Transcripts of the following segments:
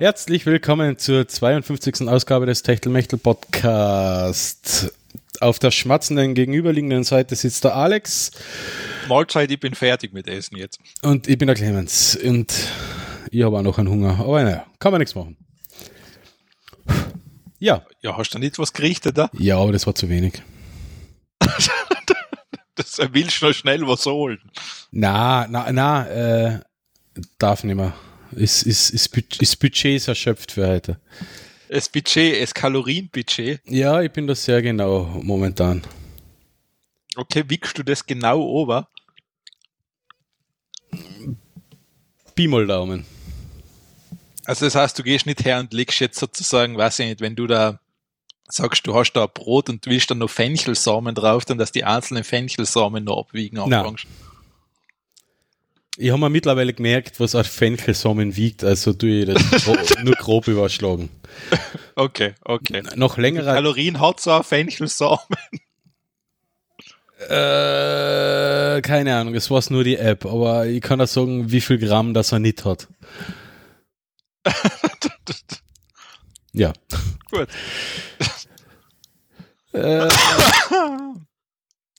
Herzlich willkommen zur 52. Ausgabe des Techtelmechtel Podcast. Auf der schmatzenden gegenüberliegenden Seite sitzt der Alex. Mahlzeit, ich bin fertig mit Essen jetzt. Und ich bin der Clemens. Und ich habe auch noch einen Hunger. Aber naja, kann man nichts machen. Ja. Ja, hast du nicht was gerichtet da? Ja, aber das war zu wenig. das willst du noch schnell was holen. Na, na, na, äh, darf nicht mehr. Ist, ist, ist, ist Budget ist erschöpft für heute. Das Budget, das Kalorienbudget. Ja, ich bin das sehr genau momentan. Okay, wiegst du das genau over? Pi mal Daumen. Also das heißt, du gehst nicht her und legst jetzt sozusagen, weiß ich nicht, wenn du da sagst, du hast da Brot und willst dann noch Fenchelsamen drauf, dann dass die einzelnen Fenchelsamen noch abwiegen anfängst. Ich habe mir mittlerweile gemerkt, was ein Fenchelsamen wiegt, also tue ich das nur grob überschlagen. Okay, okay. Noch längerer. Kalorien hat so ein Fenchelsamen. Äh, keine Ahnung, es war nur die App, aber ich kann auch sagen, wie viel Gramm das er nicht hat. ja. Gut. Äh,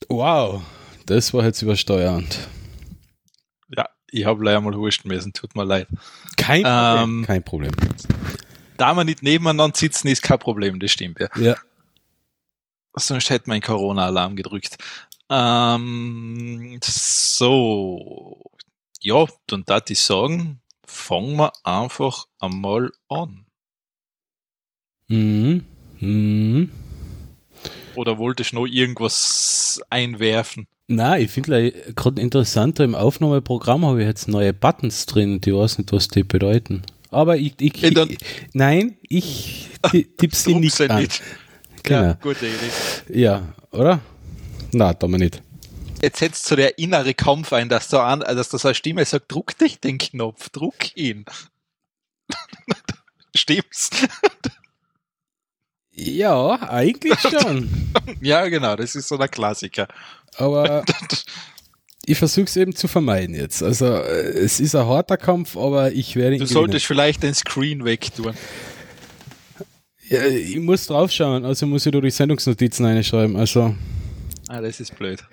wow, das war jetzt übersteuernd. Ich habe leider mal husten müssen, tut mir leid. Kein Problem. Ähm, kein Problem. Da wir nicht nebeneinander sitzen, ist kein Problem, das stimmt ja. Ja. Sonst hätte mein Corona-Alarm gedrückt. Ähm, so, ja, dann darf ich sagen, fangen wir einfach einmal an. Mhm. Mhm. Oder wolltest du noch irgendwas einwerfen? Nein, ich finde gerade interessanter, im Aufnahmeprogramm habe ich jetzt neue Buttons drin, die weiß nicht, was die bedeuten. Aber ich, ich, ich nein, ich tippe sie nicht an. Nicht. Genau. Ja, gute Idee. Ja, oder? Na, da mal nicht. Jetzt setzt so der innere Kampf ein, dass da an, dass da so eine Stimme sagt, druck dich den Knopf, druck ihn. Stimmt's? Ja, eigentlich schon. ja, genau, das ist so der Klassiker. Aber ich versuche es eben zu vermeiden jetzt. Also äh, es ist ein harter Kampf, aber ich werde ihn Du solltest vielleicht den Screen wegtun. Ja, ich muss draufschauen, also muss ich da die Sendungsnotizen reinschreiben. Also. Ah, das ist blöd.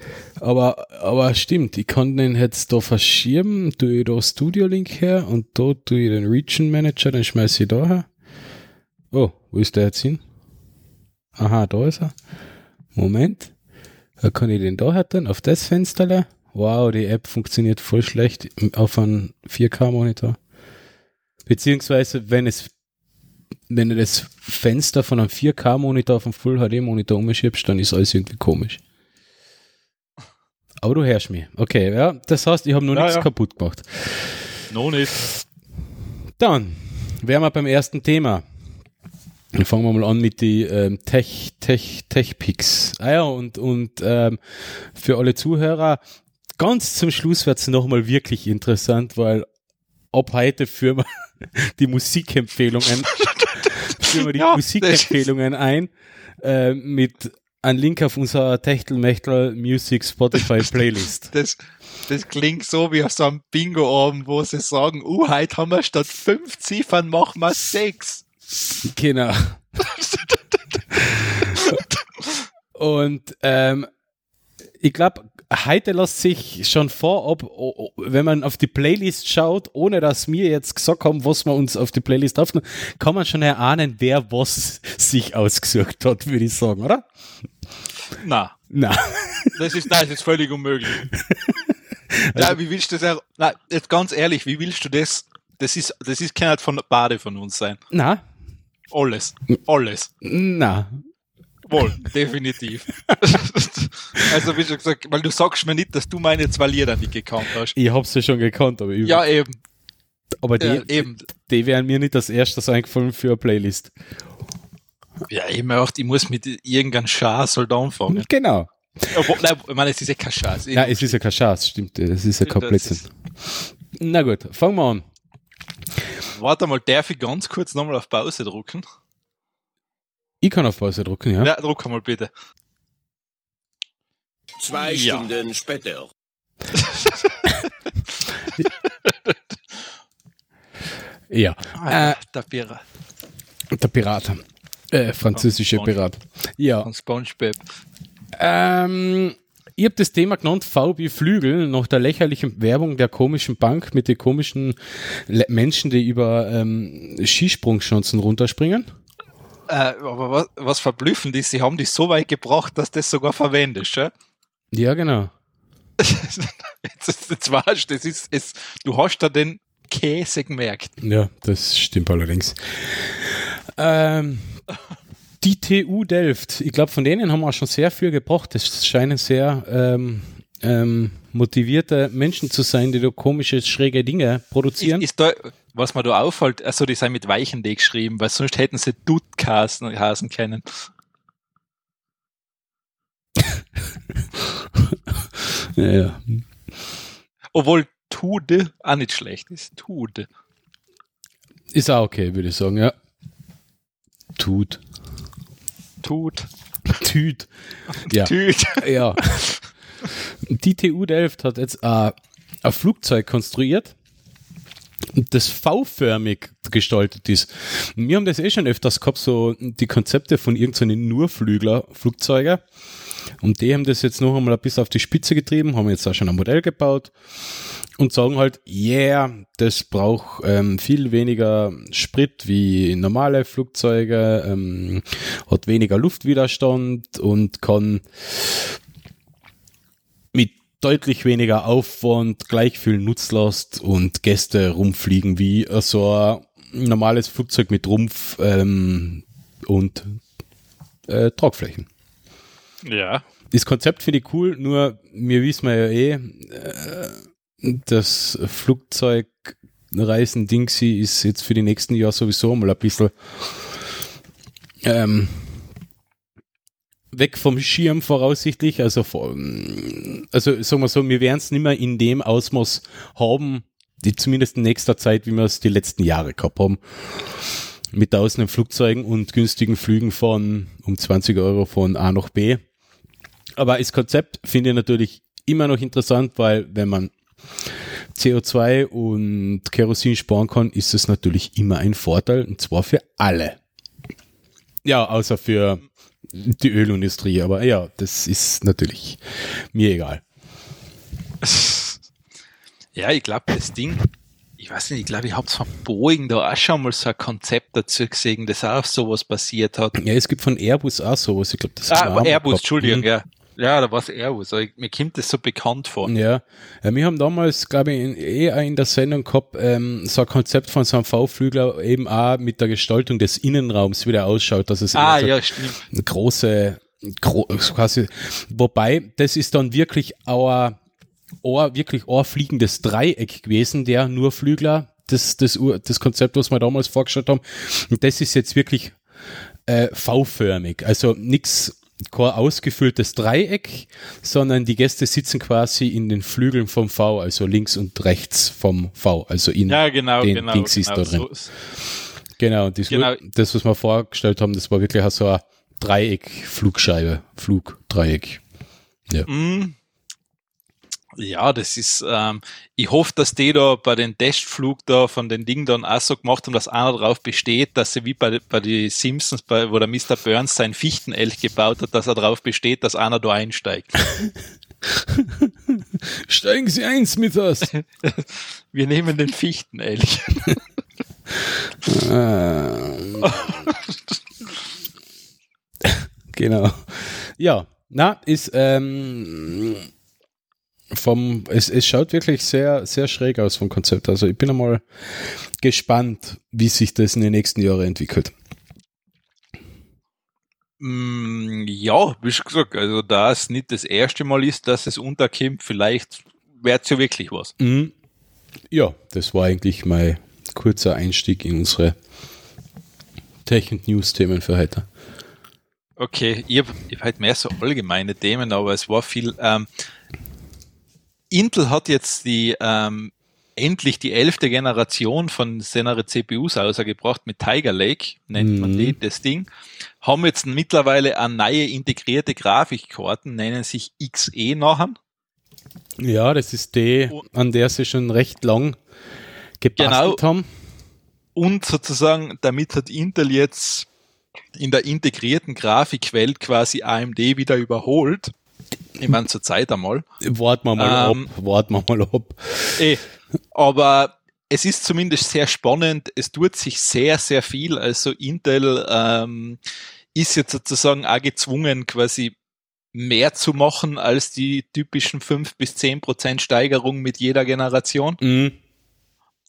Aber, aber stimmt, ich kann den jetzt da verschieben, tue ich da Studio Link her und da tue ich den Region Manager, den schmeiße ich da her. Oh, wo ist der jetzt hin? Aha, da ist er. Moment. Da kann ich den da hätten, auf das Fenster. Wow, die App funktioniert voll schlecht auf einem 4K-Monitor. Beziehungsweise, wenn es, wenn du das Fenster von einem 4K-Monitor auf einen Full-HD-Monitor umschiebst, dann ist alles irgendwie komisch. Aber du hörst mich. Okay, ja, das heißt, ich habe noch ja, nichts ja. kaputt gemacht. Noch nicht. Dann wären wir beim ersten Thema. Dann fangen wir mal an mit die ähm, Tech, Tech, Tech-Picks. Ah ja, und, und ähm, für alle Zuhörer, ganz zum Schluss wird es nochmal wirklich interessant, weil ab heute führen wir die Musikempfehlungen, führen wir die ja, Musikempfehlungen ein äh, mit einem Link auf unserer Techtelmechtel Music Spotify Playlist. Das, das klingt so wie auf so einem Bingo-Abend, wo sie sagen, uh, heute haben wir statt fünf Ziffern, machen wir sechs. Genau. Und ähm, ich glaube, heute lässt sich schon vorab, wenn man auf die Playlist schaut, ohne dass wir jetzt gesagt haben, was wir uns auf die Playlist aufnehmen, kann man schon erahnen, wer was sich ausgesucht hat, würde ich sagen, oder? Na. Na. Das ist, nein, das ist völlig unmöglich. Also, ja, wie willst du das, na, jetzt ganz ehrlich, wie willst du das, das ist, das ist, kann halt von Bade von uns sein. Na, alles. Alles. Na. Wohl, definitiv. also, wie schon gesagt, weil du sagst mir nicht, dass du meine zwei Lieder nicht gekannt hast. Ich hab's ja schon gekannt, aber Ja, eben. Aber die, ja, eben. die wären mir nicht das erste eingefallen für eine Playlist. Ja, ich mir auch, ich muss mit irgendeinem Schatz halt anfangen. Genau. Obwohl, nein, ich meine, es ist ja kein Schatz. Ja, es ist ja kein Schatz, stimmt. Es ist ja kein Blödsinn. Na gut, fangen wir an. Warte mal, darf ich ganz kurz nochmal auf Pause drucken? Ich kann auf Pause drucken, ja. Ja, druck mal bitte. Zwei ja. Stunden später. Ja. Ah, Äh, der Pirat der Pirat. Äh, französische Pirat. Ja. von SpongeBob. Ähm, ich habe das Thema genannt, VB Flügel, nach der lächerlichen Werbung der komischen Bank mit den komischen Le Menschen, die über ähm, Skisprungchancen runterspringen. Äh, aber was, was verblüffend ist, sie haben dich so weit gebracht, dass das sogar verwendest, ja? Ja, genau. Jetzt, ist- jetzt weißt du, das ist, es, du hast da den Käse gemerkt. Ja, das stimmt allerdings. Ähm, die TU Delft, ich glaube, von denen haben wir schon sehr viel gebracht. Das scheinen sehr ähm, ähm, motivierte Menschen zu sein, die da komische, schräge Dinge Ist, produzieren. ist da, was mir da auffällt, also die sind mit weichen D geschrieben, weil sonst hätten sie Duttkasen Hasen kennen. ja, ja. Obwohl Tude auch nicht schlecht ist. Tude. Ist auch okay, würde ich sagen, ja. Tut. Tut. Tüt. Ja. Tüt. ja. Die TU Delft hat jetzt äh, ein Flugzeug konstruiert, das V-förmig gestaltet ist. Wir haben das eh schon öfters gehabt, so die Konzepte von irgendeinen Nurflügler-Flugzeuge. Und die haben das jetzt noch einmal ein bisschen auf die Spitze getrieben, haben jetzt auch schon ein Modell gebaut und sagen halt, yeah, das braucht ähm, viel weniger Sprit wie normale Flugzeuge, ähm, hat weniger Luftwiderstand und kann mit deutlich weniger Aufwand gleich viel Nutzlast und Gäste rumfliegen wie so ein normales Flugzeug mit Rumpf ähm, und äh, Tragflächen. Ja. Das Konzept finde ich cool, nur wir wissen ja eh, äh, das Flugzeugreisen Dingsy ist jetzt für die nächsten Jahre sowieso mal ein bisschen ähm, weg vom Schirm voraussichtlich. Also, also sagen wir so, wir werden es nicht mehr in dem Ausmaß haben, die zumindest in nächster Zeit, wie wir es die letzten Jahre gehabt haben. Mit tausenden Flugzeugen und günstigen Flügen von um 20 Euro von A nach B. Aber das Konzept finde ich natürlich immer noch interessant, weil wenn man CO2 und Kerosin sparen kann, ist es natürlich immer ein Vorteil und zwar für alle. Ja, außer für die Ölindustrie, aber ja, das ist natürlich mir egal. Ja, ich glaube, das Ding, ich weiß nicht, ich glaube, ich habe von Boeing da auch schon mal so ein Konzept dazu gesehen, das auch sowas basiert hat. Ja, es gibt von Airbus auch sowas, ich glaube, das Ah, Airbus. Entschuldigung, Mhm. ja. Ja, da war es Airbus. ich- Mir kommt das so bekannt vor. Ja, ja wir haben damals, glaube ich, in, eh in der Sendung gehabt, ähm, so ein Konzept von so einem V-Flügler eben auch mit der Gestaltung des Innenraums wieder ausschaut, dass es Ah, so ja, stimmt. eine große, gro quasi, wobei, das ist dann wirklich auch, ein, wirklich fliegendes Dreieck gewesen, der nur Flügler, das, das, das Konzept, was wir damals vorgestellt haben, und das ist jetzt wirklich äh, V-förmig, also nichts ausgefülltes Dreieck, sondern die Gäste sitzen quasi in den Flügeln vom V, also links und rechts vom V, also in Ja, genau, den genau. Dings ist genau da drin. so, Genau, und das, Genau. das, was wir vorgestellt haben, das war wirklich auch so ein Dreieck, Flugscheibe, Flugdreieck. Mm. Ja, das ist, ähm, ich hoffe, dass die da bei den Testflug da von den Dingen dann auch so gemacht haben, dass einer darauf besteht, dass sie wie bei, bei die Simpsons, bei, wo der Mr. Burns sein Fichtenelch gebaut hat, dass er darauf besteht, dass einer da einsteigt. Steigen Sie eins mit das. Wir nehmen den Fichtenelch. Ähm. genau. Ja, na, ist ähm, vom, es, es schaut wirklich sehr, sehr schräg aus vom Konzept. Also ich bin einmal gespannt, wie sich das in den nächsten Jahren entwickelt. Mm, ja, wie schon gesagt, also da es nicht das erste Mal ist, dass es unterkommt, vielleicht wird's ja wirklich was. Mhm. Ja, das war eigentlich mein kurzer Einstieg in unsere Tech-News-Themen für heute. Okay, ich habe hab halt mehr so allgemeine Themen, aber es war viel. Ähm, Intel hat jetzt die ähm, endlich die elfte Generation von seiner CPUs ausgebracht mit Tiger Lake, nennt man Mhm. die, das Ding. Haben jetzt mittlerweile eine neue integrierte Grafikkarten, nennen sich XE nachher. Ja, das ist die, an der sie schon recht lang gebastelt Genau. haben. und sozusagen, damit hat Intel jetzt in der integrierten Grafikwelt quasi AMD wieder überholt. Ich meine, zur Zeit einmal. Warten wir mal Ähm, ab, warten wir mal ab. Eh, aber es ist zumindest sehr spannend. Es tut sich sehr, sehr viel. Also Intel ähm, ist jetzt sozusagen auch gezwungen, quasi mehr zu machen als die typischen 5 bis 10 Prozent Steigerung mit jeder Generation. Mhm.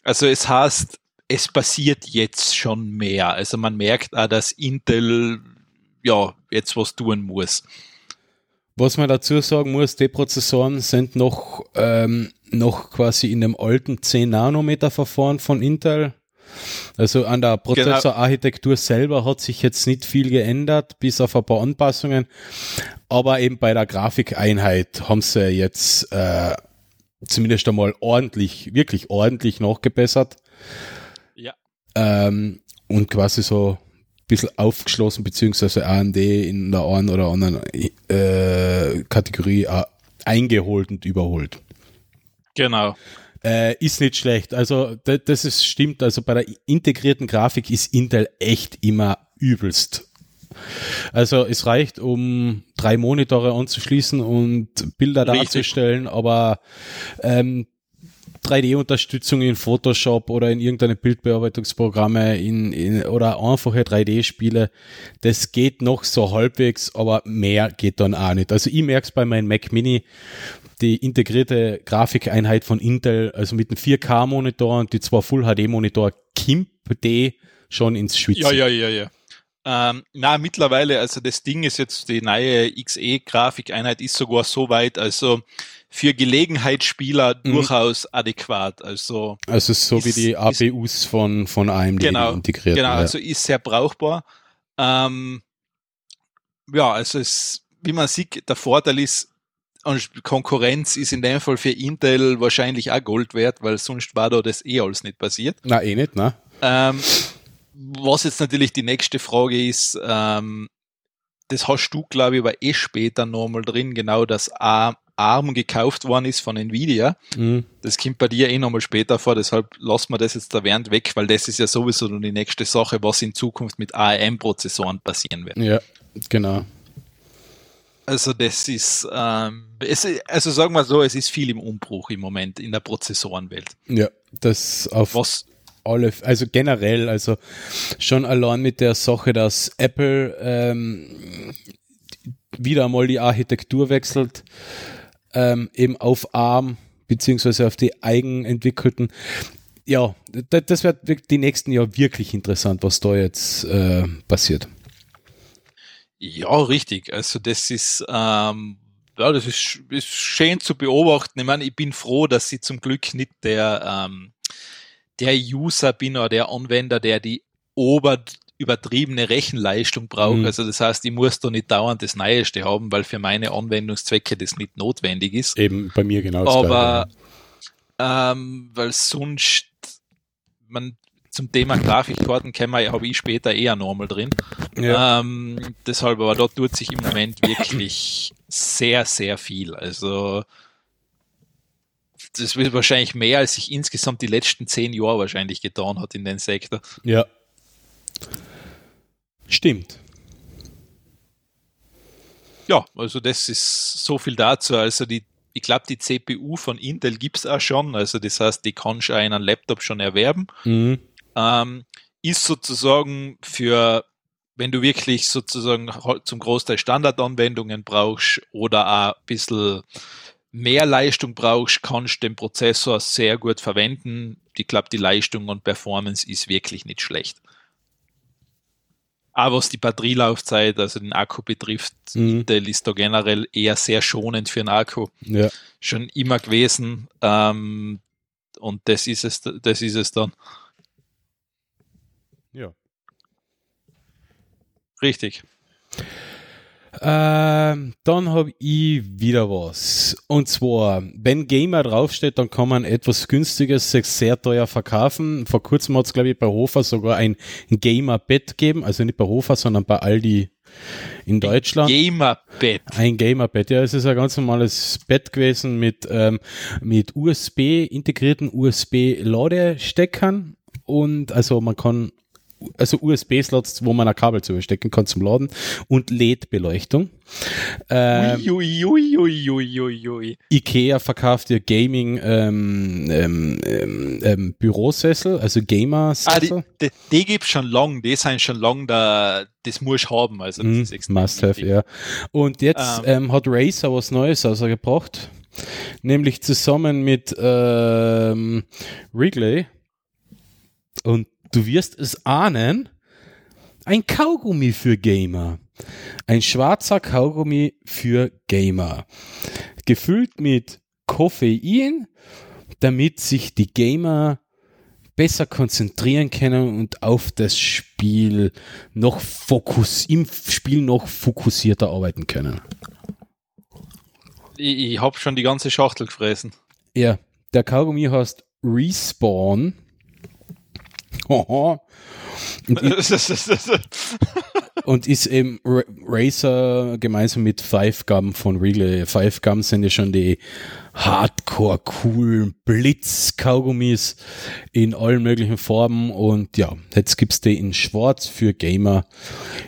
Also es heißt, es passiert jetzt schon mehr. Also man merkt auch, dass Intel ja jetzt was tun muss. Was man dazu sagen muss, die Prozessoren sind noch, ähm, noch quasi in dem alten 10 Nanometer Verfahren von Intel. Also an der Prozessorarchitektur selber hat sich jetzt nicht viel geändert, bis auf ein paar Anpassungen. Aber eben bei der Grafikeinheit haben sie jetzt äh, zumindest einmal ordentlich, wirklich ordentlich nachgebessert. Ja. Ähm, und quasi so bisschen aufgeschlossen, beziehungsweise AMD in der einen oder anderen äh, Kategorie äh, eingeholt und überholt. Genau. Äh, ist nicht schlecht. Also da- das ist stimmt. Also bei der integrierten Grafik ist Intel echt immer übelst. Also es reicht, um drei Monitore anzuschließen und Bilder Richtig. darzustellen, aber ähm, 3D-Unterstützung in Photoshop oder in irgendeine Bildbearbeitungsprogramme in, in, oder einfache 3D-Spiele, das geht noch so halbwegs, aber mehr geht dann auch nicht. Also ich merke es bei meinem Mac Mini, die integrierte Grafikeinheit von Intel, also mit einem 4K-Monitor und die zwei Full-HD-Monitor, kimpt die schon ins Schwitzen. Ja, ja, ja, ja. Ähm, na, mittlerweile, also das Ding ist jetzt, die neue XE-Grafikeinheit ist sogar so weit, also für Gelegenheitsspieler Mhm. durchaus adäquat. Also Also so Ist- wie die ist- APUs von, von AMD Genau, integriert. genau, ja. also ist sehr brauchbar. Ähm, ja, also es, wie man sieht, der Vorteil ist, und Konkurrenz ist in dem Fall für Intel wahrscheinlich auch Gold wert, weil sonst war da das eh alles nicht passiert. Na, eh nicht, ne? Ähm, was jetzt natürlich die nächste Frage ist, ähm, das hast du, glaube ich, aber eh später nochmal drin, genau, dass A- ARM gekauft worden ist von Nvidia. Mhm. Das kommt bei dir eh nochmal später vor, deshalb lassen wir das jetzt erwähnt weg, weil das ist ja sowieso noch die nächste Sache, was in Zukunft mit ARM-Prozessoren passieren wird. Ja, genau. Also das ist, ähm, es, also sagen wir so, es ist viel im Umbruch im Moment in der Prozessorenwelt. Ja, das auf Was, alle, also generell, also schon allein mit der Sache, dass Apple ähm, wieder einmal die Architektur wechselt, ähm, eben auf ARM beziehungsweise auf die eigenentwickelten. Ja, da- das wird die nächsten Jahre wirklich interessant, was da jetzt äh, passiert. Ja, richtig. Also das ist, ähm, ja, das ist, ist schön zu beobachten. Ich meine, ich bin froh, dass ich zum Glück nicht der, ähm, der User bin oder der Anwender, der die ober übertriebene Rechenleistung braucht. Mhm. Also das heißt, ich muss da nicht dauernd das Neueste haben, weil für meine Anwendungszwecke das nicht notwendig ist. Eben bei mir genau Aber ähm, weil sonst man zum Thema Grafikkarten wir, habe ich später eher normal drin. Ja. Ähm, deshalb, aber dort tut sich im Moment wirklich sehr, sehr viel. Also das wird wahrscheinlich mehr, als sich insgesamt die letzten zehn Jahre wahrscheinlich getan hat in den Sektor. ja. Stimmt. Ja, also das ist so viel dazu. Also die, ich glaube, die CPU von Intel gibt's auch schon. Also das heißt, die kannst du auch in einem Laptop schon erwerben. Mhm. ähm, ist sozusagen für, wenn du wirklich sozusagen zum Großteil Standardanwendungen brauchst oder auch ein bisschen mehr Leistung brauchst, kannst du den Prozessor sehr gut verwenden. Ich glaube, die Leistung und Performance ist wirklich nicht schlecht. Aber was die Batterielaufzeit, also den Akku betrifft, Mhm. Intel ist da generell eher sehr schonend für den Akku Ja. schon immer gewesen. Ähm, und das ist es, das ist es dann. Ja. Richtig. Ähm, dann habe ich wieder was. Und zwar, wenn Gamer draufsteht, dann kann man etwas Günstiges sich sehr teuer verkaufen. Vor kurzem hat es, glaube ich, bei Hofer sogar ein Gamer-Bett gegeben. Also nicht bei Hofer, sondern bei Aldi in Deutschland. Gamerbett. Ein Gamerbett, ja, es ist ein ganz normales Bett gewesen mit, ähm, mit USB, integrierten USB-Ladesteckern und also man kann also USB-Slots, wo man ein Kabel zustecken kann zum Laden und LED-Beleuchtung. Ähm, ui, ui, ui. Ikea verkauft ihr Gaming ähm, ähm, ähm, ähm, Bürosessel, also Ah, Gamer-Sessel. die, die, die gibt's schon lang, die sind schon lang da, das muss ich haben, also das Mhm, ist extrem Must have, ja. Und jetzt ähm, hat Razer was Neues ausgebracht, nämlich zusammen mit Wrigley. Und du wirst es ahnen, ein Kaugummi für Gamer. Ein schwarzer Kaugummi für Gamer. Gefüllt mit Koffein, damit sich die Gamer besser konzentrieren können und auf das Spiel noch fokus im Spiel noch fokussierter arbeiten können. Ich, ich habe schon die ganze Schachtel gefressen. Ja, der Kaugummi heißt Respawn. Und, i- und ist eben Ra- Razer gemeinsam mit Five Gum von Wrigley. Five Gum sind ja schon die hardcore coolen Blitz-Kaugummis in allen möglichen Farben und ja, jetzt gibt's die in schwarz für Gamer,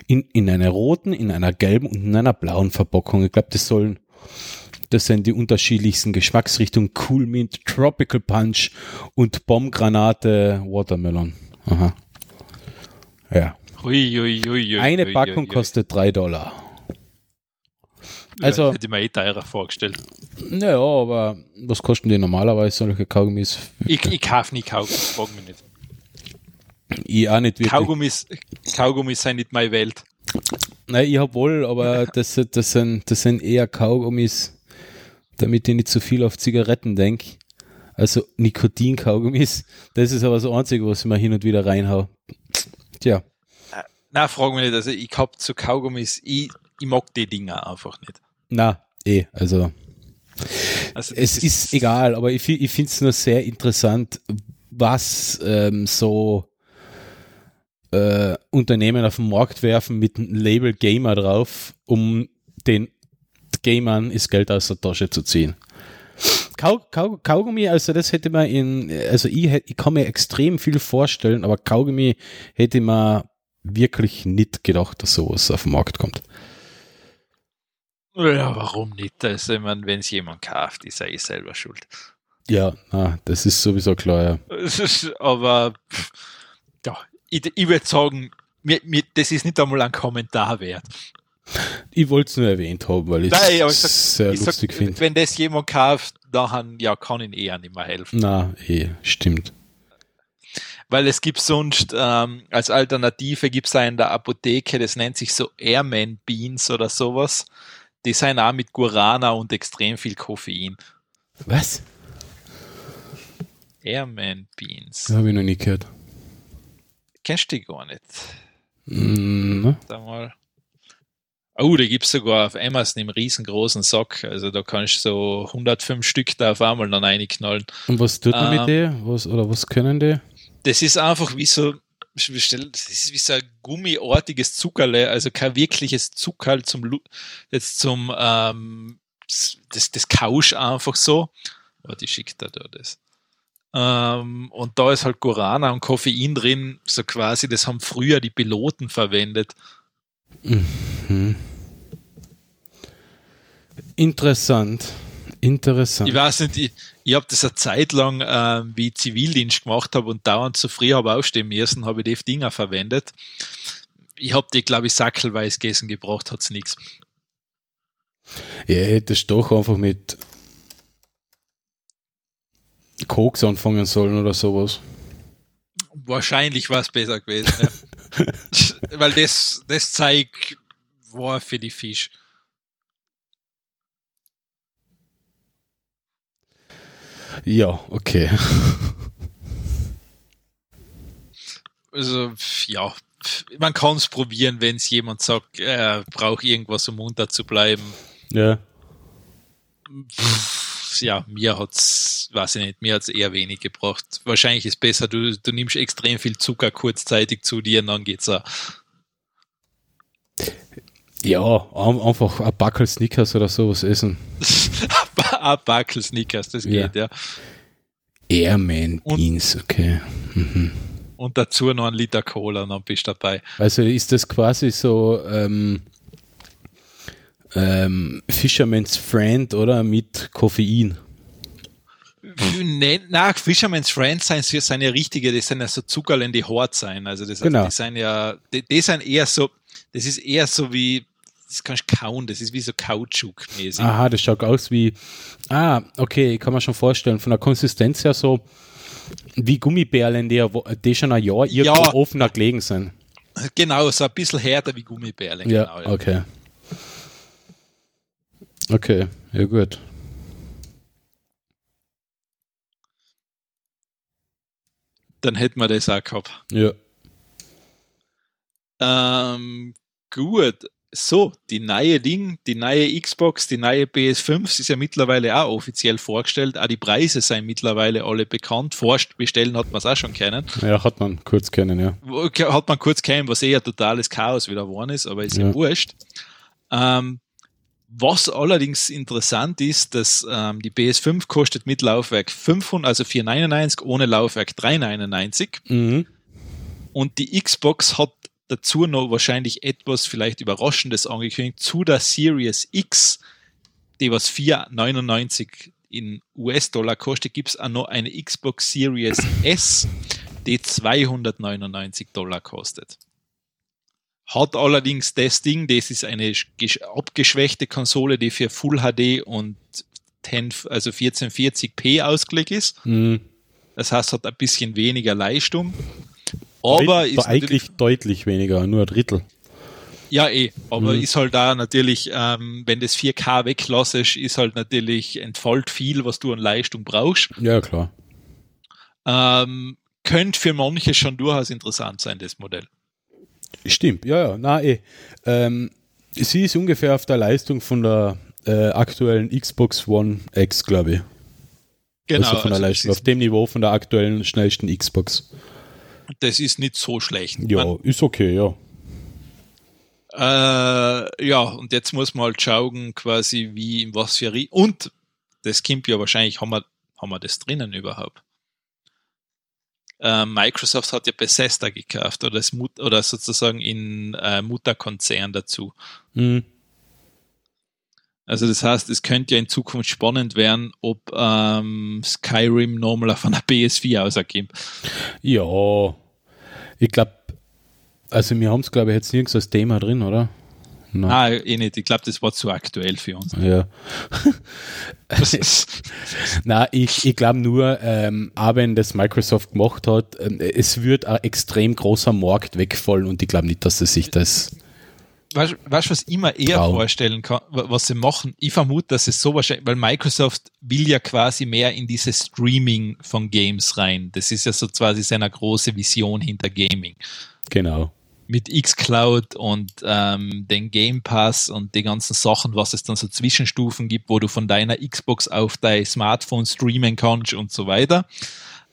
in, in einer roten, in einer gelben und in einer blauen Verpackung. Ich glaube, das sollen das sind die unterschiedlichsten Geschmacksrichtungen. Cool Mint, Tropical Punch und Bombgranate Watermelon. Aha. Ja. Ui, ui, ui, Eine Packung kostet drei Dollar. Also also- hätte ich mir eh teurer vorgestellt. Naja, aber was kosten die normalerweise solche Kaugummis? Ich, ich kaufe nie Kaugummis, frag mich nicht. Ich auch nicht wirklich. Kaugummis, Kaugummis sind nicht meine Welt. Nein, ich hab wohl, aber das, das, sind, das sind eher Kaugummis, damit ich nicht zu viel auf Zigaretten denke. Also Nikotin-Kaugummis, das ist aber das Einzige, was ich mir hin und wieder reinhau. Tja, Nein, frag mich nicht. Also ich hab zu Kaugummis, ich, ich mag die Dinger einfach nicht. na, eh, also Also es das ist egal, aber ich, ich finde es nur sehr interessant, was ähm, so äh, Unternehmen auf den Markt werfen mit dem Label Gamer drauf, um den Gamern das Geld aus der Tasche zu ziehen. Kau, Kau, Kaugummi, also das hätte man in, also ich, ich kann mir extrem viel vorstellen, aber Kaugummi hätte man wirklich nicht gedacht, dass sowas auf den Markt kommt. Ja, warum nicht? Also, ich meine, wenn es jemand kauft, ist er eh selber schuld. Ja, na, das ist sowieso klar, ja. Ist- Aber ja, ich, ich würde sagen, mir, mir, das ist nicht einmal ein Kommentar wert. Ich wollte es nur erwähnt haben, weil ich es sehr ich lustig finde. wenn das jemand kauft, dann ja, kann ich eher nicht mehr helfen. Na, eh, stimmt. Weil es gibt sonst, ähm, als Alternative gibt es in der Apotheke, das nennt sich so Airman Beans oder sowas. Die sind auch mit Guarana und extrem viel Koffein. Was? Airman Beans. Das habe ich noch nie gehört. Kennst du die gar nicht? Mm, ne? Da mal. Oh, da gibt's sogar auf Amazon im riesengroßen Sack. Also da kannst du so 105 Stück da auf einmal dann reinknallen. Und was tut man Ähm. mit der? Was, oder was können die? Das ist einfach wie so, das ist wie so ein gummiartiges Zuckerle, also kein wirkliches Zuckerl zum, jetzt zum, ähm, das, das Kausch einfach so. Warte, ich schicke da da das. Ähm, und da ist halt Guarana und Koffein drin, so quasi, das haben früher die Piloten verwendet. Mhm. Interessant. Interessant. Ich weiß nicht, ich, ich habe das eine Zeit lang, ähm, wie ich Zivildienst gemacht habe und dauernd zu früh habe aufstehen müssen, habe ich die Dinger verwendet. Ich habe die, glaube ich, sackelweise gegessen, gebraucht hat's nichts. Ja, hättest doch einfach mit Koks anfangen sollen oder sowas. Wahrscheinlich war es besser gewesen, ja. weil das, das Zeug war für die Fisch. Ja, okay. Also, ja, man kann es probieren, wenn es jemand sagt, er braucht irgendwas, um munter zu bleiben. Ja. Pff, ja, mir hat's, weiß ich nicht, mir hat's eher wenig gebracht. Wahrscheinlich ist besser, du, du nimmst extrem viel Zucker kurzzeitig zu dir und dann geht's auch. Ja, ein- einfach ein Backel Snickers oder sowas essen. Ein Backel Snickers, das Ja. geht, ja. Airman Und- Beans, okay. Mhm. Und dazu noch ein Liter Cola, dann bist du dabei. Also ist das quasi so ähm, ähm, Fisherman's Friend oder mit Koffein? Nein, na, Fisherman's Friends sein, sind ja richtige, das sind ja so Zuckerl in die Hort sein. Also das, Genau. die sind ja, die, die sind eher so, das ist eher so wie, das kannst du kauen, das ist wie so Kautschuk-mäßig. Aha, das schaut aus wie. Ah, okay, kann man schon vorstellen. Von der Konsistenz her so wie Gummibärlen, die, ja die schon ein Jahr irgendwo Ja. offener gelegen sind. Genau, so ein bisschen härter wie Gummibärle. Ja, genau, okay. Okay, ja gut. Dann hätten wir das auch gehabt. Ja. Ähm, gut. So, die neue Ding, die neue Xbox, die neue PS5 ist ja mittlerweile auch offiziell vorgestellt. Auch die Preise sind mittlerweile alle bekannt. Forscht bestellen hat man es auch schon kennen. Ja, hat man kurz kennen, ja. Hat man kurz kennen, was eher totales Chaos wieder geworden ist, aber ist ja, Ja. wurscht. Ähm, was allerdings interessant ist, dass ähm, die PS5 kostet mit Laufwerk 500, also 499, ohne Laufwerk 399. Mhm. Und die Xbox hat dazu noch wahrscheinlich etwas vielleicht Überraschendes angekündigt zu der Series X, die was 4,99 in US-Dollar kostet, gibt es auch noch eine Xbox Series S, die 299 Dollar kostet. Hat allerdings das Ding, das ist eine gesch- abgeschwächte Konsole, die für Full HD und 10, also 1440p ausgelegt ist. Mhm. Das heißt, hat ein bisschen weniger Leistung. Aber ist War natürlich- eigentlich deutlich weniger, nur ein Drittel. Ja, eh, aber Mhm. ist halt da natürlich, ähm, wenn das 4K weglassest, ist halt natürlich entfällt viel, was du an Leistung brauchst. Ja, klar. Ähm, könnte für manche schon durchaus interessant sein, das Modell. Stimmt, ja, ja, na eh. Ähm, sie ist ungefähr auf der Leistung von der äh, aktuellen Xbox One X, glaube ich. also von der also Leistung, auf dem Niveau von der aktuellen schnellsten Xbox. das ist nicht so schlecht. Ja, ist okay, ja. Äh, ja, und jetzt muss man halt schauen, quasi wie, in was für, und das kommt ja wahrscheinlich, haben wir, haben wir das drinnen überhaupt? Äh, Microsoft hat ja Bethesda gekauft oder, Mut, oder sozusagen in äh, Mutterkonzern dazu. Mhm. Also das heißt, es könnte ja in Zukunft spannend werden, ob ähm, Skyrim nochmal auf einer PS4 ausergibt. Ja, ich glaube, also wir haben es, glaube ich, jetzt nirgends als Thema drin, oder? Nein. Ah, eh nicht. Ich glaube, das war zu aktuell für uns. Ja. Na, ich, ich glaube nur, ähm, auch wenn das Microsoft gemacht hat, ähm, es wird ein extrem großer Markt wegfallen und ich glaube nicht, dass sie sich das. weißt du, was ich mir eher Traum. vorstellen kann, wa- was sie machen? Ich vermute, dass es so wahrscheinlich, weil Microsoft will ja quasi mehr in dieses Streaming von Games rein. Das ist ja so quasi seine große Vision hinter Gaming. Genau. Mit xCloud und ähm, den Game Pass und die ganzen Sachen, was es dann so Zwischenstufen gibt, wo du von deiner Xbox auf dein Smartphone streamen kannst und so weiter.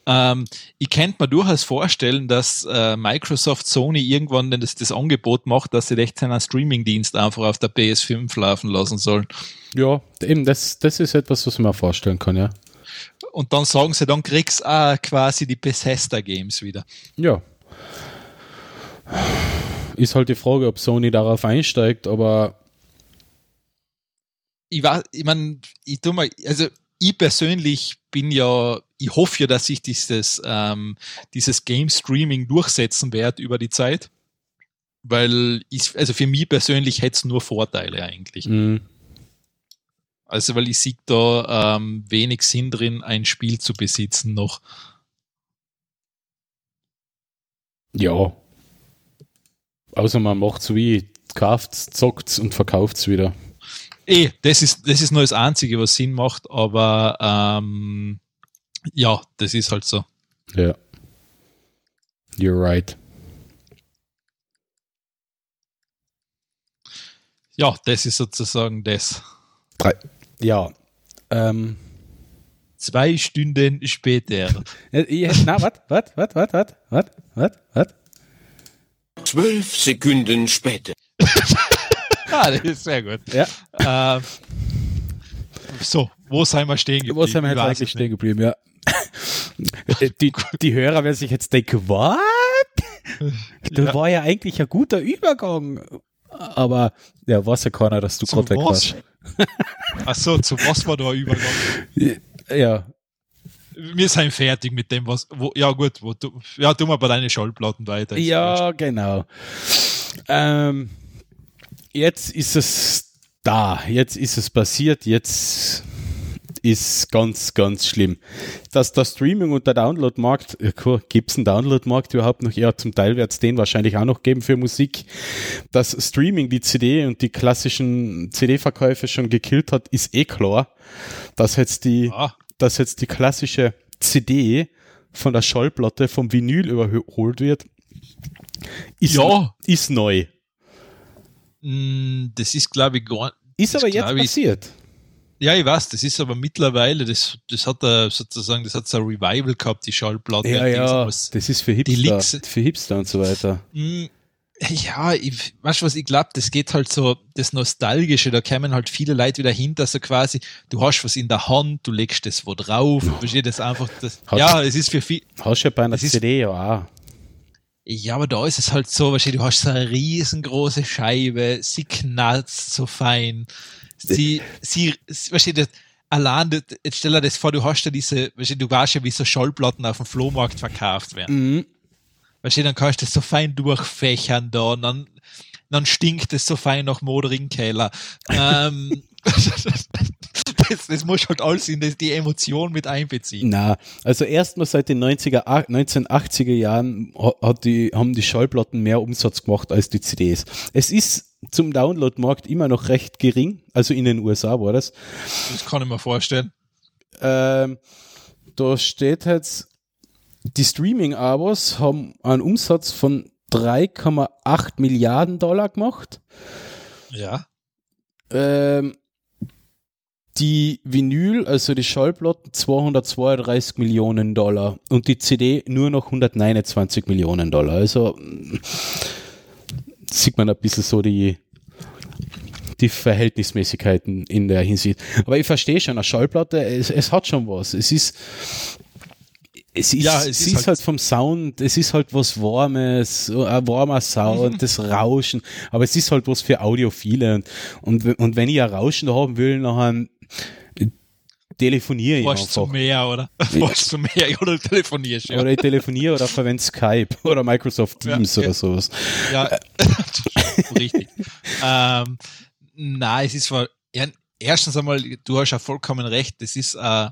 Ähm, ich könnte mir durchaus vorstellen, dass äh, Microsoft Sony irgendwann das, das Angebot macht, dass sie echt seinen Streaming-Dienst einfach auf der PS5 laufen lassen sollen. Ja, eben, das, das ist etwas, was man vorstellen kann, ja. Und dann sagen sie, dann kriegst du auch quasi die Bethesda-Games wieder. Ja. Ist halt die Frage, ob Sony darauf einsteigt, aber ich war, ich meine, ich tu mal, also ich persönlich bin ja, ich hoffe ja, dass sich dieses, ähm, dieses Game Streaming durchsetzen wird über die Zeit. Weil ich, also für mich persönlich hätte es nur Vorteile eigentlich. mh, Also weil ich sehe da ähm, wenig Sinn drin, ein Spiel zu besitzen noch. ja. Außer man macht's wie, kauft's, zockt's und verkauft's wieder. Eh, das ist, das ist nur das Einzige, was Sinn macht, aber ähm, ja, das ist halt so. Ja. You're right. Ja, das ist sozusagen das. Drei. Ja. Ähm. Zwei Stunden später. Nein, was? Was? Was? Was? Was? Was? Was? Zwölf Sekunden später. ah, das ist sehr gut. Ja. Ähm, so, wo sind wir stehen geblieben? Wo sind wir Ich jetzt weiß eigentlich stehen geblieben? Ja. die, die Hörer werden sich jetzt denken, was? Das Ja. war ja eigentlich ein guter Übergang. Aber ja, weiß ja keiner, dass du gerade weg was? warst. Achso, zu was war da Übergang? Ja, Wir sind fertig mit dem, was. Wo, ja, gut, wo du, ja, tu mal bei deinen Schallplatten weiter. Ja, genau. Ähm, jetzt ist es da, jetzt ist es passiert, jetzt ist ganz, ganz schlimm. Dass der Streaming und der Download-Markt, gibt es einen Download-Markt überhaupt noch? Ja, zum Teil wird es den wahrscheinlich auch noch geben für Musik. Dass Streaming die CD und die klassischen CD-Verkäufe schon gekillt hat, ist eh klar. Dass jetzt die, Ah, dass jetzt die klassische CD von der Schallplatte vom Vinyl überholt wird, ist, Ja. ist neu. mh, das ist, glaube ich, gar Ist aber jetzt ich- passiert. Ja, ich weiß, das ist aber mittlerweile, das, das hat er sozusagen, das hat so ein Revival gehabt, die Schallplatte. Ja, ja, das ist für die Hipster, für Hipster und so weiter. Ja, ich, weißt du was, ich glaube, das geht halt so, das Nostalgische, da kämen halt viele Leute wieder hinter, so quasi, du hast was in der Hand, du legst das wo drauf, versteht das einfach, das, Hast- ja, es ist für viel, Hast du ja bei einer CD ja auch. ja, aber da ist es halt so, weißt du, du hast so eine riesengroße Scheibe, sie knallt so fein, sie, sie, weißt du, das, allein, jetzt stell dir das vor, du hast ja diese, weißt du, du weißt ja, wie so Schallplatten auf dem Flohmarkt verkauft werden. Mhm. Weißt du, dann kannst du das so fein durchfächern da und dann, dann stinkt es so fein nach moderigen Keller. ähm, das, das muss halt alles in die Emotion mit einbeziehen. Na, also erstmal seit den 90er, ach- 1980er Jahren ha- hat die, haben die Schallplatten mehr Umsatz gemacht als die CDs. Es ist zum Download-Markt immer noch recht gering, also in den USA war das. Das kann ich mir vorstellen. Ähm, da steht jetzt, die Streaming-Abos haben einen Umsatz von 3,8 Milliarden Dollar gemacht. Ja. Ähm, die Vinyl, also die Schallplatten, 232 Millionen Dollar und die CD nur noch 129 Millionen Dollar. Also mm, sieht man ein bisschen so die, die Verhältnismäßigkeiten in der Hinsicht. Aber ich verstehe schon, eine Schallplatte, es, es hat schon was. Es ist, es ist, Ja, es es ist halt- halt, vom Sound, es ist halt was Warmes, so ein warmer Sound, das Rauschen, aber es ist halt was für Audiophile und, und, und wenn ich ein Rauschen haben will, nachher telefoniere ich zum einfach. Meer, oder? Warst zum Meer oder telefonierst, ja. Oder ich telefoniere oder verwende Skype oder Microsoft Teams Ja, oder ja. sowas. Ja, richtig. Ähm, nein, es ist ja, erstens einmal, du hast ja vollkommen recht, das ist äh,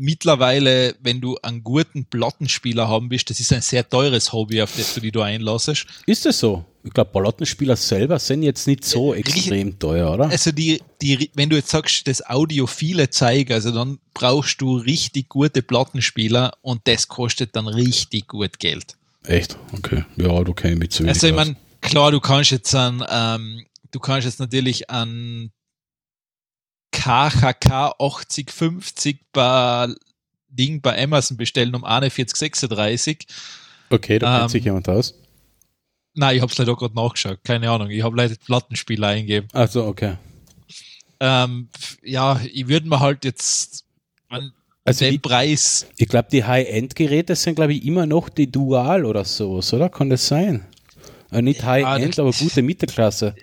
mittlerweile, wenn du einen guten Plattenspieler haben willst, das ist ein sehr teures Hobby, auf das du dich da einlassest. Ist das so? Ich glaube, Ballattenspieler selber sind jetzt nicht so Richtig. extrem teuer, oder? Also die, die, wenn du jetzt sagst, das Audiophile zeigen, also dann brauchst du richtig gute Plattenspieler und das kostet dann richtig gut Geld. Echt? Okay. Ja, du kennst mich zu wenig Also ich meine, klar, du kannst jetzt an, ähm, du kannst jetzt natürlich an KHK 8050 bei Ding bei Amazon bestellen um 41,36. Okay, da kennt ähm, sich jemand aus. Nein, ich hab's leider gerade nachgeschaut. Keine Ahnung. Ich habe leider Plattenspieler eingegeben. Also, okay. Ähm, ja, ich würde mir halt jetzt an Also den ich- Preis, Ich glaube, die High-End-Geräte sind, glaube ich, immer noch die Dual oder sowas, oder? Kann das sein? Äh, nicht High-End, das- aber gute Mittelklasse.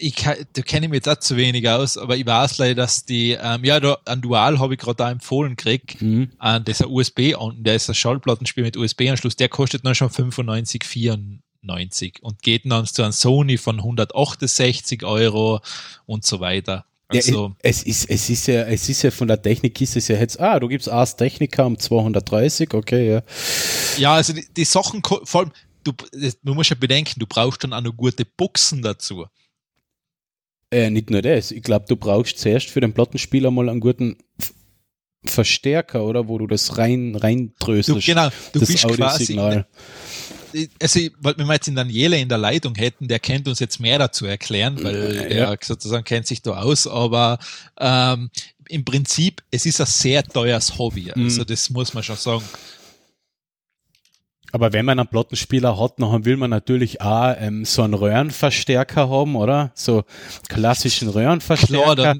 Ich da kenne ich mich jetzt auch zu wenig aus, aber ich weiß leider, dass die, ähm, ja, da, ein Dual habe ich gerade da empfohlen gekriegt. Mhm. Äh, das ist ein USB, an- der ist ein Schallplattenspiel mit USB-Anschluss, der kostet dann schon 95,94 und geht dann zu einem Sony von 168 Euro und so weiter. Also, ja, es, ist, es, ist ja, es ist ja von der Technik ist es ja jetzt, ah, du gibst Ars Technica um 230, okay, ja. ja, also die, die Sachen, vor allem, du, das- du musst ja bedenken, du brauchst dann auch noch gute Buchsen dazu. Äh, nicht nur das, ich glaube, du brauchst zuerst für den Plattenspieler mal einen guten Verstärker, oder? Wo du das rein, rein Du, tröstest. genau, du das bist quasi, Audiosignal. also weil wenn wir jetzt den Daniele in der Leitung hätten, der könnte uns jetzt mehr dazu erklären, weil Ja. er sozusagen kennt sich da aus, aber ähm, im Prinzip, es ist ein sehr teures Hobby, also Mhm. das muss man schon sagen. Aber wenn man einen Plattenspieler hat, dann will man natürlich auch ähm, so einen Röhrenverstärker haben, oder? So klassischen Röhrenverstärker. Klar,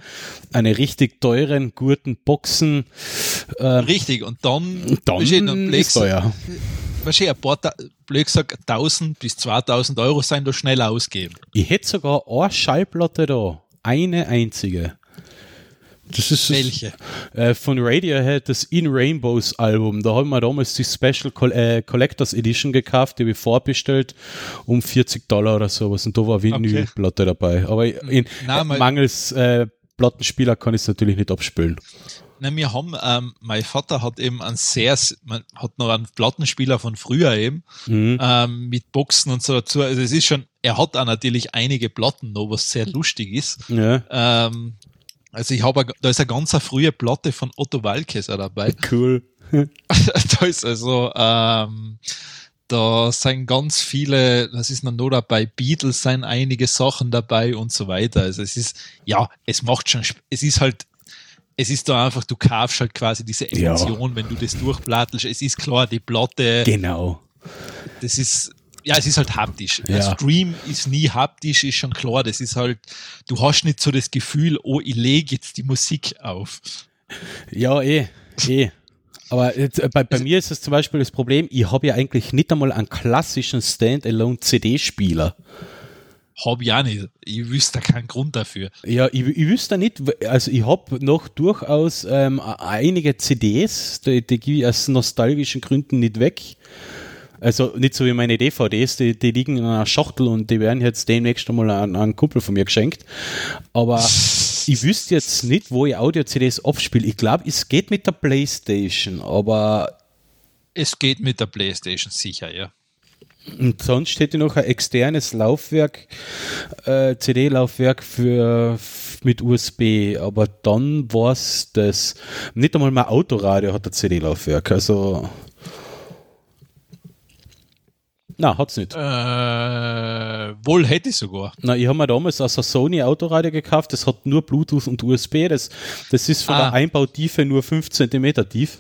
eine richtig teuren, guten Boxen. Ähm, Richtig, und dann, dann ist du- teuer. wahrscheinlich ein paar, blöd gesagt, 1000 bis 2000 Euro sein da schnell ausgeben. Ich hätte sogar eine Schallplatte da. Eine einzige. Das ist das, Welche? äh, von Radiohead, das In Rainbows Album. Da haben wir damals die Special Col äh, Collectors Edition gekauft, die habe ich vorbestellt, um 40 Dollar oder sowas. Und da war Vinylplatte dabei. Aber in, Nein, äh, mangels Plattenspieler kann ich es natürlich nicht abspielen. Na, wir haben, ähm, mein Vater hat eben ein sehr, man hat noch einen Plattenspieler von früher eben, Mhm. ähm, mit Boxen und so dazu. Also es ist schon, er hat auch natürlich einige Platten noch, was sehr lustig ist. Ja, Ähm, also ich habe, da ist eine ganz frühe Platte von Otto Walkes auch dabei. cool. da ist also, ähm, da sind ganz viele, das ist noch nur dabei, Beatles sind einige Sachen dabei und so weiter. Also es ist, ja, es macht schon, es ist halt, es ist da einfach, du kaufst halt quasi diese Ja. Emotion, wenn du das durchplattelst. Es ist klar, die Platte, Genau. das ist, ja, es ist halt haptisch. Ja. Ein Stream ist nie haptisch, ist schon klar. Das ist halt, du hast nicht so das Gefühl, oh, ich lege jetzt die Musik auf. Ja, eh, eh. Aber jetzt, äh, bei, bei mir ist es zum Beispiel das Problem, ich habe ja eigentlich nicht einmal einen klassischen Standalone-CD-Spieler. Hab ich auch nicht. Ich wüsste keinen Grund dafür. Ja, ich, ich wüsste nicht, also ich habe noch durchaus ähm, einige CDs, die, die gebe ich aus nostalgischen Gründen nicht weg. Also nicht so wie meine DVDs, die, die liegen in einer Schachtel und die werden jetzt demnächst einmal an, an einen Kumpel von mir geschenkt. Aber ich wüsste jetzt nicht, wo ich Audio-CDs abspiele. Ich glaube, es geht mit der Playstation, aber Es geht mit der Playstation sicher, ja. Und sonst hätte ich noch ein externes Laufwerk, äh, CD-Laufwerk für mit USB, aber dann war's das. Nicht einmal mein Autoradio hat ein CD-Laufwerk, also. Na, hat's nicht. Äh, wohl hätte ich sogar. Na, ich habe mir damals also ein Sony Autoradio gekauft, das hat nur Bluetooth und USB, das, das ist von Ah. der Einbautiefe nur 5 cm tief.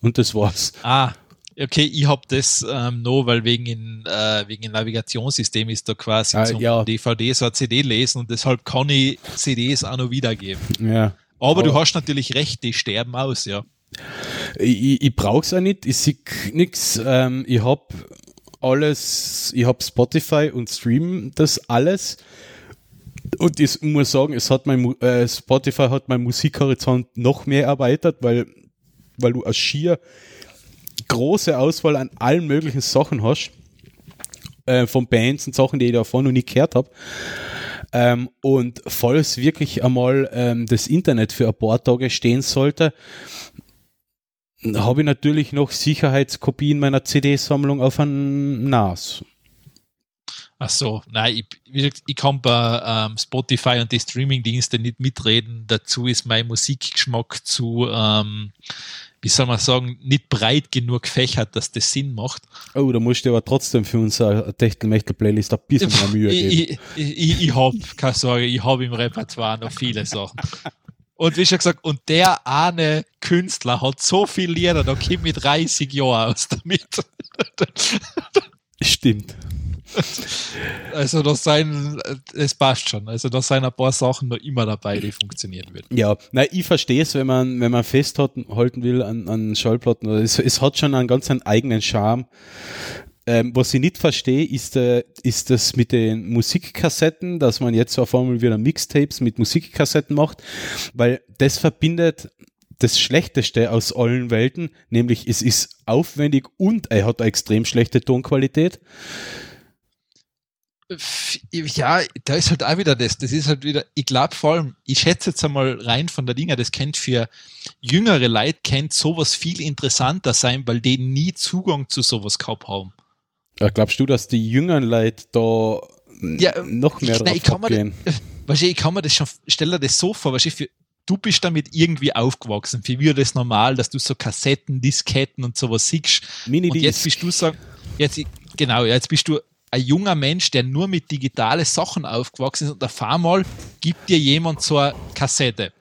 Und das war's. Ah, okay, ich hab das ähm, noch, weil wegen in, äh, wegen im Navigationssystem ist da quasi Ah, zum ja. DVD so ein CD lesen und deshalb kann ich CDs auch noch wiedergeben. Ja. Aber du Aber- hast natürlich recht, die sterben aus, ja. Ich, ich, ich brauch's auch nicht, ich sehe nix. Ähm, ich hab alles, ich hab Spotify und stream das alles. Und ich muss sagen, es hat mein äh, Spotify hat mein Musikhorizont noch mehr erweitert, weil, weil du eine schier große Auswahl an allen möglichen Sachen hast. Äh, von Bands und Sachen, die ich davon noch nie gehört habe. Ähm, und falls wirklich einmal ähm, das Internet für ein paar Tage stehen sollte, habe ich natürlich noch Sicherheitskopien meiner CD-Sammlung auf ein NAS. Ach so, nein, ich, gesagt, ich kann bei ähm, Spotify und die Streaming-Dienste nicht mitreden. Dazu ist mein Musikgeschmack zu, ähm, wie soll man sagen, nicht breit genug gefächert, dass das Sinn macht. Oh, da musst du aber trotzdem für unsere Techtelmechtel-Playlist ein bisschen mehr Mühe geben. ich, ich, ich, ich habe, keine Sorge, ich habe im Repertoire noch viele Sachen. Und wie schon gesagt, und der eine Künstler hat so viele Lieder, da kommt mit 30 Jahren aus damit. Stimmt. Also das sein, es passt schon. Also da sind ein paar Sachen noch immer dabei, die funktionieren würden. Ja, na, ich verstehe es, wenn man, wenn man festhalten halten will an, an Schallplatten. Es, es hat schon einen ganz einen eigenen Charme. Ähm, was ich nicht verstehe, ist, äh, ist das mit den Musikkassetten, dass man jetzt auf einmal wieder Mixtapes mit Musikkassetten macht, weil das verbindet das Schlechteste aus allen Welten, nämlich es ist aufwendig und er hat eine extrem schlechte Tonqualität. Ja, da ist halt auch wieder das. Das ist halt wieder, ich glaube vor allem, ich schätze jetzt einmal rein von der Dinger, das kennt für jüngere Leute, kennt sowas viel interessanter sein, weil die nie Zugang zu sowas gehabt haben. Ja, glaubst du, dass die jüngeren Leute da Ja, noch mehr ich, nein, ich kann, mir abgehen? weißt du, ich kann mir das schon, stell dir das so vor, weißt du, für, du bist damit irgendwie aufgewachsen. Für wir das normal, dass du so Kassetten, Disketten und sowas siehst. Mini und jetzt bist du so, jetzt, genau, jetzt bist du ein junger Mensch, der nur mit digitale Sachen aufgewachsen ist und auf einmal gibt dir jemand so eine Kassette.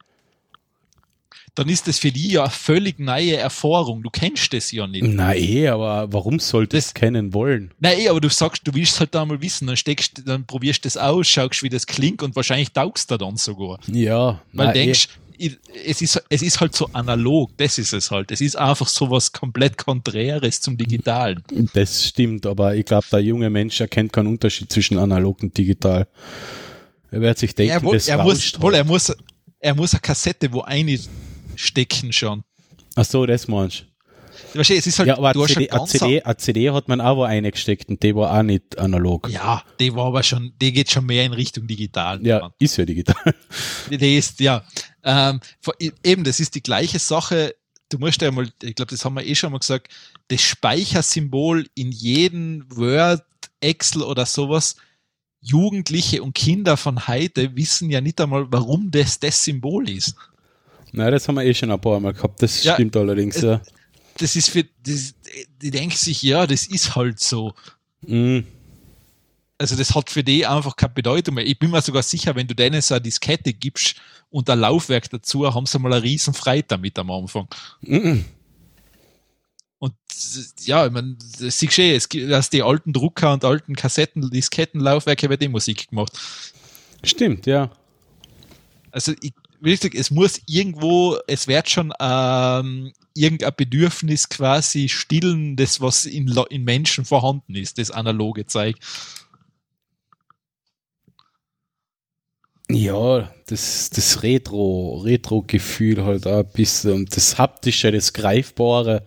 Dann ist das für dich ja eine völlig neue Erfahrung. Du kennst das ja nicht. Na eh, aber warum sollte Das- es kennen wollen? Nein, eh, aber du sagst, du willst halt einmal wissen, dann steckst, dann probierst du das aus, schaust, wie das klingt und wahrscheinlich taugst du dann sogar. Ja, Weil na, denkst, ich, es, ist, es ist halt so analog, das ist es halt. Es ist einfach so was komplett Konträres zum Digitalen. Das stimmt, aber ich glaube, der junge Mensch erkennt keinen Unterschied zwischen analog und digital. Er wird sich denken, er, wohl, das er, muss, wohl, halt. er, muss, er muss eine Kassette wo einstecken schon. Ach so, das meinst du. Weißt du, es ist halt, Ja, aber du eine hast CD, ganz CD, eine CD hat man auch wo eingesteckt und die war auch nicht analog. Ja, die war aber schon, die geht schon mehr in Richtung digital. Ja, ist ja digital. Die ist, ja. Ähm, eben, das ist die gleiche Sache. Du musst ja mal, ich glaube, das haben wir eh schon mal gesagt, das Speichersymbol in jedem Word, Excel oder sowas. Jugendliche und Kinder von heute wissen ja nicht einmal, warum das das Symbol ist. Nein, das haben wir eh schon ein paar Mal gehabt. Das Ja, stimmt allerdings, ja. Das ist für, das, die denken sich, ja, das ist halt so. Mhm. Also das hat für die einfach keine Bedeutung mehr. Ich bin mir sogar sicher, wenn du denen so eine Diskette gibst und ein Laufwerk dazu, haben sie mal eine riesen Freude damit am Anfang. Mhm. Und ja, ich meine, das siehst du eh, es gibt, dass die alten Drucker und alten Kassetten, Diskettenlaufwerke wird die Musik gemacht. Stimmt, ja. Also ich sagen, es muss irgendwo, es wird schon ähm, irgendein Bedürfnis quasi stillen, das was in, in Menschen vorhanden ist, das analoge Zeug. Ja, das, das Retro, Retro-Gefühl halt auch ein bisschen und das Haptische, das Greifbare.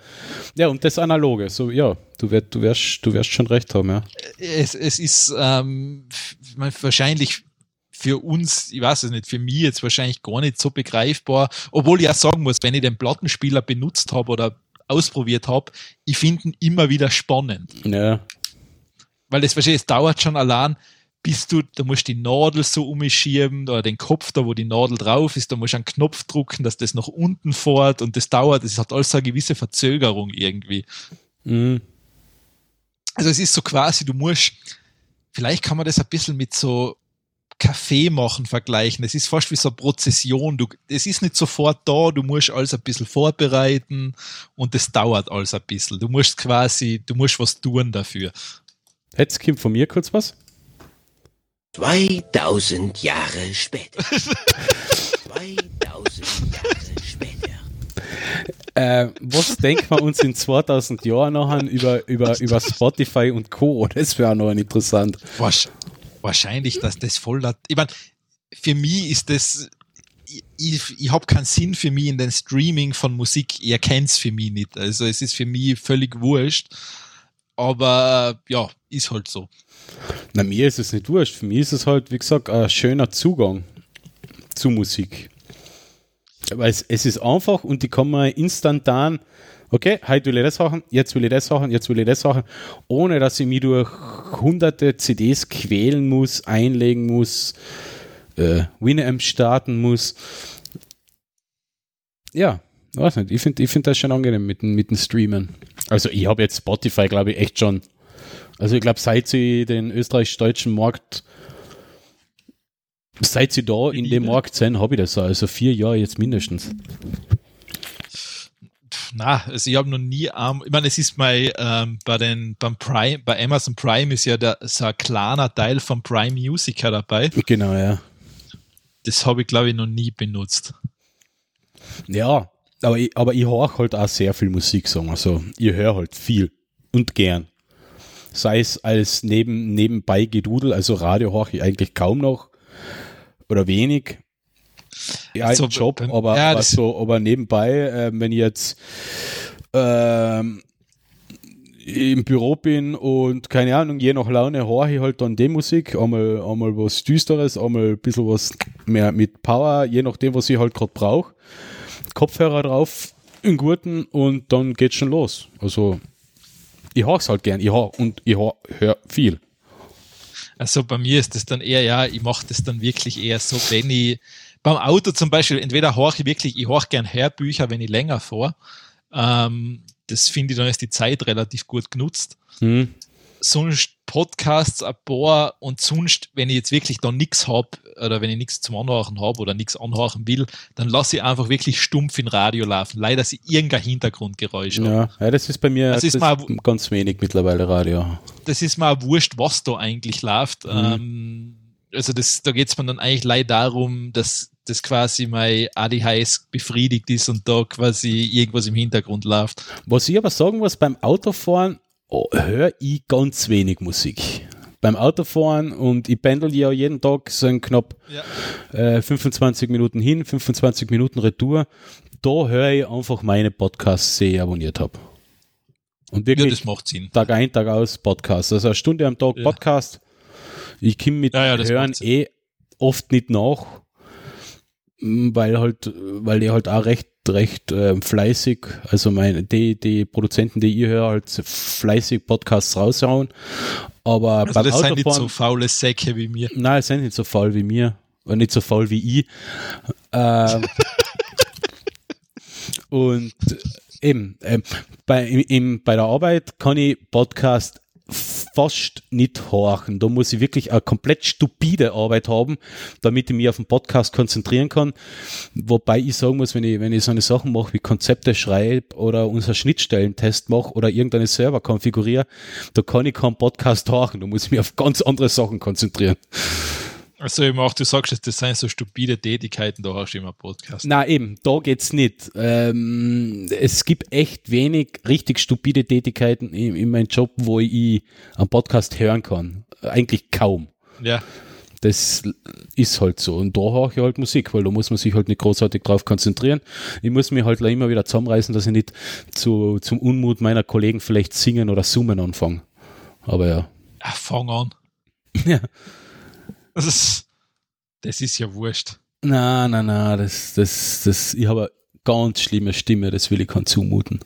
Ja, und das Analoge. So, ja, du, wirst, du, wirst, du wirst schon recht haben, ja. Es, es ist ähm, wahrscheinlich für uns, ich weiß es nicht, für mich jetzt wahrscheinlich gar nicht so begreifbar, obwohl ich auch sagen muss, wenn ich den Plattenspieler benutzt habe oder ausprobiert habe, ich finde ihn immer wieder spannend. Ja, weil das wahrscheinlich, es dauert schon allein, bis du, da musst die Nadel so umschieben oder den Kopf da, wo die Nadel drauf ist, da musst du einen Knopf drücken, dass das nach unten fährt und das dauert, das hat alles eine gewisse Verzögerung irgendwie. mhm. Also es ist so quasi, du musst, vielleicht kann man das ein bisschen mit so Kaffee machen vergleichen. Es ist fast wie so eine Prozession. Du, es ist nicht sofort da, du musst alles ein bisschen vorbereiten und das dauert alles ein bisschen. Du musst quasi, du musst was tun dafür. Jetzt kommt von mir kurz was. 2000 Jahre später. 2000 Jahre später. Äh, was denkt man uns in 2000 Jahren nachher über, über, über Spotify und Co.? Das wäre auch noch interessant. Wasch, wahrscheinlich, dass das voll hat. Ich meine, für mich ist das, ich, ich, habe keinen Sinn für mich in den Streaming von Musik. Ihr kennt's für mich nicht. Also es ist für mich völlig wurscht. Aber ja, ist halt so. Na, mir ist es nicht wurscht. Für mich ist es halt, wie gesagt, ein schöner Zugang zu Musik. Weil es, es ist einfach und die kann man instantan, okay, heute will ich das machen, jetzt will ich das machen, jetzt will ich das machen, ohne dass ich mich durch hunderte CDs quälen muss, einlegen muss, äh, Winamp starten muss. Ja, weiß nicht, ich finde ich find das schon angenehm mit, dem- mit dem Streamen. Also ich habe jetzt Spotify, glaube ich, echt schon also ich glaube, seit sie den österreichisch-deutschen Markt, seit sie da in dem Markt sind, habe ich das so. Also vier Jahre jetzt mindestens. Na, also ich habe noch nie, ähm, ich meine, es ist mal ähm, bei den beim Prime, bei Amazon Prime ist ja der, so ein kleiner Teil von Prime Music dabei. Genau, ja. Das habe ich glaube ich noch nie benutzt. Ja, aber ich, aber ich höre halt auch sehr viel Musik, sagen wir so. Ich höre halt viel und gern. Sei es als neben, nebenbei Gedudel, also Radio höre ich eigentlich kaum noch oder wenig. Ja, Also, ein Job, aber, ja, aber so, aber nebenbei, äh, wenn ich jetzt ähm, im Büro bin und keine Ahnung, je nach Laune höre ich halt dann die Musik, einmal, einmal was Düsteres, einmal ein bisschen was mehr mit Power, je nachdem, was ich halt gerade brauche. Kopfhörer drauf, einen guten und dann geht's schon los. Also ich höre es halt gern, ich höre und ich höre hör viel. Also bei mir ist das dann eher, ja, ich mache das dann wirklich eher so, wenn ich beim Auto zum Beispiel, entweder horche ich wirklich, ich horche gern Hörbücher, wenn ich länger vor. Ähm, das finde ich, dann ist die Zeit relativ gut genutzt. Hm. Sonst Podcasts ein paar und sonst, wenn ich jetzt wirklich da nichts hab oder wenn ich nichts zum Anhören habe oder nichts anhören will, dann lasse ich einfach wirklich stumpf in Radio laufen. Leider sie irgendein Hintergrundgeräusch. Ja, ja, das ist bei mir Das ist das mal- ganz wenig mittlerweile Radio. das ist mir auch wurscht, was da eigentlich läuft. Ähm, also das, da geht's mir dann eigentlich leider darum, dass das quasi mein ADHS befriedigt ist und da quasi irgendwas im Hintergrund läuft. Was ich aber sagen muss, beim Autofahren oh, höre ich ganz wenig Musik. Beim Autofahren und ich pendel ja jeden Tag so ein knapp Ja. äh, 25 Minuten hin, 25 Minuten Retour. Da höre ich einfach meine Podcasts, die ich abonniert habe. Und Ja, wirklich das macht Sinn. Tag ein, Tag aus Podcast. Also eine Stunde am Tag Ja. Podcast. Ich komme mit Ja, ja, Hören eh oft nicht nach, m, weil halt, weil die halt auch recht, recht ähm, fleißig, also meine, die, die Produzenten, die ich höre, halt fleißig Podcasts raushauen. Aber Also beim das sind nicht Autofahren, so faule Säcke wie mir. nein, es sind nicht so faul wie mir, und nicht so faul wie ich. Ähm, und äh, eben, ähm, bei, im, im, bei der Arbeit kann ich Podcast fast nicht horchen. Da muss ich wirklich eine komplett stupide Arbeit haben, damit ich mich auf den Podcast konzentrieren kann. Wobei ich sagen muss, wenn ich, wenn ich so eine Sachen mache wie Konzepte schreibe oder unser Schnittstellentest mache oder irgendeine Server konfiguriere, da kann ich keinen Podcast horchen. Da muss ich mich auf ganz andere Sachen konzentrieren. Also eben auch, du sagst, das sind so stupide Tätigkeiten, da hast du immer Podcast. Na eben, da geht's nicht. Ähm, es gibt echt wenig richtig stupide Tätigkeiten in, in meinem Job, wo ich einen Podcast hören kann. Eigentlich kaum. Ja, Das ist halt so. Und da höre ich halt Musik, weil da muss man sich halt nicht großartig drauf konzentrieren. Ich muss mir halt immer wieder zusammenreißen, dass ich nicht zu, zum Unmut meiner Kollegen vielleicht singen oder summen anfange. Aber ja. ah, fang an. ja. Das ist, das ist ja wurscht. Na, na, na, das, das, das, ich habe eine ganz schlimme Stimme, das will ich keinen zumuten.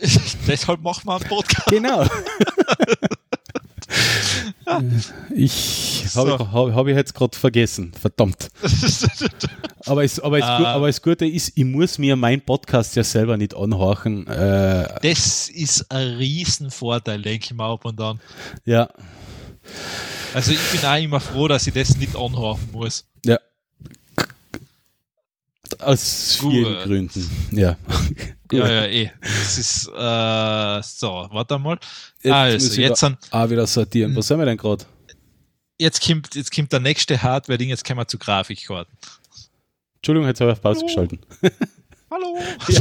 Deshalb machen wir einen Podcast. Genau. ich habe So. hab, hab ich jetzt gerade vergessen, verdammt. Aber es, aber, es, gu- aber das Gute ist, ich muss mir meinen Podcast ja selber nicht anhorchen. Äh, Das ist ein Riesenvorteil, denke ich mal ab und an. ja, Also ich bin auch immer froh, dass ich das nicht anhören muss. ja. Aus vielen Gut. Gründen. Ja. Ja, ja, eh. Das ist, äh, so, warte mal. Jetzt also, muss ich jetzt, sind, auch wieder sortieren. Was sind wir denn gerade? jetzt, kommt, jetzt kommt der nächste Hardware-Ding, jetzt kommen wir zu Grafikkarten. Entschuldigung, jetzt habe ich auf Pause Hallo. geschalten. Hallo! Ja,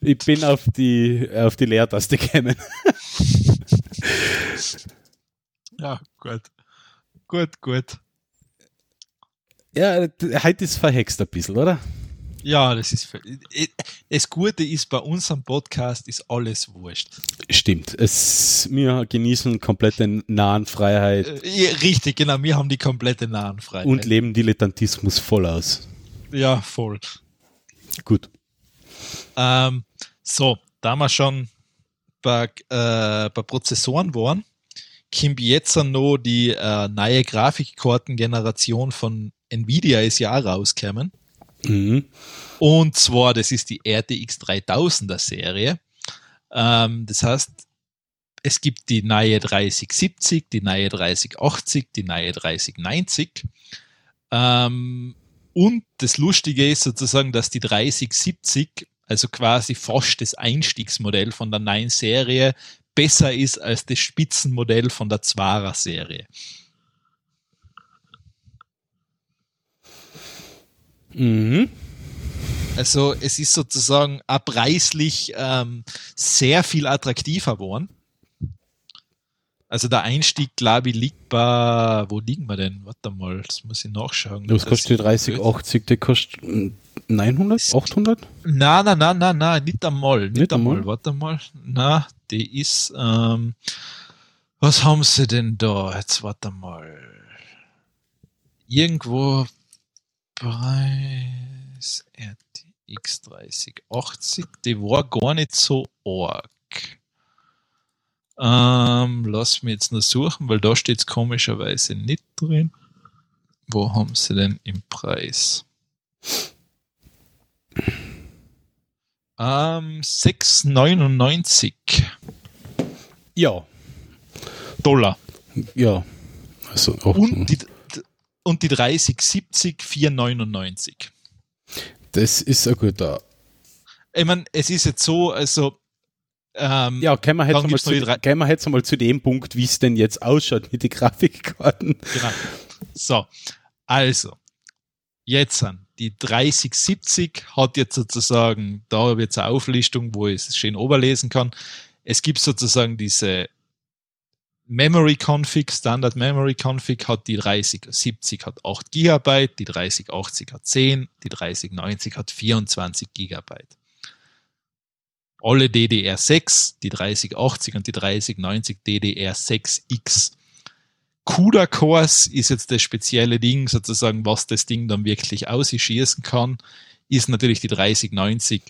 ich bin auf die, auf die Leertaste gekommen. Ja, gut. Gut, gut. Ja, heute ist verhext ein bisschen, oder? Ja, das ist. Das Gute ist, bei unserem Podcast ist alles wurscht. Stimmt. Es, wir genießen komplette Nahenfreiheit Äh, ja, richtig, genau. Wir haben die komplette Nahenfreiheit. und leben Dilettantismus voll aus. Ja, voll. Gut. Ähm, so, da wir schon bei, äh, bei Prozessoren waren, jetzt noch die äh, neue Grafikkartengeneration von Nvidia ist ja auch rausgekommen. Mhm. Und zwar, das ist die RTX 3000er Serie. Ähm, das heißt, es gibt die neue 3070, die neue 3080, die neue 3090. Ähm, und das Lustige ist sozusagen, dass die 3070, also quasi fast das Einstiegsmodell von der neuen Serie, besser ist als das Spitzenmodell von der 2er Serie. Mhm. Also es ist sozusagen auch preislich ähm, sehr viel attraktiver geworden. Also der Einstieg, glaube ich, liegt bei, wo liegen wir denn? Warte mal, das muss ich nachschauen. Was kostet die 30, 80? Die kostet mm, 900? 800? Nein, nein, nein, nein, nein, nicht einmal, nicht, Nicht einmal. einmal? warte mal. Na, die ist, ähm, was haben sie denn da? Jetzt warte mal. Irgendwo Preis RTX 3080, die war gar nicht so arg. Ähm, lass mich jetzt nur suchen, weil da steht es komischerweise nicht drin. Wo haben sie denn im Preis? Ähm, 6,99 Ja. Dollar. Ja. Also, Und die, und die 3070 4,99. das ist ein guter. Ich meine, es ist jetzt so, also Ähm, Ja, kommen wir jetzt, die zu, kommen wir jetzt einmal zu dem Punkt, wie es denn jetzt ausschaut mit den Grafikkarten. Genau. So, also, jetzt an. Die 3070 hat jetzt sozusagen, da habe ich jetzt eine Auflistung, wo ich es schön oberlesen kann. Es gibt sozusagen diese Memory Config, Standard Memory Config hat die 3070 hat 8 GB, die 3080 hat 10, die 3090 hat 24 GB. Alle DDR6, die 3080 und die 3090 DDR6X. CUDA Cores ist jetzt das spezielle Ding, sozusagen, was das Ding dann wirklich ausschießen kann, ist natürlich die 3090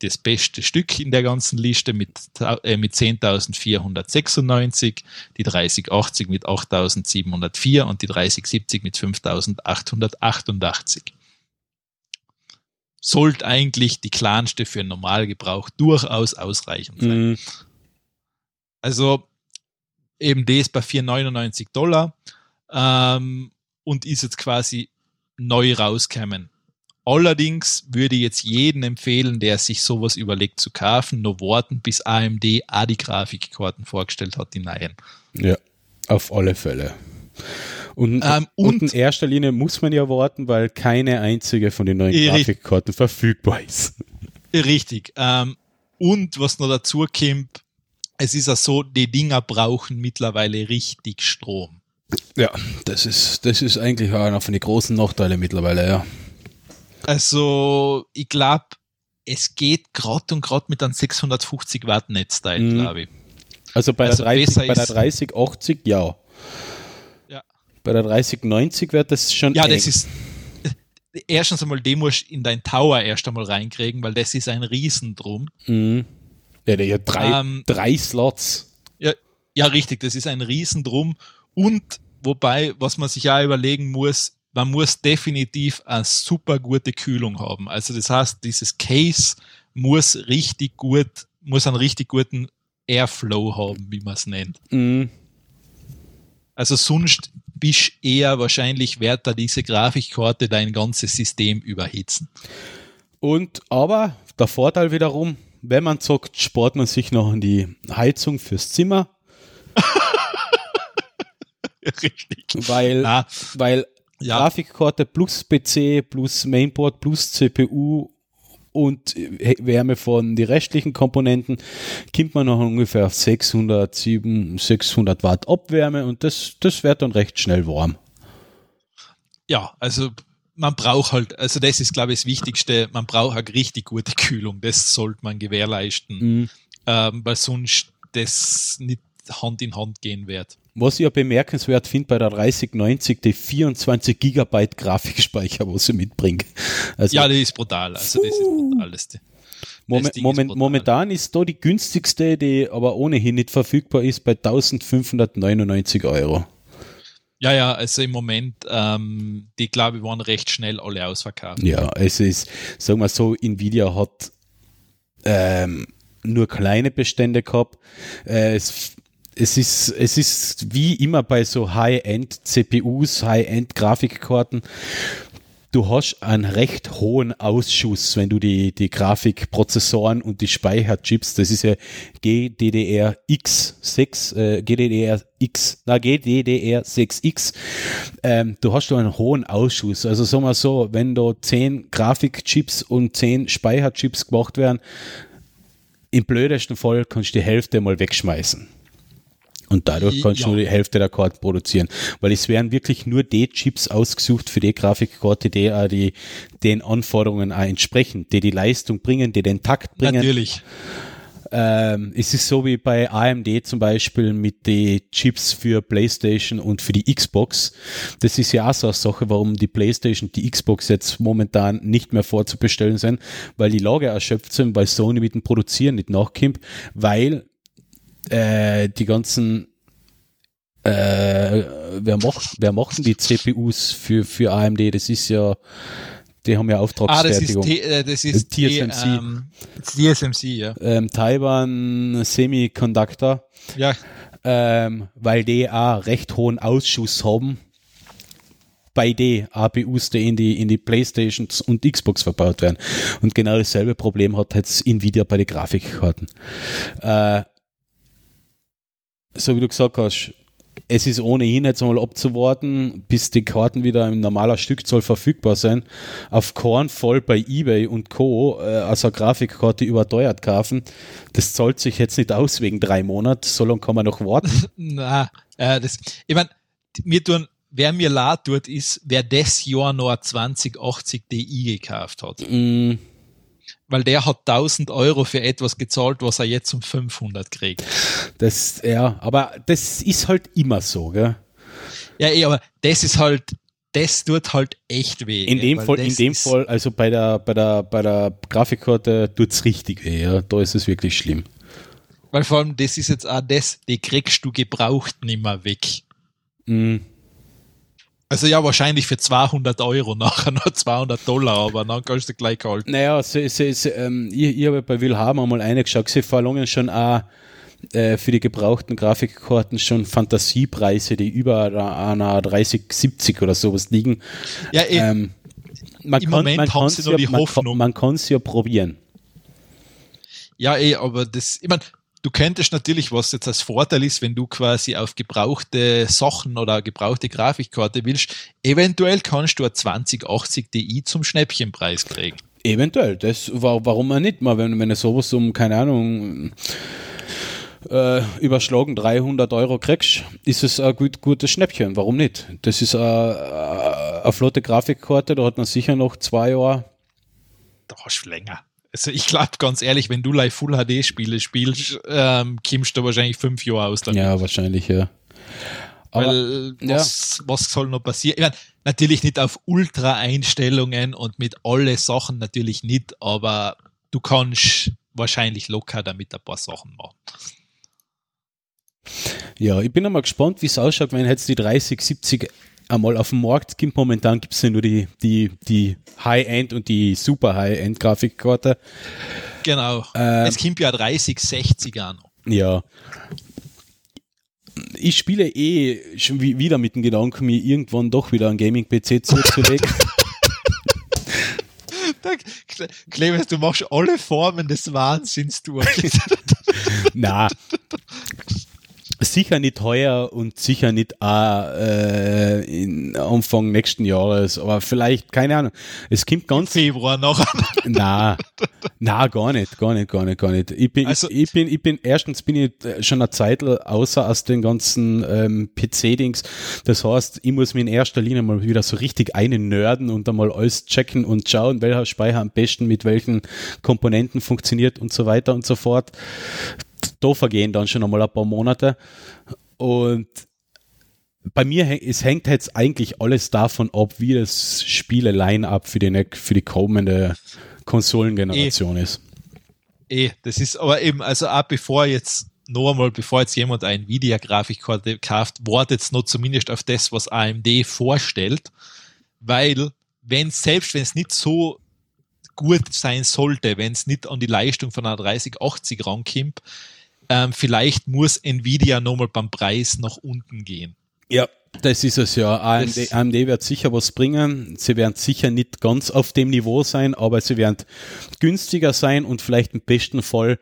das beste Stück in der ganzen Liste mit, äh, mit 10.496, die 3080 mit 8.704 und die 3070 mit 5.888. Sollte eigentlich die kleinste für einen Normalgebrauch durchaus ausreichend sein. Mhm. Also eben das bei 4,99 Dollar ähm, und ist jetzt quasi neu rausgekommen. Allerdings würde ich jetzt jeden empfehlen, der sich sowas überlegt zu kaufen, noch warten, bis AMD auch die Grafikkarten vorgestellt hat, die neuen. Ja, auf alle Fälle. Und, Ähm, und, und- in erster Linie muss man ja warten, weil keine einzige von den neuen. Grafikkarten verfügbar ist. Richtig. Ähm, und was noch dazu kommt, es ist ja so, die Dinger brauchen mittlerweile richtig Strom. Ja, das ist, das ist eigentlich auch einer von den großen Nachteile mittlerweile, ja. Also, ich glaube, es geht gerade und gerade mit einem 650 Watt Netzteil, Mhm. glaube ich. Also bei Also der 30, besser bei der ist- 3080, ja. Ja. Bei der 3090 wird das schon Ja, eng. das ist erstens einmal, den musst du in dein Tower erst einmal reinkriegen, weil das ist ein Riesendrum. Mhm. Ja, der hat drei, Ähm, drei Slots. Ja, ja, richtig, das ist ein Riesendrum. Und wobei, was man sich ja überlegen muss, man muss definitiv eine super gute Kühlung haben. Also das heißt, dieses Case muss richtig gut, muss einen richtig guten Airflow haben, wie man es nennt. Mhm. Also sonst bist eher wahrscheinlich wird da diese Grafikkarte dein ganzes System überhitzen. Und aber der Vorteil wiederum, wenn man zockt, spart man sich noch an die Heizung fürs Zimmer, Richtig. weil, Na, weil ja, Grafikkarte plus PC plus Mainboard plus CPU und Wärme von den restlichen Komponenten kommt man noch ungefähr auf 600, 700, 600 Watt Abwärme und das, das wird dann recht schnell warm. ja, also man braucht halt, also das ist, glaube ich, das Wichtigste, man braucht eine richtig gute Kühlung. Das sollte man gewährleisten, Mhm. ähm, weil sonst das nicht Hand in Hand gehen wird. Was ich ja bemerkenswert finde bei der 3090, die 24 Gigabyte Grafikspeicher, was sie mitbringt. Also Ja, das ist brutal. Also das ist brutal. Das, Moment, Ding ist Moment, brutal. momentan ist da die günstigste, die aber ohnehin nicht verfügbar ist, bei 1599 Euro. Ja, ja, also im Moment, ähm, die glaube ich waren recht schnell alle ausverkauft. Ja, es ist, sagen wir so, Nvidia hat ähm, nur kleine Bestände gehabt. Äh, es, es, ist, es ist wie immer bei so High-End-CPUs, High-End-Grafikkarten. Du hast einen recht hohen Ausschuss, wenn du die, die Grafikprozessoren und die Speicherchips, das ist ja GDDR-X6, äh, GDDR-X, na, GDDR6X, ähm, du hast da einen hohen Ausschuss. Also sagen wir so, wenn da zehn Grafikchips und zehn Speicherchips gemacht werden, im blödesten Fall kannst du die Hälfte mal wegschmeißen. Und dadurch kannst Ja. du nur die Hälfte der Karten produzieren. Weil es werden wirklich nur die Chips ausgesucht für die Grafikkarte, die auch die, den Anforderungen auch entsprechen, die die Leistung bringen, die den Takt bringen. Natürlich. Ähm, es ist so wie bei AMD zum Beispiel mit den Chips für PlayStation und für die Xbox. Das ist ja auch so eine Sache, warum die PlayStation, die Xbox jetzt momentan nicht mehr vorzubestellen sind, weil die Lager erschöpft sind, weil Sony mit dem Produzieren nicht nachkommt, weil äh, die ganzen äh, wer macht, wer macht denn die CPUs für, für AMD? Das ist ja, die haben ja Ah, das ist, Auftragsfertigung. T äh, das ist TSMC. T, ähm, TSMC, ja. ähm, Taiwan Semiconductor, Ja, ähm, weil die auch recht hohen Ausschuss haben. beide APUs, die in die, in die Playstations und Xbox verbaut werden. Und genau dasselbe Problem hat jetzt Nvidia bei den Grafikkarten. Äh, so wie du gesagt hast, es ist ohnehin jetzt einmal abzuwarten, bis die Karten wieder in normaler Stückzahl verfügbar sind. Auf keinen Fall bei eBay und Co. Äh, also eine Grafikkarte überteuert kaufen. Das zahlt sich jetzt nicht aus wegen drei Monaten. So lange kann man noch warten. Na, äh, das, ich meine, mir tun, wer mir leid tut, ist, wer das Jahr noch ein 2080 Ti gekauft hat. Mm, Weil der hat 1000 Euro für etwas gezahlt, was er jetzt um 500 kriegt. das, ja, aber das ist halt immer so, gell? Ja, eh, aber das ist halt, das tut halt echt weh. In dem weil Fall, in dem Fall, also bei der, bei der, bei der Grafikkarte tut's richtig weh, ja. Da ist es wirklich schlimm. Weil vor allem, das ist jetzt auch das, die kriegst du gebraucht nimmer weg. Mm, Also ja, wahrscheinlich für 200 Euro, nachher noch 200 Dollar, aber dann kannst du gleich halten. Naja, sie, sie, sie, ähm, ich, ich habe bei Willhaben einmal reingeschaut, sie verlangen schon auch äh, für die gebrauchten Grafikkarten schon Fantasiepreise, die über einer, einer 3070 oder sowas liegen. Ja, eh, Ähm, man Im kann, Moment man haben sie nur ja, die man, Hoffnung. Man kann es ja probieren. ja, eh, aber das, ich meine, du könntest natürlich, was jetzt als Vorteil ist, wenn du quasi auf gebrauchte Sachen oder gebrauchte Grafikkarte willst, eventuell kannst du ein 2080 Ti zum Schnäppchenpreis kriegen. Eventuell, das war, warum man nicht mal, wenn, wenn du sowas um, keine Ahnung, äh, überschlagen 300 Euro kriegst, ist es ein gut, gutes Schnäppchen. Warum nicht? Das ist eine, eine flotte Grafikkarte, da hat man sicher noch zwei Jahre. Da hast du länger. Also ich glaube ganz ehrlich, wenn du live Full HD Spiele spielst, ähm, kommst du wahrscheinlich fünf Jahre aus damit. Ja, wahrscheinlich, ja. Aber, Weil was, was soll noch passieren? Ich meine, natürlich nicht auf Ultra-Einstellungen und mit alle Sachen natürlich nicht, aber du kannst wahrscheinlich locker damit ein paar Sachen machen. ja, ich bin einmal gespannt, wie es ausschaut, wenn jetzt die 3070 einmal auf dem Markt gibt. Momentan gibt es ja nur die, die, die High-End und die super High-End Grafikkarte. Genau. Ähm, es kommt ja 30, 60 an. Ja. Ich spiele eh schon wie, wieder mit dem Gedanken, mir irgendwann doch wieder einen Gaming-PC zurückzulegen. Clemens, du machst alle Formen des Wahnsinns durch. Na. Sicher nicht heuer und sicher nicht auch, äh, in Anfang nächsten Jahres, aber vielleicht, keine Ahnung. Es kommt ganz Februar noch. Na, na, gar nicht, gar nicht, gar nicht, gar nicht. Ich bin, Also- ich, ich bin, ich bin, erstens bin ich schon eine Zeit außer aus den ganzen ähm, PC-Dings. Das heißt, ich muss mir in erster Linie mal wieder so richtig einen nerden und einmal alles checken und schauen, welcher Speicher am besten mit welchen Komponenten funktioniert und so weiter und so fort. Da vergehen dann schon einmal ein paar Monate. Und bei mir es hängt jetzt eigentlich alles davon ab, wie das Spiele-Line-Up für die, ne- für die kommende Konsolengeneration ist. Eh, das ist aber eben, also auch bevor jetzt noch einmal, bevor jetzt jemand eine Nvidia-Grafikkarte kauft, wartet jetzt noch zumindest auf das, was AMD vorstellt, weil wenn selbst wenn es nicht so gut sein sollte, wenn es nicht an die Leistung von einer 3080 rankommt, ähm, vielleicht muss Nvidia nochmal beim Preis nach unten gehen. Ja, das ist es ja. AMD, Das- AMD wird sicher was bringen. Sie werden sicher nicht ganz auf dem Niveau sein, aber sie werden günstiger sein und vielleicht im besten Fall,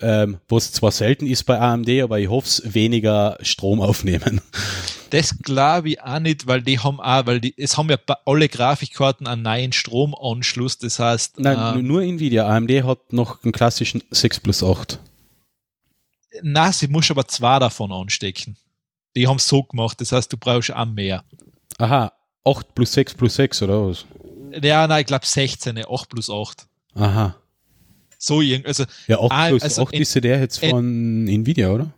ähm, was zwar selten ist bei AMD, aber ich hoffe es, weniger Strom aufnehmen. Das glaube ich auch nicht, weil die haben auch, weil die, es haben ja alle Grafikkarten einen neuen Stromanschluss, das heißt, Nein, ähm, nur Nvidia. AMD hat noch einen klassischen 6 plus 8. Na, sie muss aber zwei davon anstecken. Die haben es so gemacht, das heißt, du brauchst auch mehr. Aha, 8 plus 6 plus 6 oder was? Ja, nein, ich glaube 16, 8 plus 8. Aha. So irgend, also Ja, 8 Ah, plus also 8 in- ist ja der jetzt in- von Nvidia, oder?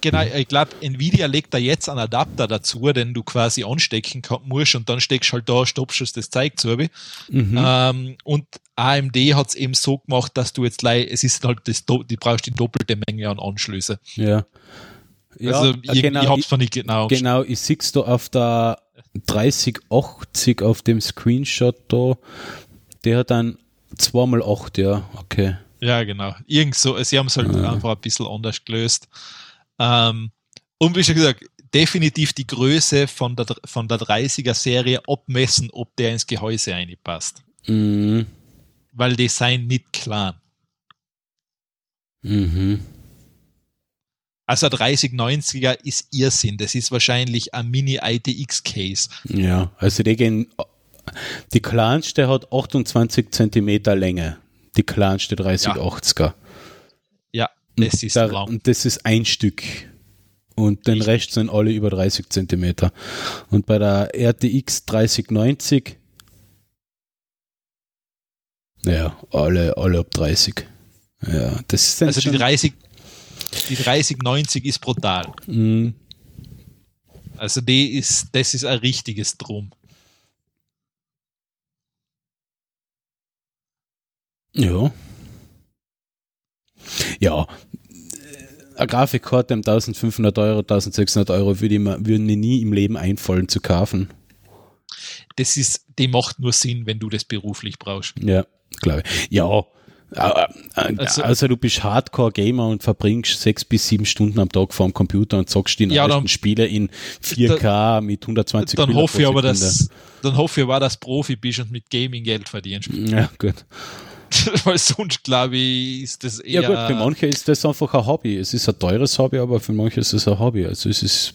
Genau, ich glaube, Nvidia legt da jetzt einen Adapter dazu, den du quasi anstecken kann, musst und dann steckst halt da, stoppst du das Zeug zu. Mhm. Ähm, und AMD hat es eben so gemacht, dass du jetzt gleich, es ist halt das, du brauchst die doppelte Menge an Anschlüsse. Ja. Ja, also ich, genau, ich hab's zwar nicht genau genau, ich sieh's da auf der 3080 auf dem Screenshot da. Der hat dann zweimal 8, ja, okay. Ja, genau. Irgend so, sie haben es halt Ja. einfach ein bisschen anders gelöst. Ähm, und wie schon gesagt, definitiv die Größe von der, von der 30er Serie abmessen, ob der ins Gehäuse reinpasst. Mhm. Weil die seien nicht klein. Mhm. Also ein 3090er ist Irrsinn. Das ist wahrscheinlich ein Mini-ITX-Case. Ja, also die gehen, die kleinste hat 28 Zentimeter Länge. Die kleinste 3080er. Ja, das ist Da, lang. und das ist ein Stück. Und den Rest sind alle über 30 Zentimeter. Und bei der RTX 3090, ja, alle, alle ab 30. Ja, das ist Also die schon, 30, die 3090 ist brutal. Mhm. Also die ist, das ist ein richtiges Drum. Ja. Ja. Eine Grafikkarte um 1500 Euro, 1600 Euro würde mir, würden mir nie im Leben einfallen zu kaufen. Das ist, die macht nur Sinn, wenn du das beruflich brauchst. Ja, glaube ich. Ja. Also- Also, du bist Hardcore-Gamer und verbringst sechs bis sieben Stunden am Tag vor dem Computer und zockst die Ja, neuesten Spiele in 4K mit 120 Dann Bilder hoffe ich aber, dass, dann hoffe ich aber, dass Profi bist und mit Gaming Geld verdienst. Ja, gut. Weil sonst, glaube ich, ist das Ja, eher. gut, für manche ist das einfach ein Hobby. Es ist ein teures Hobby, aber für manche ist es ein Hobby. Also es ist,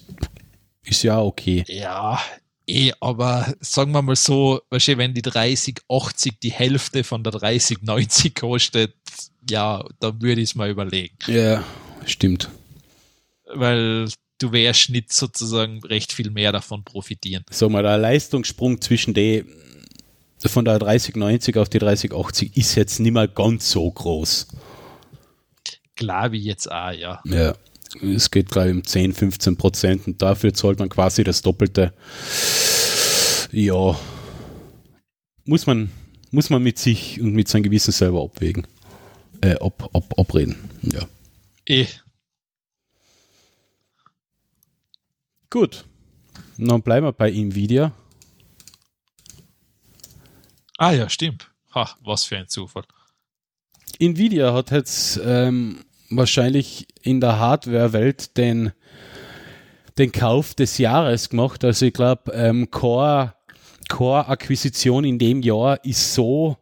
ist ja okay. Ja, eh, aber sagen wir mal so, wenn die 3080 die Hälfte von der 3090 kostet, ja, dann würde ich es mal überlegen. Ja, stimmt. Weil du wärst nicht sozusagen recht viel mehr davon profitieren. Sag mal, der Leistungssprung zwischen die von der 3090 auf die 3080 ist jetzt nicht mehr ganz so groß. Glaube ich jetzt auch, ja. Ja. Es geht glaube ich um 10, 15 Prozent und dafür zahlt man quasi das Doppelte. Ja. Muss man, muss man mit sich und mit seinem Gewissen selber abwägen. Äh, ab, ab, abreden. Ja. Eh, Gut. Und dann bleiben wir bei Nvidia. Ah ja, stimmt. Ha, was für ein Zufall. Nvidia hat jetzt ähm, wahrscheinlich in der Hardware-Welt den, den Kauf des Jahres gemacht. Also ich glaube, ähm, Core, Core-Akquisition in dem Jahr ist so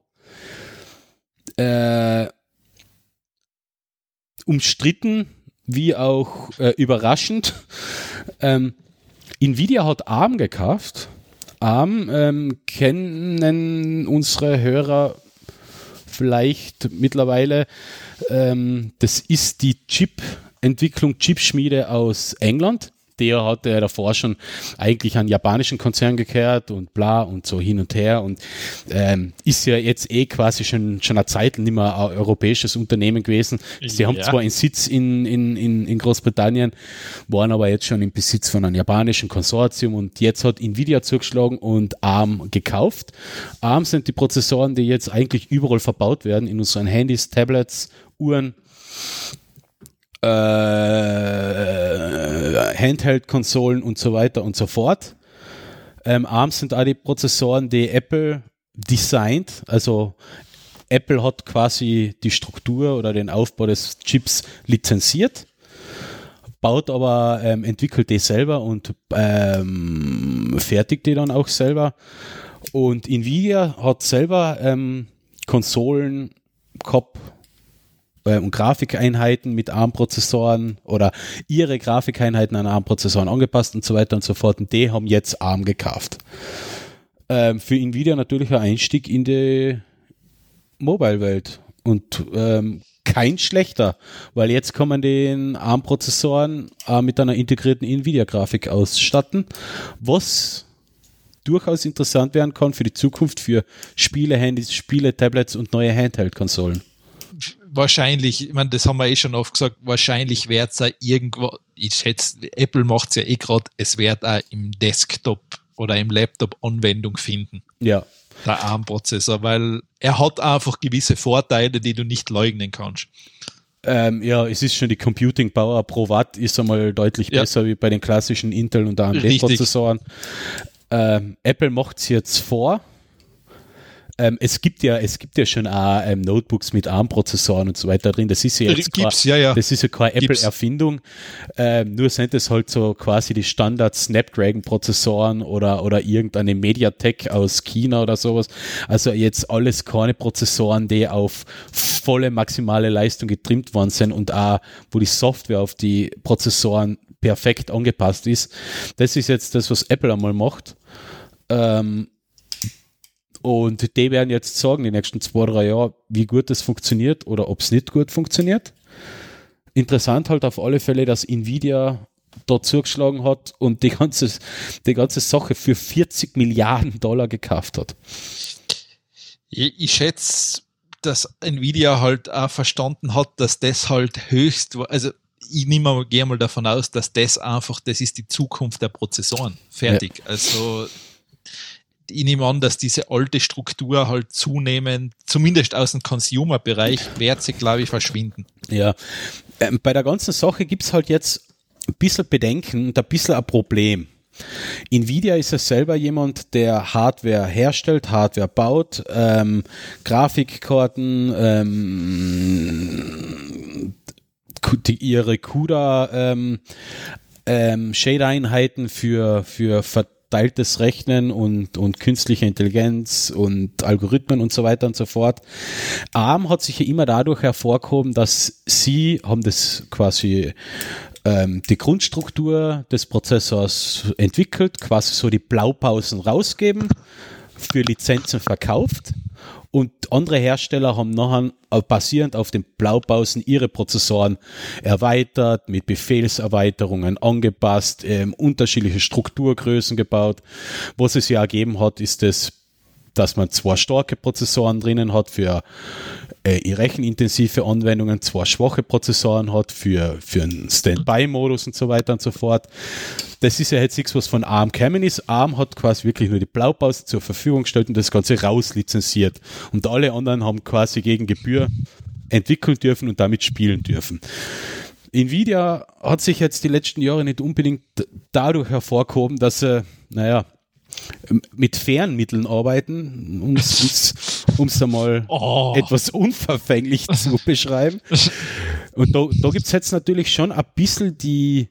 äh, umstritten wie auch äh, überraschend. Ähm, Nvidia hat ARM gekauft. ARM ähm, kennen unsere Hörer vielleicht mittlerweile. Ähm, das ist die Chip-Entwicklung, Chipschmiede aus England. Der hatte ja davor schon eigentlich einen japanischen Konzern gekehrt und bla und so hin und her und ähm, ist ja jetzt eh quasi schon, schon eine Zeit nicht mehr ein europäisches Unternehmen gewesen. Sie haben Ja. zwar einen Sitz in, in, in, in Großbritannien, waren aber jetzt schon im Besitz von einem japanischen Konsortium und jetzt hat Nvidia zugeschlagen und ARM gekauft. ARM sind die Prozessoren, die jetzt eigentlich überall verbaut werden, in unseren Handys, Tablets, Uhren, äh, Handheld-Konsolen und so weiter und so fort. Ähm, ARM sind auch die Prozessoren, die Apple designt. Also Apple hat quasi die Struktur oder den Aufbau des Chips lizenziert, baut aber, ähm, entwickelt die selber und ähm, fertigt die dann auch selber. Und Nvidia hat selber ähm, Konsolen gehabt und Grafikeinheiten mit ARM-Prozessoren oder ihre Grafikeinheiten an ARM-Prozessoren angepasst und so weiter und so fort. Und die haben jetzt ARM gekauft. Ähm, für Nvidia natürlich ein Einstieg in die Mobile-Welt und ähm, kein schlechter, weil jetzt kann man den ARM-Prozessoren äh, mit einer integrierten Nvidia-Grafik ausstatten, was durchaus interessant werden kann für die Zukunft für Spiele, Handys, Spiele, Tablets und neue Handheld-Konsolen. Wahrscheinlich, ich meine, das haben wir eh schon oft gesagt, wahrscheinlich wird es ja irgendwo, ich schätze, Apple macht es ja eh gerade, es wird auch im Desktop oder im Laptop Anwendung finden, Ja, der ARM-Prozessor, weil er hat einfach gewisse Vorteile, die du nicht leugnen kannst. Ähm, ja, es ist schon die Computing Power pro Watt ist einmal deutlich Ja. besser wie bei den klassischen Intel und AMD Richtig. Prozessoren. Ähm, Apple macht es jetzt vor. Ähm, es gibt ja, es gibt ja schon auch ähm, Notebooks mit ARM-Prozessoren und so weiter drin. Das ist ja jetzt Gibt's, kein, ja, ja. das ist ja keine. Apple-Erfindung. Ähm, nur sind es halt so quasi die Standard Snapdragon-Prozessoren oder, oder irgendeine Mediatek aus China oder sowas. Also jetzt alles keine Prozessoren, die auf volle maximale Leistung getrimmt worden sind und auch, wo die Software auf die Prozessoren perfekt angepasst ist. Das ist jetzt das, was Apple einmal macht. Ähm, und die werden jetzt sagen, die nächsten zwei, drei Jahre, wie gut das funktioniert oder ob es nicht gut funktioniert. Interessant halt auf alle Fälle, dass Nvidia da zugeschlagen hat und die ganze, die ganze Sache für 40 Milliarden Dollar gekauft hat. Ich, schätze, dass Nvidia halt auch verstanden hat, dass das halt höchst, also ich nehme mal, gehe mal davon aus, dass das einfach, das ist die Zukunft der Prozessoren. Fertig. Also ich nehme an, dass diese alte Struktur halt zunehmend, zumindest aus dem Consumer-Bereich, wird sie, glaube ich, verschwinden. Ja, ähm, bei der ganzen Sache gibt es halt jetzt ein bisschen Bedenken und ein bisschen ein Problem. Nvidia ist ja selber jemand, der Hardware herstellt, Hardware baut, ähm, Grafikkarten, ähm, die, ihre CUDA ähm, ähm, Shade-Einheiten für, für verteiltes Rechnen und, und künstliche Intelligenz und Algorithmen und so weiter und so fort. ARM hat sich ja immer dadurch hervorgehoben, dass sie haben das quasi ähm, die Grundstruktur des Prozessors entwickelt, quasi so die Blaupausen rausgeben, für Lizenzen verkauft und andere Hersteller haben nachher basierend auf den Blaupausen ihre Prozessoren erweitert, mit Befehlserweiterungen angepasst, ähm, unterschiedliche Strukturgrößen gebaut. Was es ja ergeben hat, ist es, dass man zwei starke Prozessoren drinnen hat für äh, rechenintensive Anwendungen, zwei schwache Prozessoren hat für, für einen Standby-Modus und so weiter und so fort. Das ist ja jetzt nichts, was von ARM gekommen ist. ARM hat quasi wirklich nur die Blaupause zur Verfügung gestellt und das Ganze rauslizenziert. Und alle anderen haben quasi gegen Gebühr entwickeln dürfen und damit spielen dürfen. Nvidia hat sich jetzt die letzten Jahre nicht unbedingt dadurch hervorgehoben, dass sie, naja, mit Fernmitteln arbeiten, um es einmal Oh. etwas unverfänglich zu beschreiben. Und da, da gibt es jetzt natürlich schon ein bisschen die,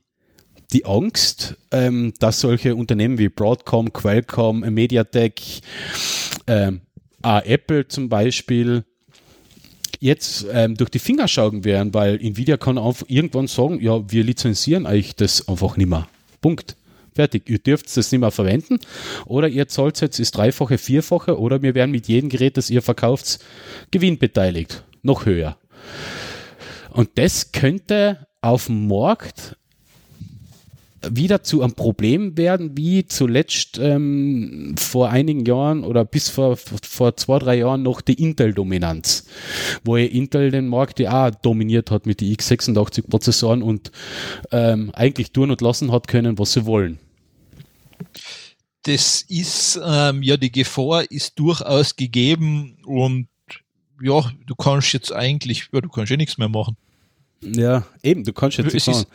die Angst, ähm, dass solche Unternehmen wie Broadcom, Qualcomm, Mediatek, ähm, Apple zum Beispiel, jetzt ähm, durch die Finger schauen werden, weil Nvidia kann auf irgendwann sagen, ja, wir lizenzieren euch das einfach nicht mehr. Punkt. Fertig. Ihr dürft das nicht mehr verwenden oder ihr zahlt jetzt das Dreifache, Vierfache oder wir werden mit jedem Gerät, das ihr verkauft, Gewinn beteiligt. Noch höher. Und das könnte auf dem Markt wieder zu einem Problem werden, wie zuletzt ähm, vor einigen Jahren oder bis vor, vor zwei, drei Jahren noch die Intel-Dominanz, wo Intel den Markt ja auch dominiert hat mit die x86-Prozessoren und ähm, eigentlich tun und lassen hat können, was sie wollen. Das ist, ähm, ja, die Gefahr ist durchaus gegeben und ja, du kannst jetzt eigentlich, ja, du kannst ja nichts mehr machen. Ja, eben, du kannst jetzt Es nicht ist-.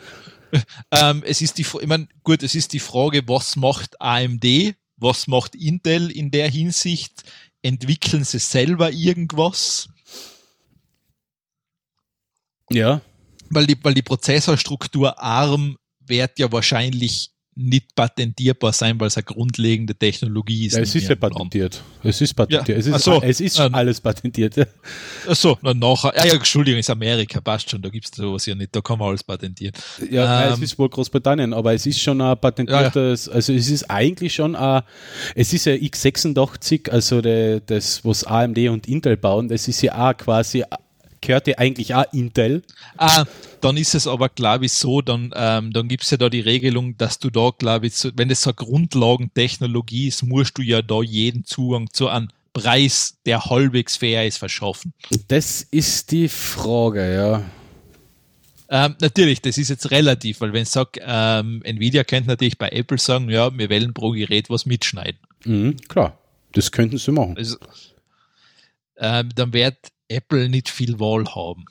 Ähm, es ist die, ich meine, gut, es ist die Frage, was macht AMD, was macht Intel in der Hinsicht? Entwickeln sie selber irgendwas? Ja, Weil die, weil die Prozessorstruktur ARM wird ja wahrscheinlich nicht patentierbar sein, weil es eine grundlegende Technologie ist. ja es ist ja patentiert. Es ist patentiert. Ja, Es ist, so. es ist Ähm, alles patentiert. Ja. Achso, na, nachher. Ja, ja, Entschuldigung, ist Amerika, passt schon, da gibt's sowas ja nicht, da kann man alles patentieren. Ja, nein, es Ähm, ist wohl Großbritannien, aber es ist schon ein patentiertes, also es ist eigentlich schon ein, es ist ja x86, also der, das, was AMD und Intel bauen, das ist ja auch quasi, gehört ja eigentlich auch Intel. Ah, dann ist es aber, glaube ich, so, dann, ähm, dann gibt's ja da die Regelung, dass du da, glaube ich, so, wenn das so eine Grundlagentechnologie ist, musst du ja da jeden Zugang zu einem Preis, der halbwegs fair ist, verschaffen. Das ist die Frage, ja. Ähm, natürlich, das ist jetzt relativ, weil wenn ich sage, ähm, Nvidia könnte natürlich bei Apple sagen, ja, wir wollen pro Gerät was mitschneiden. Mhm, klar, das könnten sie machen. Also, ähm, dann wird Apple nicht viel Wahl haben.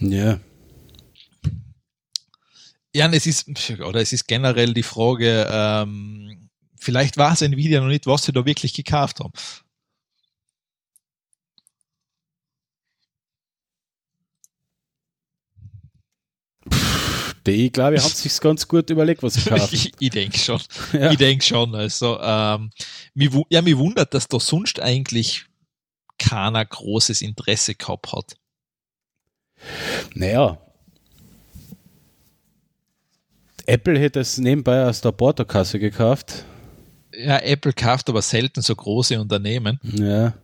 Ja, Ja, es ist, oder es ist generell die Frage, ähm, vielleicht weiß Nvidia noch nicht, was sie da wirklich gekauft haben. Die, ich glaube, haben sich ganz gut überlegt, was sie kaufen. ich ich denke schon. Ja. Ich denke schon. Also, ähm, mich, ja, mich wundert, dass da sonst eigentlich keiner großes Interesse gehabt hat. Naja. Apple hätte es nebenbei aus der Portokasse gekauft. Ja, Apple kauft aber selten so große Unternehmen. Ja.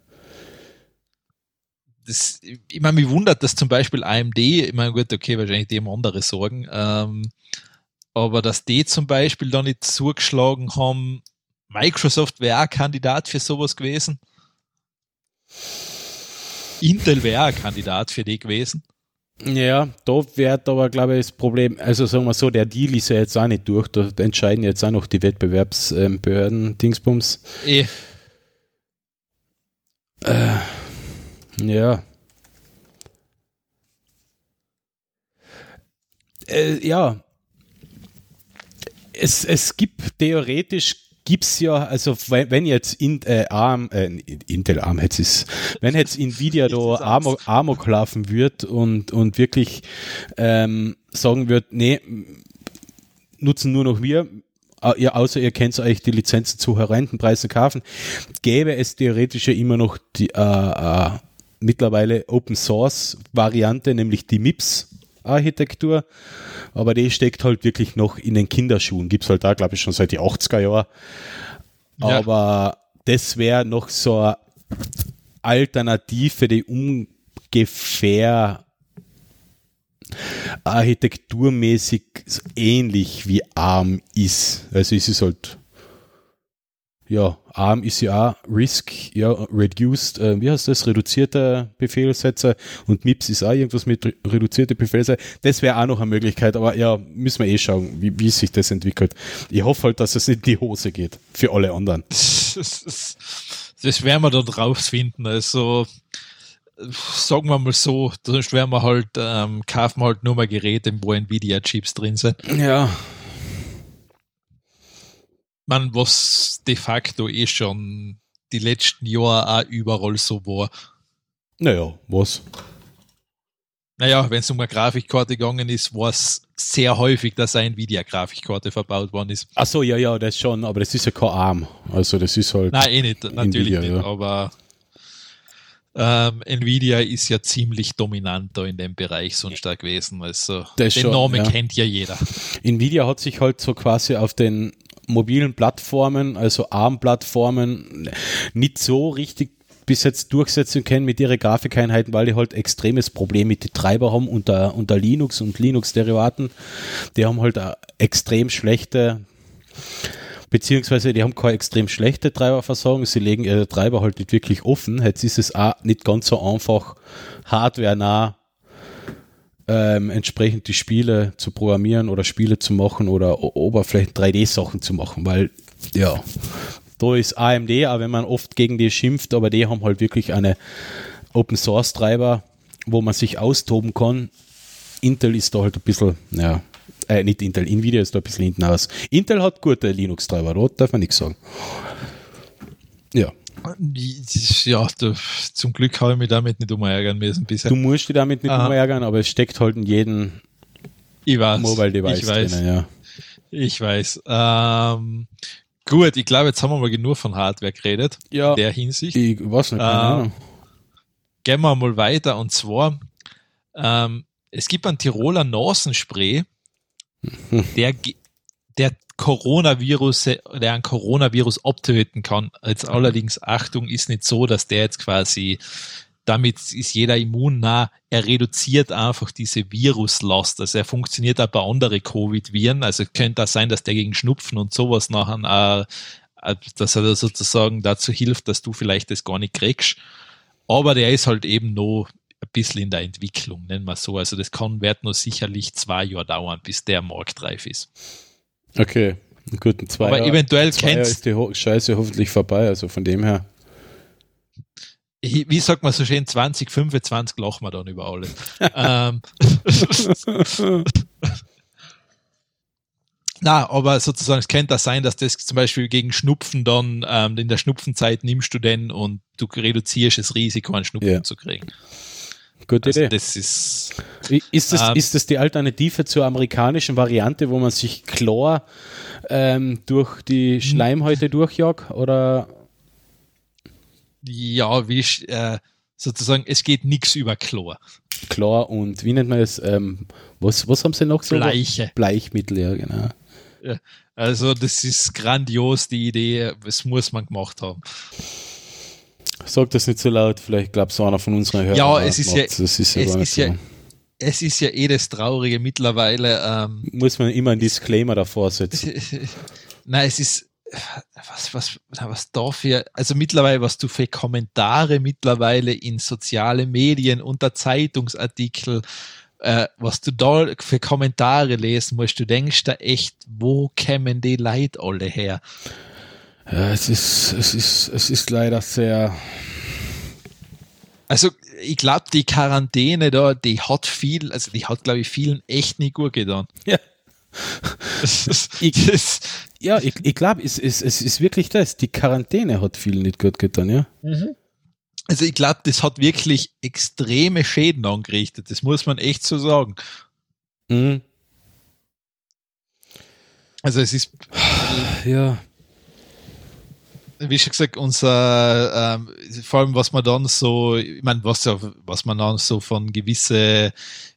Das, ich meine, mich wundert, dass zum Beispiel AMD, ich meine, gut, okay, wahrscheinlich die haben andere Sorgen, ähm, aber dass die zum Beispiel da nicht zugeschlagen haben, Microsoft wäre auch Kandidat für sowas gewesen. Intel wäre ein Kandidat für die gewesen. Ja, da wird aber, glaube ich, das Problem, also sagen wir so, der Deal ist ja jetzt auch nicht durch, da entscheiden jetzt auch noch die Wettbewerbsbehörden, Dingsbums. Eh, Ja. Äh, ja. Es, es gibt theoretisch gibt's ja, also wenn, wenn jetzt in, äh, ARM, äh, Intel ARM jetzt ist, wenn jetzt Nvidia da Amok, Amok laufen wird und, und wirklich ähm, sagen wird, nee, nutzen nur noch wir, ja, außer ihr könnt euch die Lizenzen zu horrenden Preisen kaufen, gäbe es theoretisch ja immer noch die äh, äh, mittlerweile Open Source Variante, nämlich die MIPS Architektur, aber die steckt halt wirklich noch in den Kinderschuhen. Gibt's halt da, glaube ich, schon seit die 80er Jahren. Ja. Aber das wäre noch so eine Alternative, die ungefähr architekturmäßig so ähnlich wie ARM ist. Also es ist halt, ja, ARM ist ja auch RISC, ja, reduced, äh, wie heißt das, reduzierte Befehlssätze und MIPS ist auch irgendwas mit re- reduzierte Befehlssätze. Das wäre auch noch eine Möglichkeit, aber ja, müssen wir eh schauen, wie, wie sich das entwickelt. Ich hoffe halt, dass es in die Hose geht, für alle anderen. das, das werden wir da drauf finden. Also sagen wir mal so, sonst werden wir halt, ähm, kaufen wir halt nur mal Geräte, wo Nvidia-Chips drin sind. Ja, Man, was de facto eh schon die letzten Jahre auch überall so war. naja, was? Naja, wenn es um eine Grafikkarte gegangen ist, war es sehr häufig, dass eine Nvidia-Grafikkarte verbaut worden ist. Ach so, ja, ja, das schon, aber das ist ja kein ARM. Also das ist halt. Nein, eh nicht, natürlich Nvidia, nicht, ja. aber ähm, Nvidia ist ja ziemlich dominant da in dem Bereich sonst da gewesen. Also Das den schon, Namen ja. kennt ja jeder. Nvidia hat sich halt so quasi auf den mobilen Plattformen, also ARM-Plattformen, nicht so richtig bis jetzt durchsetzen können mit ihren Grafikeinheiten, weil die halt extremes Problem mit den Treiber haben unter, unter Linux und Linux-Derivaten. Die haben halt extrem schlechte beziehungsweise die haben keine extrem schlechte Treiberversorgung, sie legen ihre Treiber halt nicht wirklich offen. Jetzt ist es auch nicht ganz so einfach, hardware-nah ähm, entsprechend die Spiele zu programmieren oder Spiele zu machen oder Oberflächen 3D-Sachen zu machen, weil ja, da ist AMD, auch wenn man oft gegen die schimpft, aber die haben halt wirklich eine Open Source Treiber, wo man sich austoben kann. Intel ist da halt ein bisschen, ja, äh, nicht Intel, Nvidia ist da ein bisschen hinten aus. Intel hat gute Linux-Treiber, da darf man nichts sagen. Ja, Ja, du, zum Glück habe ich mich damit nicht umärgern müssen bisher. du musst dich damit nicht Aha. mehr ärgern, aber es steckt halt in jedem ich weiß. Mobile-Device ich weiß. drin, ja. Ich weiß. Ähm, gut, ich glaube, jetzt haben wir mal genug von Hardware geredet. Ja, In der Hinsicht. ich weiß nicht, Ah. Ahnung. Gehen wir mal weiter und zwar, ähm, es gibt einen Tiroler Nasenspray, der, der Coronavirus, der ein Coronavirus abtöten kann. Jetzt allerdings, Achtung, ist nicht so, dass der jetzt quasi, damit ist jeder immunnah, er reduziert einfach diese Viruslast. Also er funktioniert auch bei anderen Covid-Viren. Also könnte auch sein, dass der gegen Schnupfen und sowas nachher, äh, äh, dass er sozusagen dazu hilft, dass du vielleicht das gar nicht kriegst. Aber der ist halt eben noch ein bisschen in der Entwicklung, nennen wir so. Also das kann, wird noch sicherlich zwei Jahre dauern, bis der marktreif ist. Okay, einen guten zwei Aber eventuell zwei Jahre kennst ist die Ho Scheiße hoffentlich vorbei, also von dem her. wie sagt man so schön, 2025 lachen wir dann über alles. ähm, Na, aber sozusagen, es könnte das sein, dass das zum Beispiel gegen Schnupfen dann, ähm, in der Schnupfenzeit nimmst du den und du reduzierst das Risiko, einen Schnupfen Ja. zu kriegen. Gute Also Idee. das ist, Ist das, Ähm, ist das die Alternative zur amerikanischen Variante, wo man sich Chlor ähm, durch die Schleimhäute durchjagt? Oder ja, wie äh, sozusagen, es geht nichts über Chlor. Chlor und wie nennt man es? Ähm, was, was haben sie noch so? Bleiche. Bleichmittel, ja, genau. Also, das ist grandios, die Idee, das muss man gemacht haben. Sag das nicht so laut, vielleicht glaubt es einer von unseren Hörern. Ja, es ist ja- das ist ja es ist ja-. Es ist ja eh das Traurige mittlerweile, ähm, Muss man immer einen Disclaimer davor setzen. Nein, es ist, was, was, was da für, also mittlerweile, was du für Kommentare mittlerweile in soziale Medien, unter Zeitungsartikel, äh, was du da für Kommentare lesen musst, du denkst da echt, wo kämen die Leute alle her? Ja, es ist, es ist, es ist leider sehr. Also, ich glaube, die Quarantäne da, die hat viel, also die hat, glaube ich, vielen echt nicht gut getan. Ja. Ich- Ja, ich, ich glaube, es, es, es ist wirklich das. Die Quarantäne hat vielen nicht gut getan, ja. Also ich glaube, das hat wirklich extreme Schäden angerichtet. Das muss man echt so sagen. Mhm. Also es ist, Ja. Wie schon gesagt, unser, ähm, vor allem was man dann so, ich meine, was, ja- was man dann so von gewisse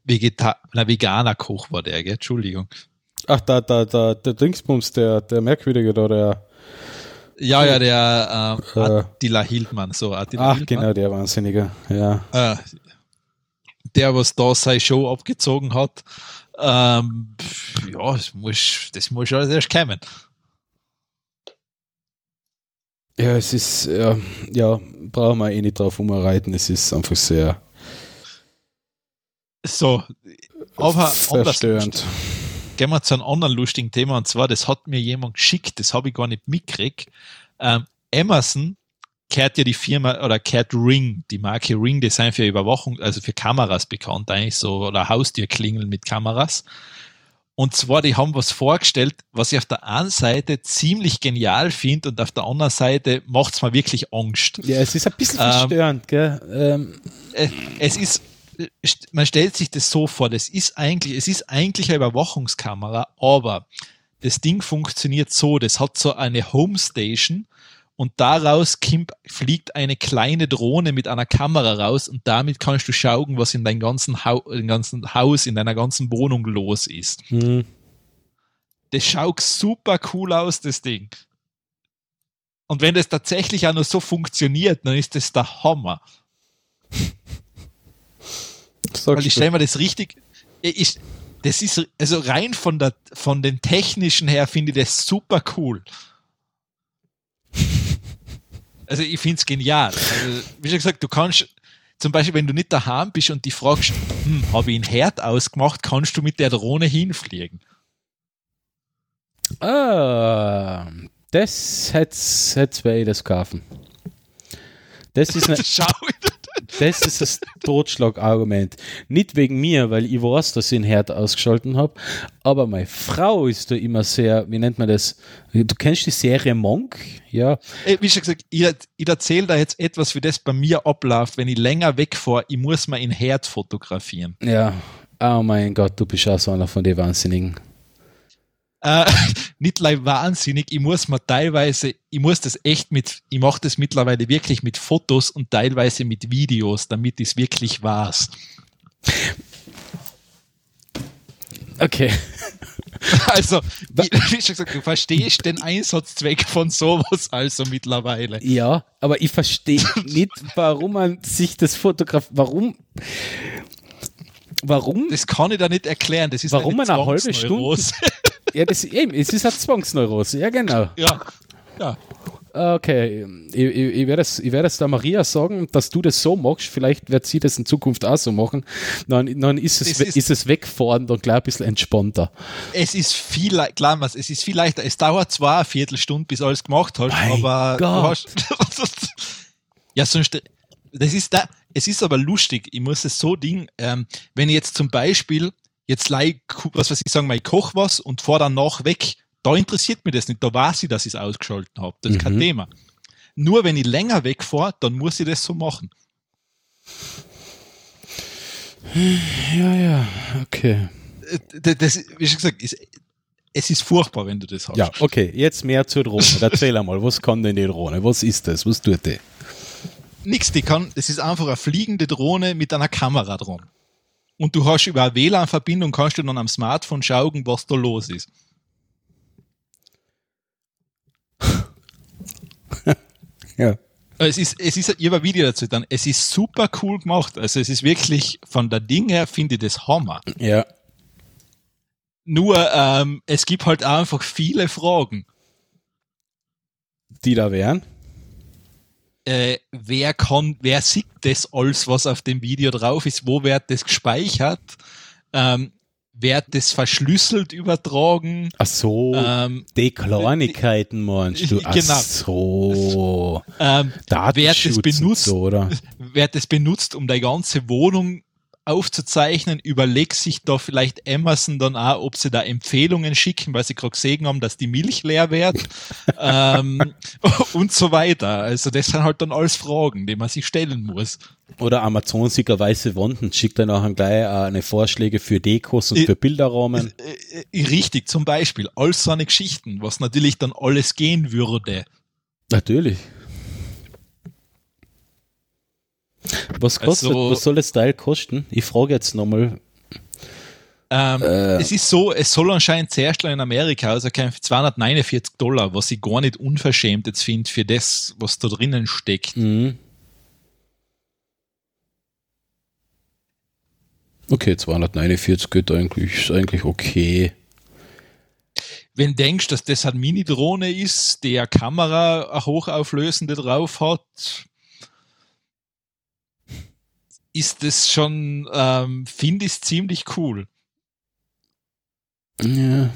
Vegeta na, veganer Koch war der, gell? Entschuldigung. Ach, da, da, da, der Dingsbums, der, der Merkwürdige da, der. Ja, ja, der ähm, Äh. Attila Hildmann, so Attila Ach, Hildmann. genau, der Wahnsinnige. Ja. Äh, der, was da seine Show abgezogen hat, ähm, ja, das muss, das muss alles erst kommen. Ja, es ist, ja, ja, brauchen wir eh nicht drauf umreiten. Es ist einfach sehr So, aber verstörend. gehen wir zu einem anderen lustigen Thema und zwar, das hat mir jemand geschickt, das habe ich gar nicht mitgekriegt. Ähm, Amazon kehrt ja die Firma oder kehrt Ring, die Marke Ring, die sind für Überwachung, also für Kameras bekannt eigentlich so oder Haustürklingeln mit Kameras. Und zwar, die haben was vorgestellt, was ich auf der einen Seite ziemlich genial finde und auf der anderen Seite macht es mir wirklich Angst. Ja, es ist ein bisschen Ähm, verstörend, gell? Ähm, äh, es ist, äh, man stellt sich das so vor, das ist eigentlich, es ist eigentlich eine Überwachungskamera, aber das Ding funktioniert so, das hat so eine Homestation und daraus kimp, fliegt eine kleine Drohne mit einer Kamera raus und damit kannst du schauen, was in deinem ganzen, Hau im ganzen Haus, in deiner ganzen Wohnung los ist. hm. Das schaut super cool aus, das Ding. Und wenn das tatsächlich auch nur so funktioniert, dann ist das der Hammer. Weil ich stelle mir das richtig, ich, das ist, also rein von der, von den technischen her finde ich das super cool. Also ich finde es genial. Also, wie schon gesagt, du kannst, zum Beispiel, wenn du nicht daheim bist und die fragst, hm, habe ich einen Herd ausgemacht, kannst du mit der Drohne hinfliegen. Ah, das hätte wäre das kaufen. Das ist, ne, Schau, das ist das Totschlagargument. Nicht wegen mir, weil ich weiß, dass ich einen Herd ausgeschalten habe, aber meine Frau ist da immer sehr, wie nennt man das? Du kennst die Serie Monk? Ja, wie schon gesagt, ich, ich erzähle da jetzt etwas, wie das bei mir abläuft, wenn ich länger wegfahre, ich muss mal in Herd fotografieren. ja. Oh mein Gott, du bist auch so einer von den Wahnsinnigen. Äh, nicht wahnsinnig, ich muss mir teilweise, ich muss das echt mit, ich mache das mittlerweile wirklich mit Fotos und teilweise mit Videos, damit ich es wirklich weiß. Okay. Also, wie, wie schon gesagt, du verstehst den Einsatzzweck von sowas also mittlerweile. Ja, aber ich verstehe nicht, warum man sich das Fotograf, warum, warum, Das kann ich da nicht erklären. Das ist Warum eine eine halbe Zwangsneurose. Ja, das, eben, es ist eine Zwangsneurose, ja genau. ja. ja. Okay, ich, ich, ich werde es ich werde es der Maria sagen, dass du das so machst, vielleicht wird sie das in Zukunft auch so machen, dann, dann ist, es, ist- ist es wegfahren dann gleich ein bisschen entspannter. Es ist viel, klar, es ist viel leichter. Es dauert zwar eine Viertelstunde, bis alles gemacht hast, Mein aber du Gott. hast, ja, sonst, das ist da, es ist aber lustig. Ich muss es so Ding, ähm, wenn ich jetzt zum Beispiel, jetzt leih, was weiß ich sagen, mal, ich koch was und fahr dann nach weg. Da interessiert mich das nicht. Da weiß ich, dass ich es ausgeschalten habe. Das ist kein Mhm. Thema. Nur wenn ich länger wegfahre, dann muss ich das so machen. Ja, ja, okay. Äh, d- Das, wie schon gesagt, ist, es ist furchtbar, wenn du das hast. Ja, okay, jetzt mehr zur Drohne. Erzähl einmal, was kann denn die Drohne? Was ist das? Was tut die? Nix, die kann, das ist einfach eine fliegende Drohne mit einer Kamera dran. Und du hast über eine WLAN-Verbindung kannst du dann am Smartphone schauen, was da los ist. Ja. Es ist, es ist, ich habe ein Video dazu dann. Es ist super cool gemacht. Also es ist wirklich, von der Ding her finde ich das Hammer. Ja. Nur, ähm, es gibt halt einfach viele Fragen. Die da wären? Äh, wer kann, wer sieht das alles, was auf dem Video drauf ist? Wo wird das gespeichert? Ähm, wird das verschlüsselt übertragen? Ach so, Ähm, die Kleinigkeiten meinst du? Ach Genau. so. ähm, wer Datenschutz das benutzt, so, oder? wer das benutzt, um die ganze Wohnung aufzuzeichnen, überlegt sich da vielleicht Amazon dann auch, ob sie da Empfehlungen schicken, weil sie gerade gesehen haben, dass die Milch leer wird ähm, und so weiter. Also das sind halt dann alles Fragen, die man sich stellen muss. Oder Amazon eine weiße Wand und schickt dann auch gleich äh, eine Vorschläge für Dekos und für Bilderrahmen. Richtig, zum Beispiel, all so eine Geschichten, was natürlich dann alles gehen würde. Natürlich. Was kostet, Also- was soll das Teil kosten? Ich frage jetzt nochmal. Ähm, Äh. Es ist so, es soll anscheinend zuerst in Amerika, also kein 249 Dollar, was ich gar nicht unverschämt jetzt finde für das, was da drinnen steckt. Mhm. Okay, 249 geht eigentlich, ist eigentlich okay. Wenn du denkst, dass das eine Mini-Drohne ist, die eine Kamera eine hochauflösende drauf hat, ist das schon, ähm, finde ich ziemlich cool. Ja.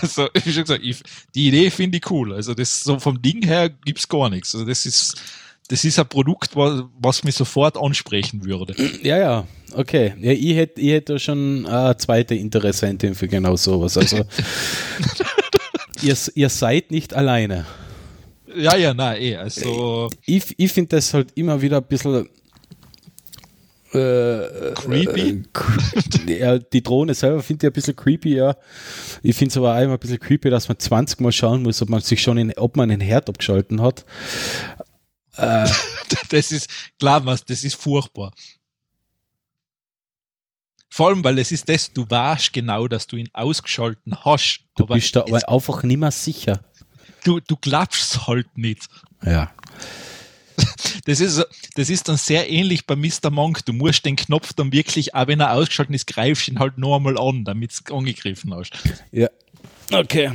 Also, wie schon gesagt, ich, die Idee finde ich cool. Also, das so vom Ding her gibt's gar nichts. Also, das ist, das ist ein Produkt, was, was mich sofort ansprechen würde. Ja, ja, okay. Ja, ich hätte ich hätt da schon eine zweite Interessentin für genau sowas. Also, ihr, ihr seid nicht alleine. Ja, ja, nein, eh. Also, Ich, ich finde das halt immer wieder ein bisschen äh, creepy. äh, ja, die Drohne selber finde ich ein bisschen creepy, ja. Ich finde es aber auch immer ein bisschen creepy, dass man 20 Mal schauen muss, ob man sich schon in, ob man den Herd abgeschalten hat. Äh, Das ist, klar, was, das ist furchtbar. Vor allem, weil es ist das, du weißt genau, dass du ihn ausgeschalten hast. du aber bist da aber einfach nicht mehr sicher. Du, du glaubst halt nicht. Ja. Das ist, das ist dann sehr ähnlich bei Mr. Monk. Du musst den Knopf dann wirklich, auch wenn er ausgeschaltet ist, greifst ihn halt noch einmal an, damit du angegriffen hast. Ja. Okay.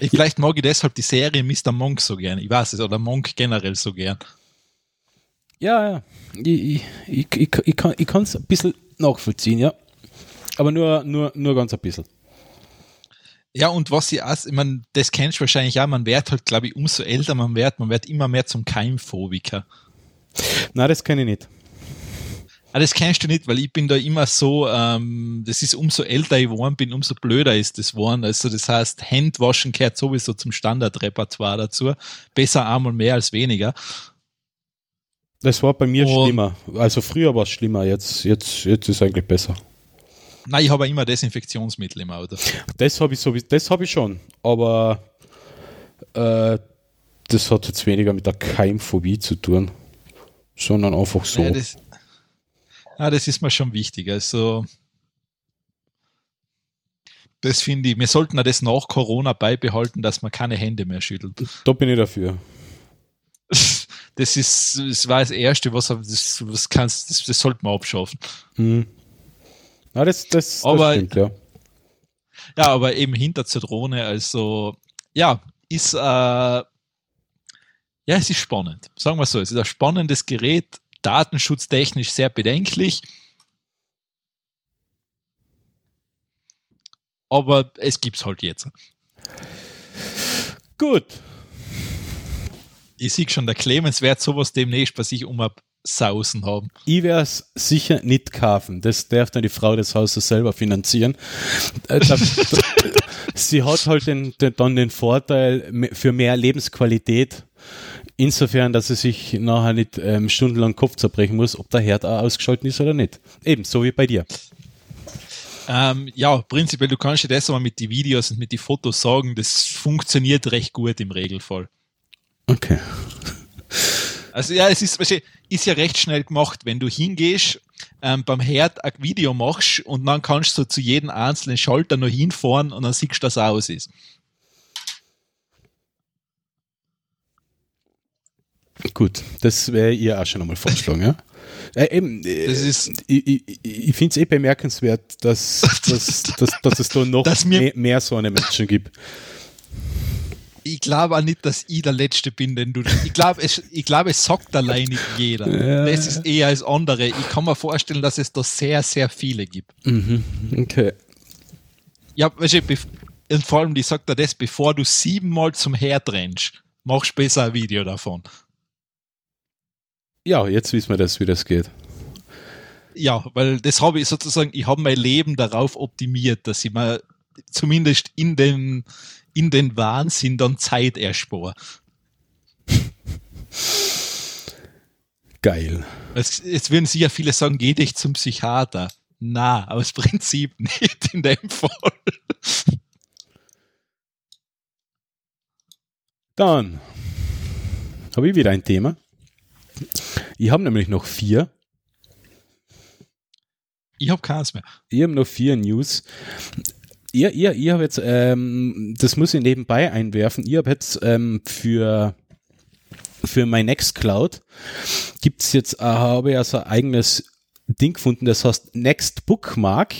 Ich, vielleicht mag ich deshalb die Serie Mr. Monk so gern. Ich weiß es, oder Monk generell so gern. Ja, ja. Ich, ich, ich, ich, ich kann ich es ein bisschen nachvollziehen, ja. Aber nur, nur, nur ganz ein bisschen. Ja, und was ich auch, ich meine, das kennst du wahrscheinlich auch, man wird halt, glaube ich, umso älter man wird, man wird immer mehr zum Keimphobiker. Nein, das kenne ich nicht. Ah, das kennst du nicht, weil ich bin da immer so, ähm, das ist umso älter ich geworden bin, umso blöder ist das geworden. Also das heißt, Handwaschen gehört sowieso zum Standardrepertoire dazu. Besser einmal mehr als weniger. Das war bei mir Und- schlimmer. Also früher war es schlimmer, jetzt, jetzt, jetzt ist es eigentlich besser. Nein, ich habe immer Desinfektionsmittel im Auto. Das habe ich, sowieso- das ich schon, aber äh, das hat jetzt weniger mit der Keimphobie zu tun, sondern einfach so. Ja, das, ah, das ist mir schon wichtig. Also, das finde ich, wir sollten ja das nach Corona beibehalten, dass man keine Hände mehr schüttelt. da bin ich dafür. Das ist, das war das Erste, was, das, das kannst, das, das sollte man abschaffen. Hm. Na, das, das, Aber- das stimmt, ja. Ja, aber eben hinter zur Drohne, also, ja, ist, äh, ja, es ist spannend. Sagen wir so, es ist ein spannendes Gerät, datenschutztechnisch sehr bedenklich. Aber es gibt's halt jetzt. Gut. Ich sehe schon, der Clemens wird sowas demnächst bei sich um ein Sausen haben. Ich werde es sicher nicht kaufen. Das darf dann die Frau des Hauses selber finanzieren. Äh, sie hat halt den, den, dann den Vorteil für mehr Lebensqualität. Insofern, dass sie sich nachher nicht ähm, stundenlang Kopf zerbrechen muss, ob der Herd auch ausgeschaltet ist oder nicht. Eben, so wie bei dir. Ähm, ja, prinzipiell, du kannst dir das aber mit den Videos und mit den Fotos sagen, das funktioniert recht gut im Regelfall. Okay. Also ja, es ist, weißt du, ist ja recht schnell gemacht, wenn du hingehst, ähm, beim Herd ein Video machst und dann kannst du zu jedem einzelnen Schalter noch hinfahren und dann siehst du, dass er aus ist. Gut, das wäre ihr auch schon einmal vorgeschlagen, ja? Äh, eben, äh, Das ist- ich, ich, ich finde es eh bemerkenswert, dass, dass, dass, dass es da noch mehr, mehr so eine Menschen gibt. Ich glaube auch nicht, dass ich der Letzte bin, denn du. Ich glaube, es, ich glaube, es sagt allein nicht jeder. Ja. Das ist eher als andere. Ich kann mir vorstellen, dass es da sehr, sehr viele gibt. Okay. Ja, weißt du, und vor allem, die sagt dir das, bevor du siebenmal zum Herd rennst, machst du besser ein Video davon. Ja, jetzt wissen wir das, wie das geht. Ja, weil das habe ich sozusagen, ich habe mein Leben darauf optimiert, dass ich mir zumindest in den, in den Wahnsinn dann Zeit erspare. Geil. Jetzt, jetzt würden sicher viele sagen, geh dich zum Psychiater. Na, aus Prinzip nicht in dem Fall. Dann habe ich wieder ein Thema. Ich habe nämlich noch vier. Ich habe keins mehr. Ich habe noch vier News. Ihr, ihr, ihr habt jetzt, ähm, das muss ich nebenbei einwerfen, ihr habt jetzt ähm, für, für mein Nextcloud gibt es jetzt, äh, habe ich also ein eigenes Ding gefunden, das heißt Next Bookmark.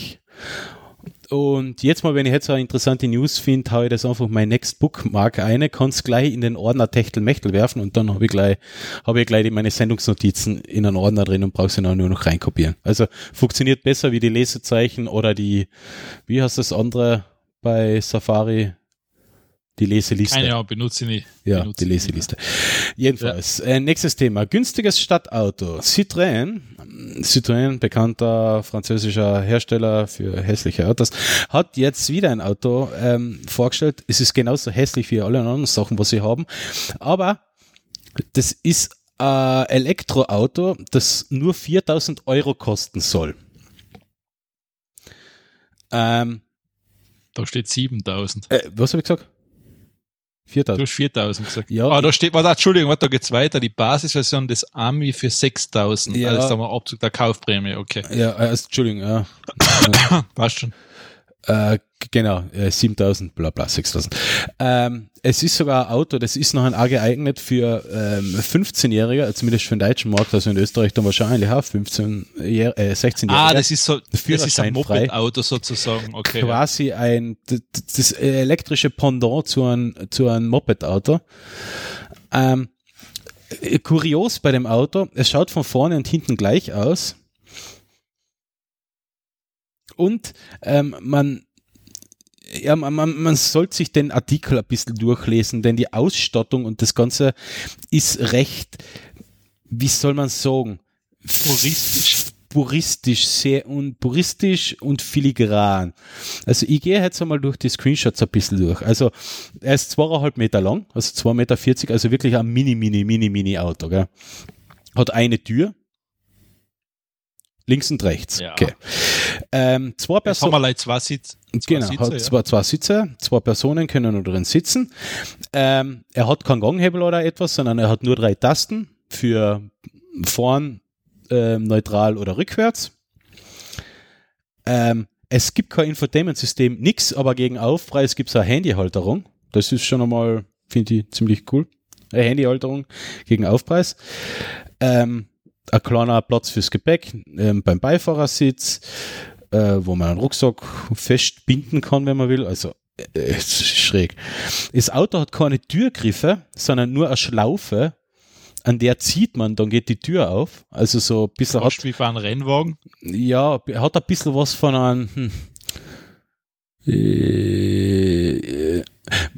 Und jetzt mal, wenn ich jetzt eine interessante News finde, haue ich das einfach mein Next Bookmark ein, kann es gleich in den Ordner Techtelmechtel werfen und dann habe ich gleich, habe ich gleich meine Sendungsnotizen in einen Ordner drin und brauche sie dann nur noch reinkopieren. Also funktioniert besser wie die Lesezeichen oder die, wie heißt das andere bei Safari? Die Leseliste. Keine Ahnung, benutze ich nicht. Ja, benutze die. Leseliste. Jedenfalls, äh, nächstes Thema. Günstiges Stadtauto. Citroën, Citroën, bekannter französischer Hersteller für hässliche Autos, hat jetzt wieder ein Auto ähm, vorgestellt. Es ist genauso hässlich wie alle anderen Sachen, was sie haben. Aber das ist ein Elektroauto, das nur 4000 Euro kosten soll. Ähm, Da steht 7000. äh, was habe ich gesagt? Du 4000. hast 4000 gesagt. Ja. Ah, da steht, warte, Entschuldigung, warte, da geht's weiter. Die Basisversion des Ami für 6000. Ja. Ja. Alles sagen wir Abzug der Kaufprämie, okay. Ja, äh, Entschuldigung, ja. Passt schon. Äh, genau, äh, 7000, bla bla, 6000. Ähm, es ist sogar ein Auto, das ist noch auch geeignet für ähm, 15-Jährige, zumindest für den deutschen Markt, also in Österreich dann wahrscheinlich auch 15 Jahre, äh, 16-Jährige. Ah, das ist so, das ist ein. Moped-Auto sozusagen, okay. quasi ein d- d- das elektrische Pendant zu einem, zu einem Moped-Auto. Ähm, äh, kurios bei dem Auto, es schaut von vorne und hinten gleich aus. Und ähm, man, ja, man, man, man sollte sich den Artikel ein bisschen durchlesen, denn die Ausstattung und das Ganze ist recht, wie soll man sagen, Puristisch. puristisch, sehr und puristisch und filigran. Also ich gehe jetzt einmal durch die Screenshots ein bisschen durch. Also er ist zweieinhalb Meter lang, also zwei Meter, vierzig, also wirklich ein mini, mini, mini, mini Auto. Gell? Hat eine Tür, links und rechts. Ja. Okay. Ähm, zwei Jetzt haben Personen. wir leider zwei Sitze. Zwei Genau, Sitze, hat ja. zwei, zwei Sitze, zwei Personen können nur drin sitzen. Ähm, er hat keinen Ganghebel oder etwas, sondern er hat nur drei Tasten für vorn, ähm, neutral oder rückwärts. Ähm, es gibt kein Infotainment-System, nix, aber gegen Aufpreis gibt es eine Handyhalterung. Das ist schon einmal, finde ich, ziemlich cool. Eine Handyhalterung gegen Aufpreis. Ähm, ein kleiner Platz fürs Gepäck ähm, beim Beifahrersitz, äh, wo man einen Rucksack festbinden kann, wenn man will. Also äh, es ist schräg. Das Auto hat keine Türgriffe, sondern nur eine Schlaufe, an der zieht man, dann geht die Tür auf. Also so ein bisschen hat, wie bei einem Rennwagen. ja, hat ein bisschen was von einem, hm, äh,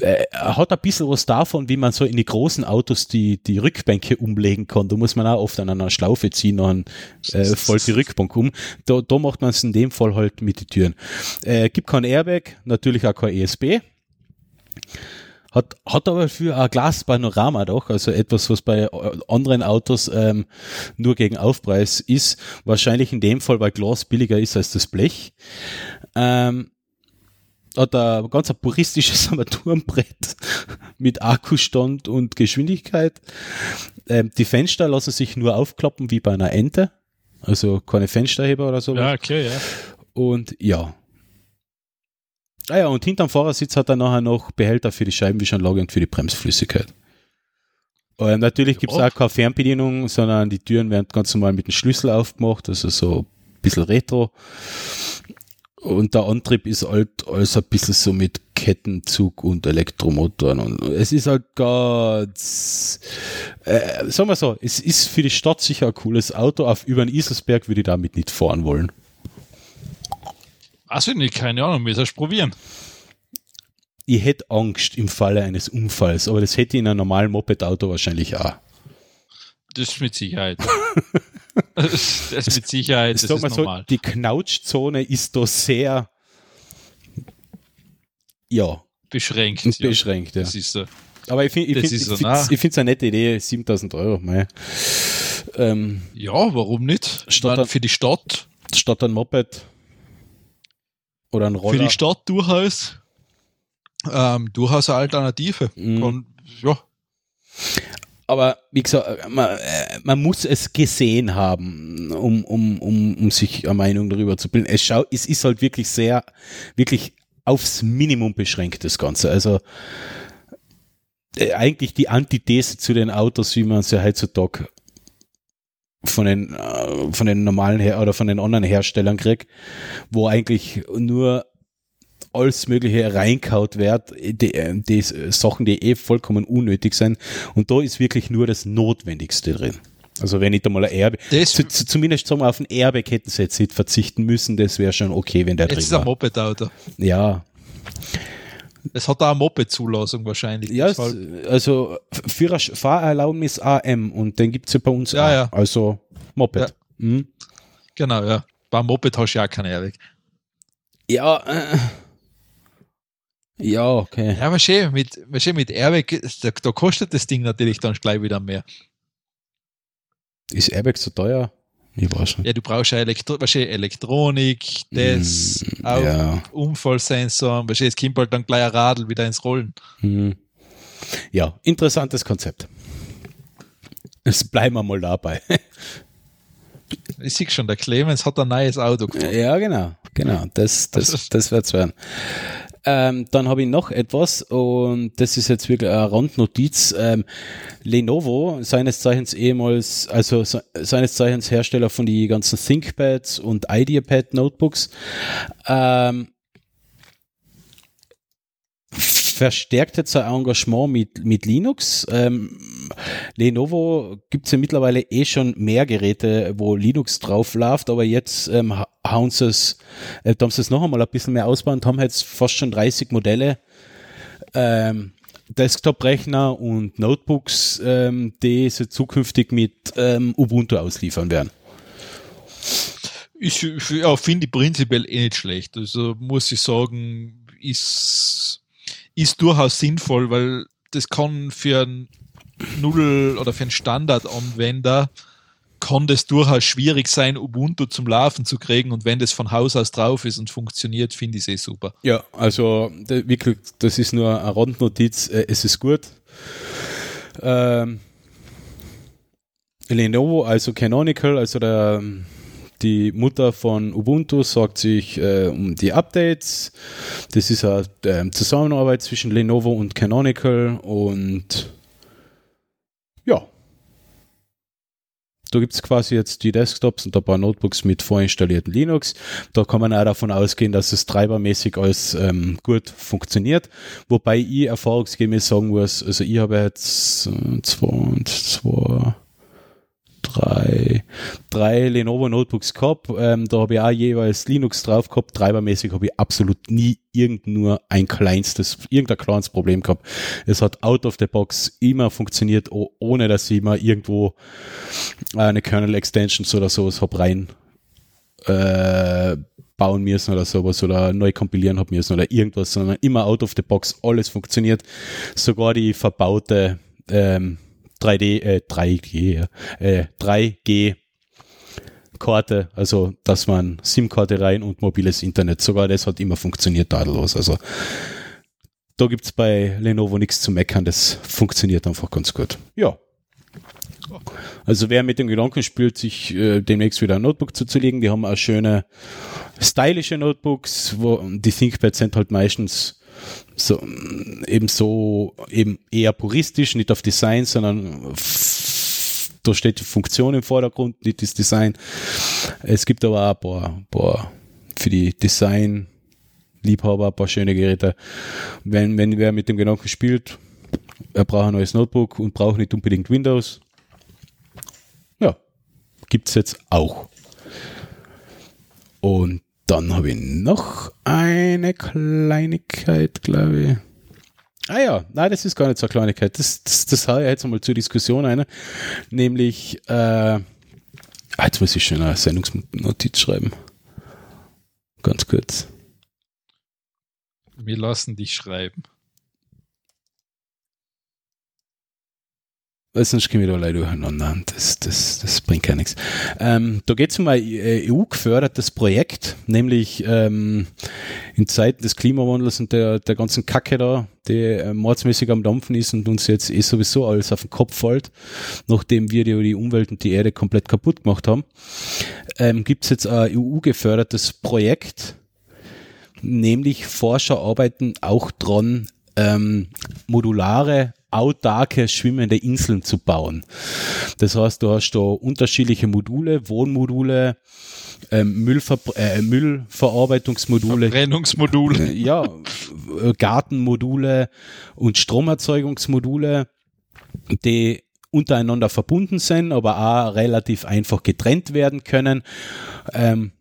äh, hat ein bisschen was davon, wie man so in die großen Autos die, die Rückbänke umlegen kann. Da muss man auch oft an einer Schlaufe ziehen, dann äh, fällt die Rückbank um. Da, da macht man es in dem Fall halt mit den Türen. Äh, gibt kein Airbag, natürlich auch kein ESB. Hat, hat aber für ein Glaspanorama doch, also etwas, was bei äh, anderen Autos ähm, nur gegen Aufpreis ist. Wahrscheinlich in dem Fall, weil Glas billiger ist als das Blech. Ähm, hat ein ganz ein puristisches Armaturenbrett mit Akkustand und Geschwindigkeit. Ähm, die Fenster lassen sich nur aufklappen wie bei einer Ente. Also keine Fensterheber oder so. Ja, okay, ja. Und ja. Ah ja, und hinterm Fahrersitz hat er nachher noch Behälter für die Scheibenwischanlage und für die Bremsflüssigkeit. Ähm, natürlich gibt es auch keine Fernbedienung, sondern die Türen werden ganz normal mit dem Schlüssel aufgemacht, also so ein bisschen retro. Und der Antrieb ist halt alles ein bisschen so mit Kettenzug und Elektromotoren. Und es ist halt ganz, äh, sagen wir so, es ist für die Stadt sicher ein cooles Auto. Auf über den Iselsberg würde ich damit nicht fahren wollen. Also nicht, keine Ahnung, müssen wir probieren. Ich hätte Angst im Falle eines Unfalls, aber das hätte ich in einem normalen Moped-Auto wahrscheinlich auch. Das ist mit Sicherheit. das ist mit Sicherheit, das sag ist mal so, normal. die Knautschzone ist da sehr, ja, Beschränkt. ja. beschränkt. Ja. Das ist so. Aber ich finde Das ist so es eine nette Idee, 7000 Euro. Ähm, Ja, warum nicht? Ich Statt ein- für die Stadt, statt ein Moped oder ein für Roller. die Stadt durchaus, ähm, durchaus eine Alternative. Mhm. Kann, ja, Aber wie gesagt, man, äh, man muss es gesehen haben, um, um, um, um sich eine Meinung darüber zu bilden. Es, schau, es ist halt wirklich sehr, wirklich aufs Minimum beschränkt, das Ganze. Also äh, eigentlich die Antithese zu den Autos, wie man sie heutzutage von den, äh, von den normalen Her oder von den anderen Herstellern kriegt, wo eigentlich nur alles Mögliche reinkaut wird, die, äh, die Sachen, die eh vollkommen unnötig sind. Und da ist wirklich nur das Notwendigste drin. Also wenn ich da mal ein Das- zu, zu, zumindest sagen wir auf ein nicht verzichten müssen, das wäre schon okay, wenn der jetzt drin ist ein war. Moped-Auto. Ja, Es hat auch eine Moped-Zulassung wahrscheinlich. ja es, also Führer, Fahrerlaubnis AM und den gibt's ja bei uns Ja, auch. ja. Also Moped. Ja. Mhm. Genau, ja. Beim Moped hast du ja auch keinen Airbag. Ja, äh, ja, okay. Ja, aber schön, mit, schön, mit Airbag, da, da kostet das Ding natürlich dann gleich wieder mehr. Ist Airbag so teuer? Ich weiß nicht. Ja, du brauchst ja Elektro Elektronik, das, Mm, auch ja. Unfallsensor, wahrscheinlich es kommt halt dann gleich ein Radl wieder ins Rollen. Hm. Ja, interessantes Konzept. Es bleiben wir mal dabei. Ich sehe schon, der Clemens hat ein neues Auto gefunden. ja, genau, genau. Das, das, das wird's werden. Ähm, dann habe ich noch etwas und das ist jetzt wirklich eine Randnotiz. Ähm, Lenovo, seines Zeichens ehemals, also se- seines Zeichens Hersteller von die ganzen ThinkPads und IdeaPad Notebooks, ähm, verstärkt jetzt sein Engagement mit, mit Linux. Ähm, Lenovo gibt es ja mittlerweile eh schon mehr Geräte, wo Linux drauf läuft, aber jetzt ähm, ha- hauen sie es, äh, haben sie es noch einmal ein bisschen mehr ausbauen und haben jetzt fast schon 30 Modelle. Ähm, Desktop-Rechner und Notebooks, ähm, die sie zukünftig mit ähm, Ubuntu ausliefern werden. Ich, ich finde prinzipiell eh nicht schlecht. Also muss ich sagen, ist, ist durchaus sinnvoll, weil das kann für einen Null- oder für einen Standardanwender kann das durchaus schwierig sein, Ubuntu zum Laufen zu kriegen und wenn das von Haus aus drauf ist und funktioniert, finde ich es eh super. Ja, also wirklich, das ist nur eine Randnotiz, äh, es ist gut. Ähm, Lenovo, also Canonical, also der, die Mutter von Ubuntu, sorgt sich äh, um die Updates. Das ist eine ähm, Zusammenarbeit zwischen Lenovo und Canonical und ja. Da gibt es quasi jetzt die Desktops und ein paar Notebooks mit vorinstallierten Linux. Da kann man auch davon ausgehen, dass es treibermäßig alles ähm, gut funktioniert. Wobei ich erfahrungsgemäß sagen muss, also ich habe jetzt äh, zwei und zwei, drei, drei Lenovo Notebooks gehabt. Ähm, da habe ich auch jeweils Linux drauf gehabt. Treibermäßig habe ich absolut nie irgend nur ein kleinstes, irgendein kleines Problem gehabt. Es hat out of the box immer funktioniert, oh, ohne dass ich mal irgendwo eine Kernel Extensions oder sowas hab rein äh, bauen müssen oder sowas oder neu kompilieren haben müssen oder irgendwas, sondern immer out of the box alles funktioniert. Sogar die verbaute ähm, 3D, äh, 3G, ja, äh, 3G Karte, also dass man SIM-Karte rein und mobiles Internet, sogar das hat immer funktioniert tadellos. Also da gibt es bei Lenovo nichts zu meckern, das funktioniert einfach ganz gut. Ja. Also wer mit dem Gedanken spielt, sich äh, demnächst wieder ein Notebook zuzulegen, die haben auch schöne stylische Notebooks, wo die ThinkPads sind halt meistens so eben so eben eher puristisch, nicht auf Design, sondern da steht die Funktion im Vordergrund, nicht das Design. Es gibt aber auch ein paar, paar für die Design Liebhaber ein paar schöne Geräte. Wenn, wenn wer mit dem Gedanken spielt, er braucht ein neues Notebook und braucht nicht unbedingt Windows. Ja, gibt es jetzt auch. Und dann habe ich noch eine Kleinigkeit, glaube ich. Ah ja, nein, das ist gar nicht so eine Kleinigkeit. Das, das, das habe ich jetzt mal zur Diskussion eine. Nämlich, äh, ah, jetzt muss ich schon eine Sendungsnotiz schreiben. Ganz kurz. Wir lassen dich schreiben. Sonst gehen wir da leider durcheinander. Das, das, das bringt gar nichts. Ähm, da geht es um ein EU-gefördertes Projekt, nämlich ähm, in Zeiten des Klimawandels und der, der ganzen Kacke da, die äh, mordsmäßig am Dampfen ist und uns jetzt eh sowieso alles auf den Kopf fällt, nachdem wir die, die Umwelt und die Erde komplett kaputt gemacht haben, ähm, gibt es jetzt ein EU-gefördertes Projekt, nämlich Forscher arbeiten auch dran, ähm, modulare autarke schwimmende Inseln zu bauen. Das heißt, du hast da unterschiedliche Module, Wohnmodule, ähm, Müllver äh, Müllverarbeitungsmodule, Verbrennungsmodule, ja, Gartenmodule und Stromerzeugungsmodule, die untereinander verbunden sind, aber auch relativ einfach getrennt werden können. Ähm,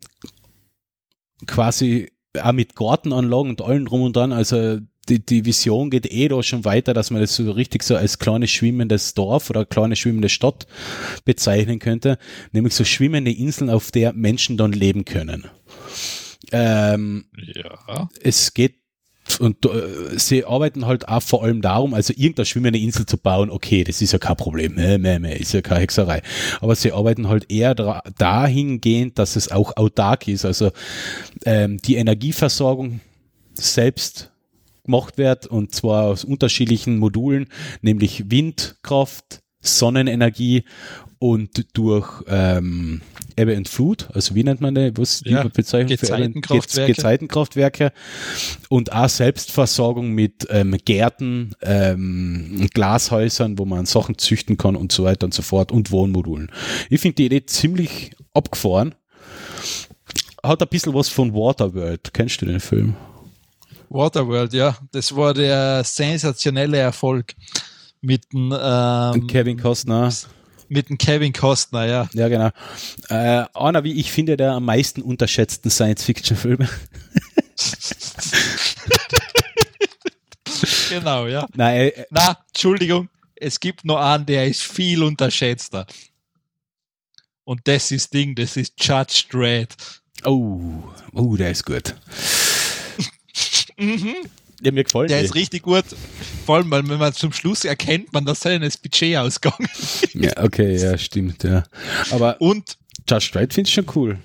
quasi auch mit Gartenanlagen und allem drum und dran. Also die, die Vision geht eh da schon weiter, dass man das so richtig so als kleines schwimmendes Dorf oder kleine schwimmende Stadt bezeichnen könnte, nämlich so schwimmende Inseln, auf der Menschen dann leben können. Ähm, ja. Es geht und äh, sie arbeiten halt auch vor allem darum, also irgendeine schwimmende Insel zu bauen, okay, das ist ja kein Problem, nee, nee, nee, ist ja keine Hexerei. Aber sie arbeiten halt eher dahingehend, dass es auch autark ist, also ähm, die Energieversorgung selbst gemacht wird und zwar aus unterschiedlichen Modulen, nämlich Windkraft, Sonnenenergie und durch ähm, Ebbe und Flut, also wie nennt man das, was die Ja, Bezeichnung für Ebbe- Gezeitenkraftwerke. Gezeitenkraftwerke und auch Selbstversorgung mit ähm, Gärten, ähm, Glashäusern, wo man Sachen züchten kann und so weiter und so fort und Wohnmodulen. Ich finde die Idee ziemlich abgefahren. Hat ein bisschen was von Waterworld. Kennst du den Film? Waterworld, ja. Das war der sensationelle Erfolg mit dem, ähm, Kevin Costner. mit dem Kevin Costner, ja. Ja, genau. Äh, einer, wie ich finde, der am meisten unterschätzten Science-Fiction-Filme. Genau, ja. Nein, äh, Na, Entschuldigung, es gibt noch einen, der ist viel unterschätzter. Und das ist Ding, das ist Judge Dredd. oh, oh, der ist gut. Ja, mir gefällt Der die. ist richtig gut. Vor allem, weil wenn man zum Schluss erkennt, man, dass sein das Budget ausgegangen. Ja, okay, ja, stimmt, ja. Aber Und Judge Dredd finde ich schon cool.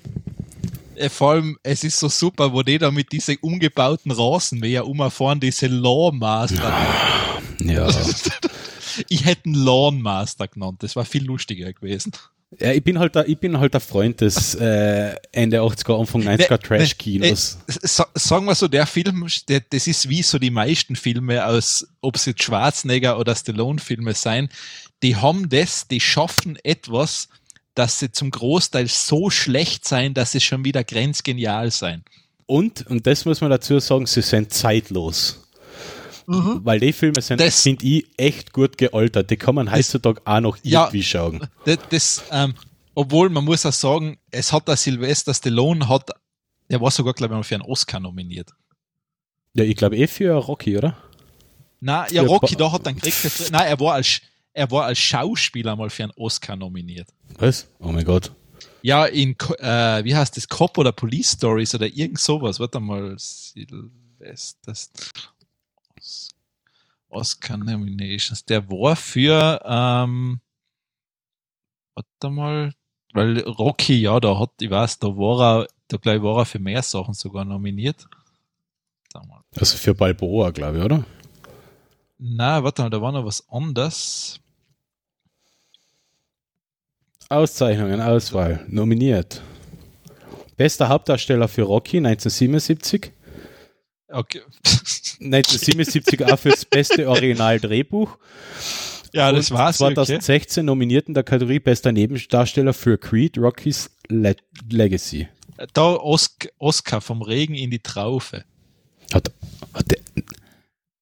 äh, vor allem, es ist so super, wo die da mit diesen umgebauten Rasenmäher umfahren, diese Lawmaster. Ja. Ich hätte einen Lawnmaster genannt, das war viel lustiger gewesen. Ja ich bin halt der, ich bin halt der Freund des äh, Ende 80er, Anfang 90er Trash-Kinos. Äh, sa sagen wir so, der Film, der, das ist wie so die meisten Filme aus, ob es jetzt Schwarzenegger oder Stallone-Filme sein, die haben das, die schaffen etwas, dass sie zum Großteil so schlecht sein, dass sie schon wieder grenzgenial sein. Und, und das muss man dazu sagen, sie sind zeitlos. Weil die Filme sind, Das- finde ich, echt gut gealtert. Die kann man heutzutage auch noch Ja. irgendwie schauen. Das, das ähm, obwohl man muss auch sagen, es hat der Sylvester Stallone hat, er war sogar, glaube ich, mal für einen Oscar nominiert. Ja, ich glaube eh für Rocky, oder? Na, ja, Für Rocky, da hat dann gekriegt. Nein, er war als, er war als Schauspieler mal für einen Oscar nominiert. Was? Oh mein Gott. Ja, in, äh, wie heißt das, Cop oder Police Stories oder irgend sowas. Warte mal, Sylvester Os- Oscar Nominations. Der war für, ähm, warte mal, weil Rocky, ja, da hat, ich weiß, da war er, da glaube ich, war er für mehr Sachen sogar nominiert. Also für Balboa, glaube ich, oder? Na, warte mal, da war noch was anderes. Auszeichnungen, Auswahl, nominiert. Bester Hauptdarsteller für Rocky 1977. Okay. 1977 auch fürs beste Originaldrehbuch. ja, das Und war's. Okay. 2016 nominiert in der Kategorie Bester Nebendarsteller für Creed, Rocky's Le Legacy. Da Oscar vom Regen in die Traufe. Hat, hat der,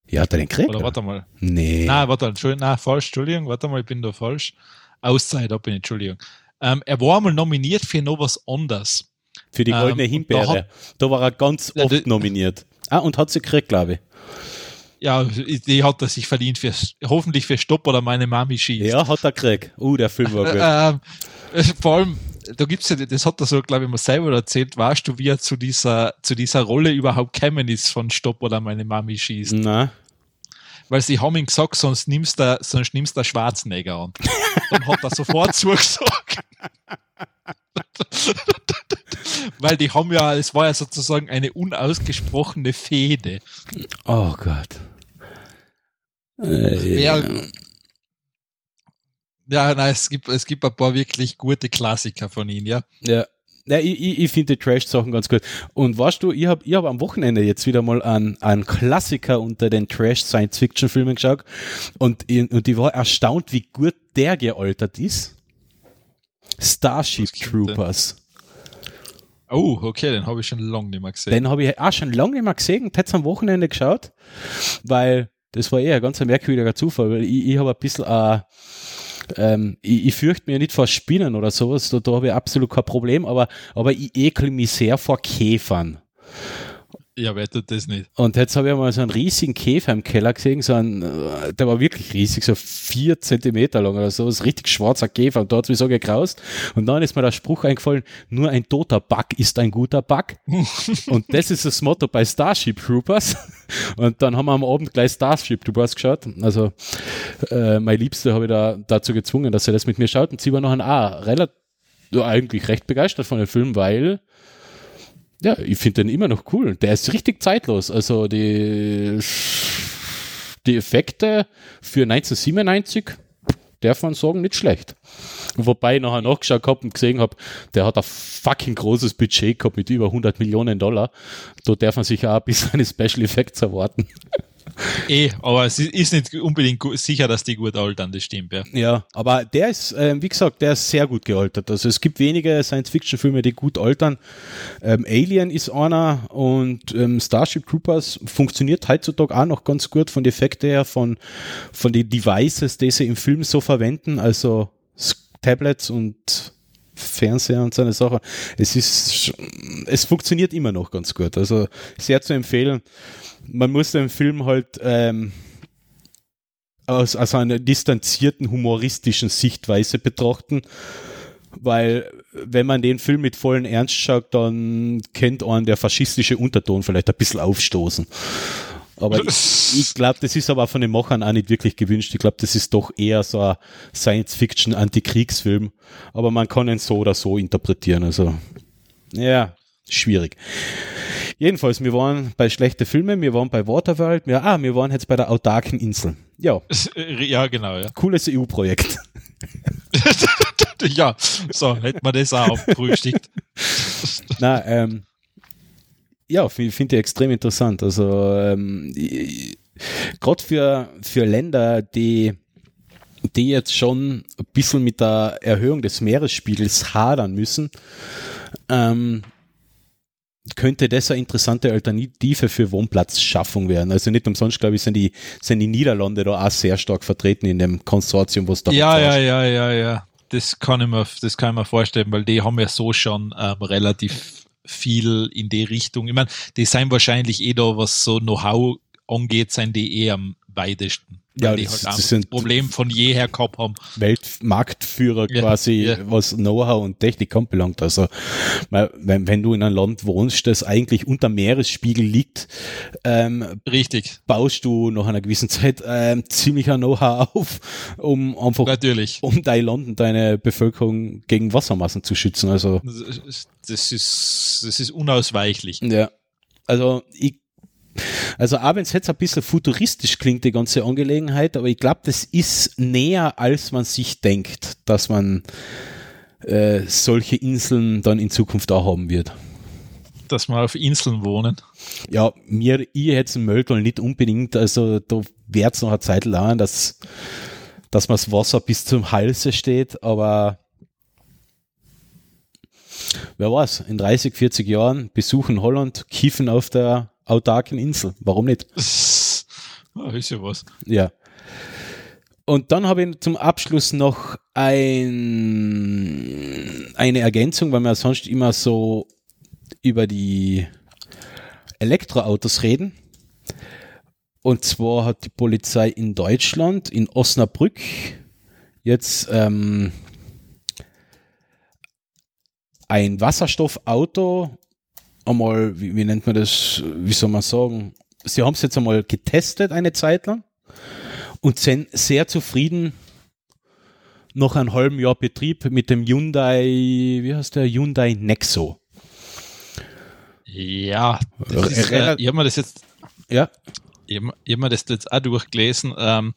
ja, hat er den gekriegt? Oder warte mal. Nee. Nein, warte, Entschuldigung, nein, falsch, Entschuldigung, warte mal, ich bin da falsch. Auszeit, da bin ich, Entschuldigung. Ähm, er war mal nominiert für noch was anderes. Für die Ähm, goldene da Himbeere. hat- Da, war er ganz Ja, oft das- nominiert. Ah, und hat sie gekriegt, glaube ich. Ja, die hat er sich verdient für, hoffentlich für Stopp oder meine Mami schießt. Ja, hat er gekriegt. Uh, der Film war gut. Ähm, äh, vor allem, da gibt's ja, das hat er so, glaube ich, mal selber erzählt, weißt du, wie er zu dieser, zu dieser Rolle überhaupt gekommen ist von Stopp oder meine Mami schießt. Na, Weil sie haben ihm gesagt, sonst nimmst du, sonst nimmst du Schwarzenegger an. Dann hat er sofort zugesagt. Weil die haben ja, es war ja sozusagen eine unausgesprochene Fehde. oh Gott. Äh, Ja, ja nein, es gibt, es gibt ein paar wirklich gute Klassiker von ihm, ja. Ja. Ja, ich, ich, ich finde die Trash-Sachen ganz gut. Und weißt du, ich habe ich hab am Wochenende jetzt wieder mal einen, einen Klassiker unter den Trash-Science-Fiction-Filmen geschaut und, ich- und ich war erstaunt, wie gut der gealtert ist. Starship? Troopers. Oh, okay, den habe ich schon lange nicht mehr gesehen. Den habe ich auch schon lange nicht mehr gesehen, hätte am Wochenende geschaut, weil das war eher ein ganz merkwürdiger Zufall, weil ich, ich habe ein bisschen, äh, ähm, ich, ich fürchte mir nicht vor Spinnen oder sowas, da, da habe ich absolut kein Problem, aber, aber ich ekel mich sehr vor Käfern. Ja, wer tut das nicht? Und jetzt habe ich mal so einen riesigen Käfer im Keller gesehen, so einen, äh, der war wirklich riesig, so vier Zentimeter lang oder so, ein richtig schwarzer Käfer und da hat es mich so gekraust. Und dann ist mir der Spruch eingefallen, nur ein toter Bug ist ein guter Bug. und das ist das Motto bei Starship Troopers. Und dann haben wir am Abend gleich Starship Troopers geschaut. Also äh, meine Liebste habe ich da dazu gezwungen, dass sie das mit mir schaut. Und sie war noch ein A, relativ, ja, eigentlich recht begeistert von dem Film, weil ja, ich finde den immer noch cool. Der ist richtig zeitlos. Also die, die Effekte für 1997, darf man sagen, nicht schlecht. Wobei ich nachher nachgeschaut habe und gesehen habe, der hat ein fucking großes Budget gehabt mit über 100 Millionen Dollar. Da darf man sich auch ein bisschen Special Effects erwarten. Eh, aber es ist- nicht unbedingt sicher, dass die gut altern, das stimmt, ja. Ja, aber der ist, ähm, wie gesagt, der ist sehr gut gealtert. Also es gibt wenige Science-Fiction-Filme, die gut altern. Ähm, Alien ist einer und ähm, Starship Troopers funktioniert heutzutage auch noch ganz gut von Effekten her, von, von den Devices, die sie im Film so verwenden, also Tablets und Fernseher und so eine Sache. Es ist, es funktioniert immer noch ganz gut. Also sehr zu empfehlen. Man muss den Film halt ähm, aus, aus einer distanzierten, humoristischen Sichtweise betrachten, weil wenn man den Film mit vollen Ernst schaut, dann kennt einen der faschistische Unterton vielleicht ein bisschen aufstoßen. Aber ich, ich glaube, das ist aber von den Machern auch nicht wirklich gewünscht. Ich glaube, das ist doch eher so ein Science-Fiction-Antikriegsfilm. Aber man kann ihn so oder so interpretieren. Also, ja, schwierig. Jedenfalls, wir waren bei schlechte Filme, wir waren bei Waterworld, wir, ah, wir waren jetzt bei der autarken Insel. Ja, Ja, genau, ja. cooles EU-Projekt. ja, so, hätten wir das auch abgefrühstückt. Na, ähm, ja, finde find ich extrem interessant. Also, ähm, gerade für, für Länder, die, die jetzt schon ein bisschen mit der Erhöhung des Meeresspiegels hadern müssen, ähm, könnte das eine interessante Alternative für Wohnplatzschaffung werden. Also nicht umsonst, glaube ich, sind die, sind die Niederlande da auch sehr stark vertreten in dem Konsortium, was da Ja, ja, ja, ja, ja. Das kann ich mir, das kann ich mir vorstellen, weil die haben ja so schon ähm, relativ viel in die Richtung. Ich meine, die sind wahrscheinlich eh da, was so Know-how angeht, sind die eh am weitesten. Ja, die das- halt das sind- das Problem von jeher gehabt haben. Weltmarktführer Ja, quasi, ja. was Know-how und Technik anbelangt. Also, weil, wenn, wenn du in einem Land wohnst, das eigentlich unter Meeresspiegel liegt, ähm, Richtig, baust du nach einer gewissen Zeit ähm, ziemlich ein Know-how auf, um einfach natürlich. um dein Land und deine Bevölkerung gegen Wassermassen zu schützen. Also Das ist, das ist unausweichlich. ja, also ich also auch wenn es jetzt ein bisschen futuristisch klingt, die ganze Angelegenheit, aber ich glaube, das ist näher, als man sich denkt, dass man äh, solche Inseln dann in Zukunft auch haben wird. Dass wir auf Inseln wohnen. Ja, mir, ich jetzt in Möldl nicht unbedingt, also da wird es noch eine Zeit lang, dass, dass man das Wasser bis zum Halse steht, aber wer weiß, in 30, 40 Jahren besuchen Holland, kiefen auf der autarken Insel. Warum nicht? Ist ja was. Ja. Und dann habe ich zum Abschluss noch ein, eine Ergänzung, weil wir sonst immer so über die Elektroautos reden. Und zwar hat die Polizei in Deutschland, in Osnabrück, jetzt ähm, ein Wasserstoffauto einmal, wie, wie nennt man das, wie soll man sagen, sie haben es jetzt einmal getestet eine Zeit lang und sind sehr zufrieden nach einem halben Jahr Betrieb mit dem Hyundai, wie heißt der, Hyundai Nexo. Ja, das ist, äh, ich habe mir das jetzt Ja, ich hab ich hab mir das jetzt auch durchgelesen. Ähm,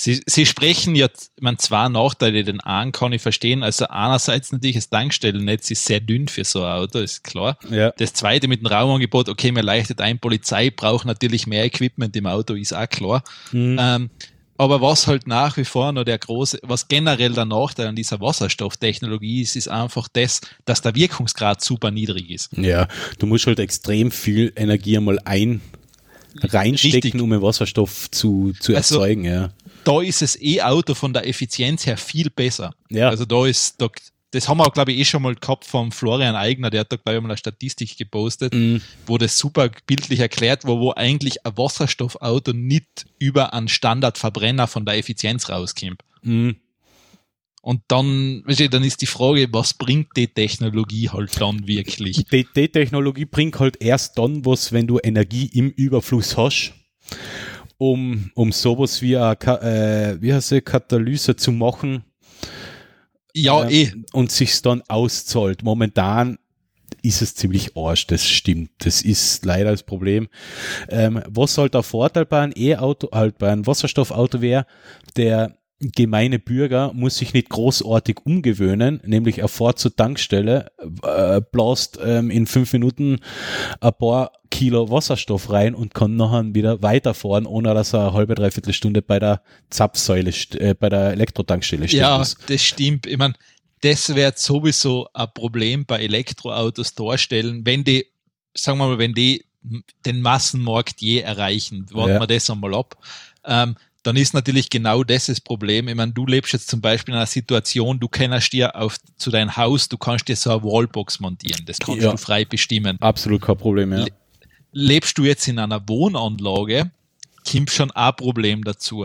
sie, sie sprechen jetzt, meine, zwei Nachteile, den einen kann ich verstehen. Also einerseits natürlich das Tankstellennetz ist sehr dünn für so ein Auto, ist klar. ja, Das zweite mit dem Raumangebot, okay, mir leichtet ein, Polizei braucht natürlich mehr Equipment im Auto, ist auch klar. Mhm. Ähm, aber was halt nach wie vor noch der große, was generell der Nachteil an dieser Wasserstofftechnologie ist, ist einfach das, dass der Wirkungsgrad super niedrig ist. ja, du musst halt extrem viel Energie einmal ein reinstecken, Richtig. um den Wasserstoff zu, zu Also- erzeugen, ja. Da ist das E-Auto von der Effizienz her viel besser. Ja. Also da ist, da, das haben wir auch, glaube ich, eh schon mal gehabt vom Florian Eigner, der hat da, glaube ich, mal eine Statistik gepostet, Mhm. wo das super bildlich erklärt war, wo eigentlich ein Wasserstoffauto nicht über einen Standardverbrenner von der Effizienz rauskommt. Mhm. Und dann, weißt du, dann ist die Frage, was bringt die Technologie halt dann wirklich? Die, die Technologie bringt halt erst dann was, wenn du Energie im Überfluss hast, um, um sowas wie, ein, Ka- äh, wie heißt es, Katalyse zu machen Ja, ähm, eh. und sich's dann auszahlt. Momentan ist es ziemlich arsch, das stimmt. Das ist leider das Problem. Ähm, was halt der Vorteil bei einem E-Auto, halt bei einem Wasserstoffauto wäre, der gemeine Bürger muss sich nicht großartig umgewöhnen, nämlich er fährt zur Tankstelle, äh, blast ähm, in fünf Minuten ein paar Kilo Wasserstoff rein und kann nachher wieder weiterfahren, ohne dass er eine halbe, dreiviertel Stunde bei der Zapfsäule, äh, bei der Elektrotankstelle stehen Ja, muss. das stimmt. Ich meine, das wird sowieso ein Problem bei Elektroautos darstellen, wenn die, sagen wir mal, wenn die den Massenmarkt je erreichen. Warten Ja. wir das einmal ab. Ähm, dann ist natürlich genau das das Problem. Ich meine, du lebst jetzt zum Beispiel in einer Situation, du kannst dir auf, zu deinem Haus, du kannst dir so eine Wallbox montieren. Das kannst Ja. du frei bestimmen. Absolut kein Problem, ja. Le- lebst du jetzt in einer Wohnanlage, kommt schon ein Problem dazu.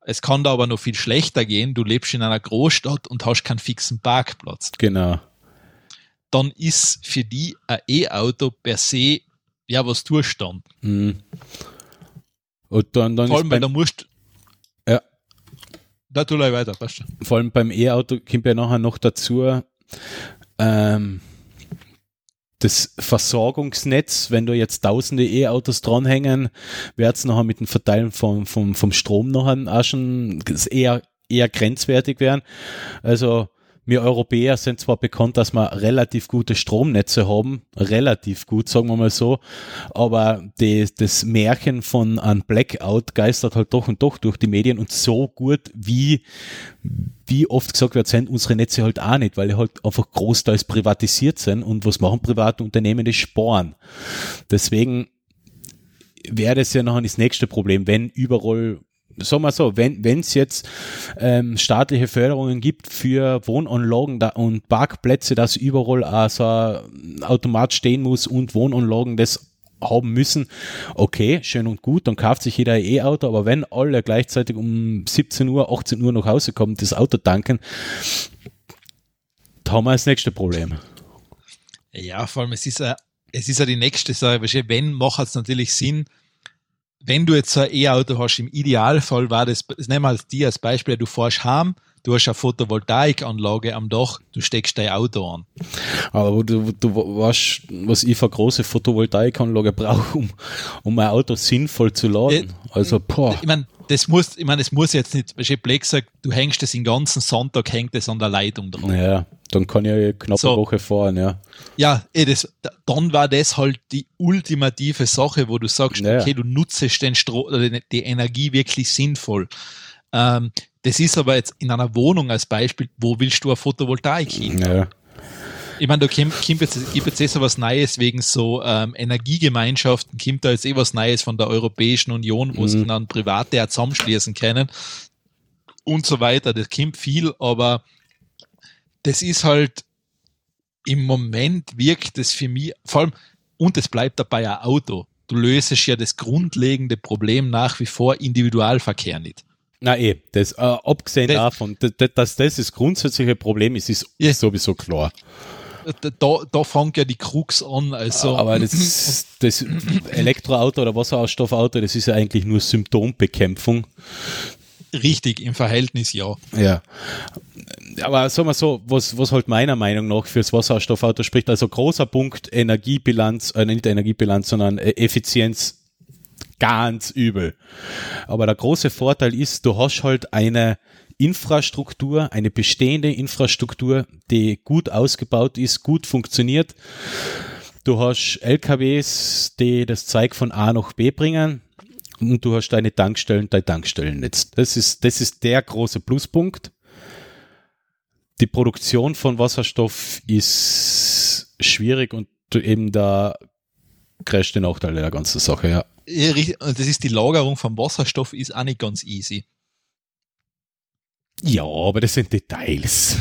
Es kann da aber noch viel schlechter gehen. Du lebst in einer Großstadt und hast keinen fixen Parkplatz. Genau. Dann ist für die ein E-Auto per se ja was Zustand. Mhm. Und dann, dann Vor allem, weil beim, da musst Ja. Da tu weiter, passt vor allem beim E-Auto kommt ja nachher noch dazu, ähm, das Versorgungsnetz, wenn du jetzt tausende E-Autos dranhängen, wird es nachher mit dem Verteilen vom, vom, vom Strom nachher auch schon eher, eher grenzwertig werden. Also wir Europäer sind zwar bekannt, dass wir relativ gute Stromnetze haben, relativ gut, sagen wir mal so, aber die, das Märchen von einem Blackout geistert halt doch und doch durch die Medien und so gut wie, wie oft gesagt wird, sind unsere Netze halt auch nicht, weil die halt einfach großteils privatisiert sind und was machen private Unternehmen, die sparen. Deswegen wäre das ja noch das nächste Problem, wenn überall sagen wir so, wenn es jetzt ähm, staatliche Förderungen gibt für Wohnanlagen und Parkplätze, dass überall auch so ein Automat stehen muss und Wohnanlagen das haben müssen, okay, schön und gut, dann kauft sich jeder ein E-Auto, aber wenn alle gleichzeitig um 17 Uhr, 18 Uhr nach Hause kommen, das Auto tanken, da haben wir das nächste Problem. Ja, vor allem, es ist ja die nächste Sache, wenn, macht es natürlich Sinn, wenn du jetzt so ein E-Auto hast, im Idealfall war das, das nehmen wir als die als Beispiel, du fährst heim, du hast eine Photovoltaikanlage am Dach, du steckst dein Auto an. Aber du, du weißt, was ich für große Photovoltaikanlage brauche, um, um mein Auto sinnvoll zu laden. Also, boah. Ich meine, das muss, ich meine, es muss jetzt nicht, weil ich Blake sagt, du hängst das den ganzen Sonntag, hängt das an der Leitung dran. Ja, dann kann ich ja knapp so. eine Woche fahren, ja. Ja, eh, das, dann war das halt die ultimative Sache, wo du sagst, ja. okay, du nutzt den Stro die Energie wirklich sinnvoll. Ähm, das ist aber jetzt in einer Wohnung als Beispiel, wo willst du eine Photovoltaik hin? Ja. Ich meine, da kommt, kommt jetzt, gibt jetzt eh so was Neues wegen so ähm, Energiegemeinschaften, kommt da jetzt eh was Neues von der Europäischen Union, wo mhm. sich dann Private auch zusammenschließen können und so weiter. Das kommt viel, aber das ist halt im Moment wirkt es für mich, vor allem, und es bleibt dabei ein Auto. Du löst ja das grundlegende Problem nach wie vor Individualverkehr nicht. Na eh, das, äh, abgesehen das, davon, dass das das grundsätzliche Problem ist, ist ja. sowieso klar da, da fängt ja die Krux an. Also. Aber das, das Elektroauto oder Wasserstoffauto, das ist ja eigentlich nur Symptombekämpfung. Richtig, im Verhältnis ja. Ja. Aber sagen wir so, was, was halt meiner Meinung nach fürs Wasserstoffauto spricht, also großer Punkt Energiebilanz, äh, nicht Energiebilanz, sondern äh, Effizienz ganz übel. Aber der große Vorteil ist, du hast halt eine Infrastruktur, eine bestehende Infrastruktur, die gut ausgebaut ist, gut funktioniert. Du hast LKWs, die das Zeug von A nach B bringen und du hast deine Tankstellen, dein Tankstellennetz. Das ist, das ist der große Pluspunkt. Die Produktion von Wasserstoff ist schwierig und eben der größte Nachteil der ganzen Sache, ja. ja das ist die Lagerung von Wasserstoff ist auch nicht ganz easy. Ja, aber das sind Details.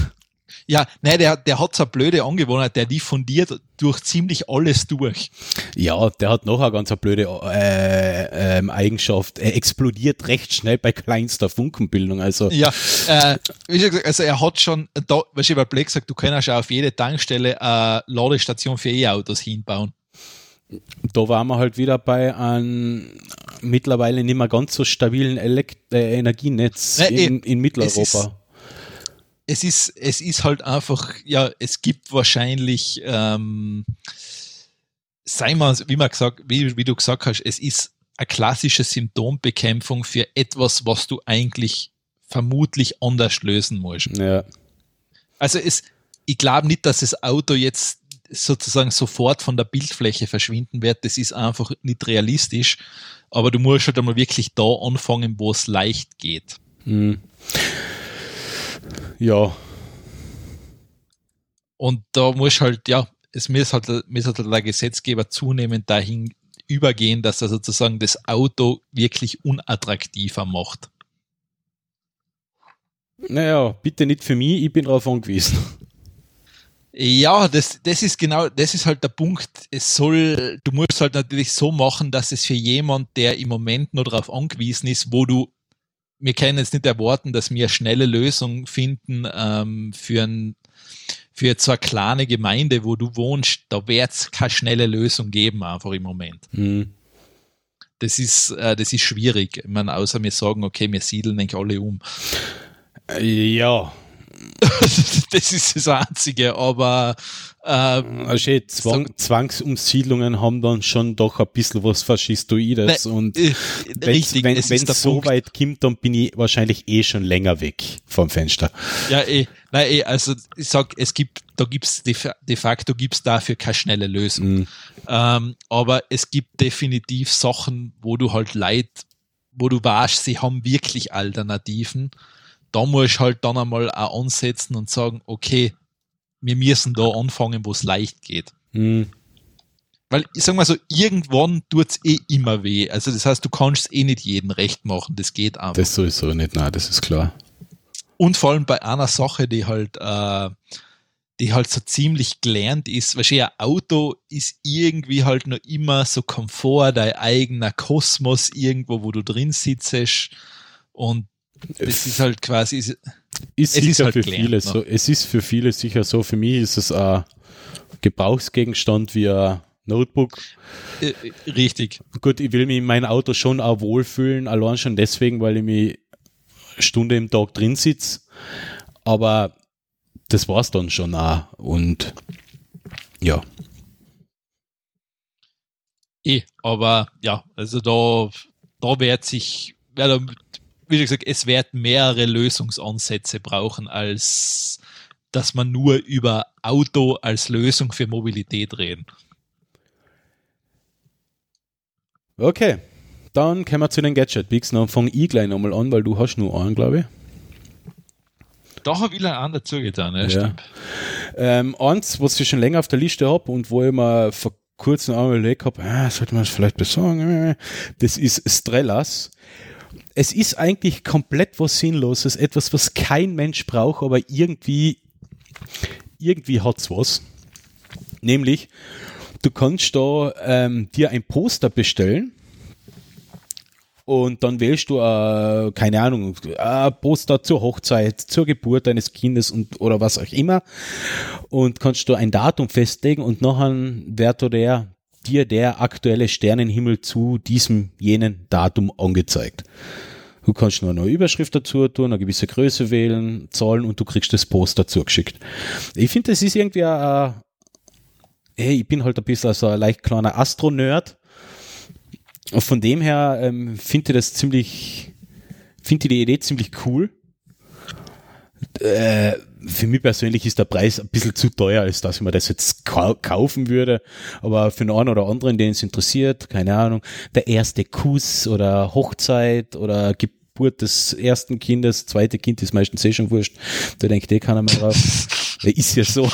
Ja, nein, der, der hat so eine blöde Angewohnheit, der diffundiert durch ziemlich alles durch. Ja, der hat noch eine ganz eine blöde äh, äh, Eigenschaft. Er explodiert recht schnell bei kleinster Funkenbildung. Also. Ja, äh, wie schon gesagt, also er hat schon, da, was ich bei Black sagt, du kannst ja auf jede Tankstelle eine Ladestation für E-Autos hinbauen. Da waren wir halt wieder bei einem mittlerweile nicht mehr ganz so stabilen Elekt äh, Energienetz Nein, in, in, Mitteleuropa. Es ist, es ist, halt einfach, ja, es gibt wahrscheinlich, ähm, sei mal, wie man gesagt, wie, wie du gesagt hast, es ist eine klassische Symptombekämpfung für etwas, was du eigentlich vermutlich anders lösen musst. Ja. Also es, ich glaube nicht, dass das Auto jetzt sozusagen sofort von der Bildfläche verschwinden wird. Das ist einfach nicht realistisch. Aber du musst halt einmal wirklich da anfangen, wo es leicht geht. Mhm. Ja. Und da muss halt, ja, es muss halt, muss halt der Gesetzgeber zunehmend dahin übergehen, dass er sozusagen das Auto wirklich unattraktiver macht. Naja, bitte nicht für mich, ich bin darauf angewiesen. Ja, das, das ist genau, das ist halt der Punkt. Es soll, du musst halt natürlich so machen, dass es für jemand, der im Moment nur darauf angewiesen ist, wo du, wir können jetzt nicht erwarten, dass wir eine schnelle Lösung finden ähm, für ein, für so eine kleine Gemeinde, wo du wohnst, da wird es keine schnelle Lösung geben, einfach im Moment. Mhm. Das ist, äh, das ist schwierig. Ich meine, außer wir sagen, okay, wir siedeln eigentlich alle um. Ja, das ist das Einzige, aber ähm, Also Zwang, Zwangsumsiedlungen haben dann schon doch ein bisschen was Faschistoides Ne, und äh, wenn richtig, wenn es so Punkt. weit kommt, dann bin ich wahrscheinlich eh schon länger weg vom Fenster. Ja, eh, nein, eh, also ich sag, es gibt, da gibt's de, de facto gibt's dafür keine schnelle Lösung. Mhm. Ähm, aber es gibt definitiv Sachen, wo du halt Leid, wo du weißt, sie haben wirklich Alternativen. Da muss ich halt dann einmal auch ansetzen und sagen, okay, wir müssen da anfangen, wo es leicht geht. Mhm. Weil, ich sag mal so, irgendwann tut's eh immer weh. Also das heißt, du kannst eh nicht jeden recht machen. Das geht einfach. Das sowieso nicht, nein, das ist klar. Und vor allem bei einer Sache, die halt, äh, die halt so ziemlich gelernt ist, wahrscheinlich ein Auto ist irgendwie halt noch immer so Komfort, dein eigener Kosmos irgendwo, wo du drin sitzt und das ist halt quasi, Ist Es sicher ist halt für gelernt, viele ne? so. Es ist für viele sicher so. Für mich ist es ein Gebrauchsgegenstand wie ein Notebook. äh, richtig. Gut, ich will mich in meinem Auto schon auch wohlfühlen, allein schon deswegen, weil ich mich eine Stunde im Tag drin sitze. Aber das war's dann schon auch. Und ja, Eh, aber ja, also da, da wird sich, ja, da, wie gesagt, es wird mehrere Lösungsansätze brauchen, als dass man nur über Auto als Lösung für Mobilität reden. okay. Dann kommen wir zu den Gadget-Picks. Dann fange ich gleich nochmal an, weil du hast nur einen, glaube ich. Da habe ich einen dazu getan, ja, Ja. stimmt. Ähm, eins, was ich schon länger auf der Liste habe und wo ich mir vor kurzem auch überlegt habe, ah, sollte man es vielleicht besorgen, das ist Strellas. Es ist eigentlich komplett was Sinnloses, etwas, was kein Mensch braucht, aber irgendwie, irgendwie hat's was. Nämlich, du kannst da ähm, dir ein Poster bestellen und dann wählst du, äh, keine Ahnung, ein Poster zur Hochzeit, zur Geburt deines Kindes und oder was auch immer. Und kannst du ein Datum festlegen und nachher wird da der, dir der aktuelle Sternenhimmel zu diesem jenen Datum angezeigt. Du kannst nur eine Überschrift dazu tun, eine gewisse Größe wählen, Zahlen und du kriegst das Poster zugeschickt. Ich finde, das ist irgendwie ein, hey, ich bin halt ein bisschen so ein leicht kleiner Astro-Nerd. Von dem her ähm, finde ich das ziemlich, finde ich die Idee ziemlich cool. Äh, für mich persönlich ist der Preis ein bisschen zu teuer, als dass ich mir das jetzt kau kaufen würde. Aber für den einen oder anderen, den es interessiert, keine Ahnung, der erste Kuss oder Hochzeit oder Geburt des ersten Kindes, zweite Kind ist meistens eh schon wurscht. Da denkt eh keiner mehr drauf. Ist ja so.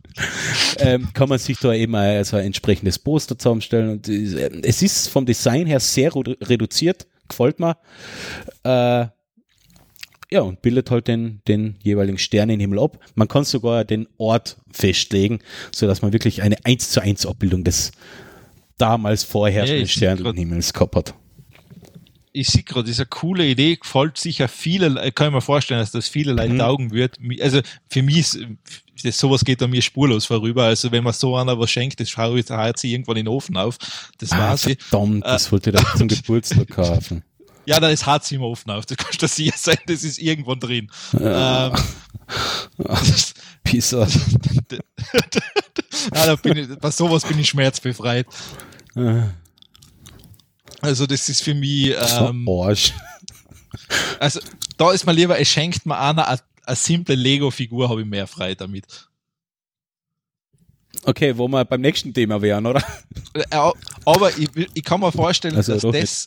ähm, kann man sich da eben also ein entsprechendes Poster zusammenstellen. Und äh, es ist vom Design her sehr redu- reduziert, gefällt mir. Äh, ja, und bildet halt den, den jeweiligen Sternenhimmel ab. Man kann sogar den Ort festlegen, so dass man wirklich eine 1 zu 1 Abbildung des damals vorherrschenden ich grad- Sternenhimmels gehabt hat. Ich sehe gerade, diese coole Idee gefällt sicher viele, ich kann mir vorstellen, dass das viele Leute Mhm. taugen wird. Also für mich ist, das, sowas geht an mir spurlos vorüber. Also wenn man so einer was schenkt, das schaue ich, sie irgendwann in den Ofen auf. Das Ah, war's. verdammt, das wollte ich da zum Geburtstag kaufen. Ja, da ist Harz im Ofen auf. Das kannst du sicher sein, das ist irgendwann drin. Ähm, das, Pisser. ah, da bin ich, bei sowas bin ich schmerzbefreit. Also das ist für mich, ähm, Arsch. also da ist mir lieber, es schenkt mir einer eine, eine simple Lego-Figur, habe ich mehr frei damit. Okay, wo wir beim nächsten Thema wären, oder? Äh, Aber ich, ich kann mir vorstellen, Also dass, das,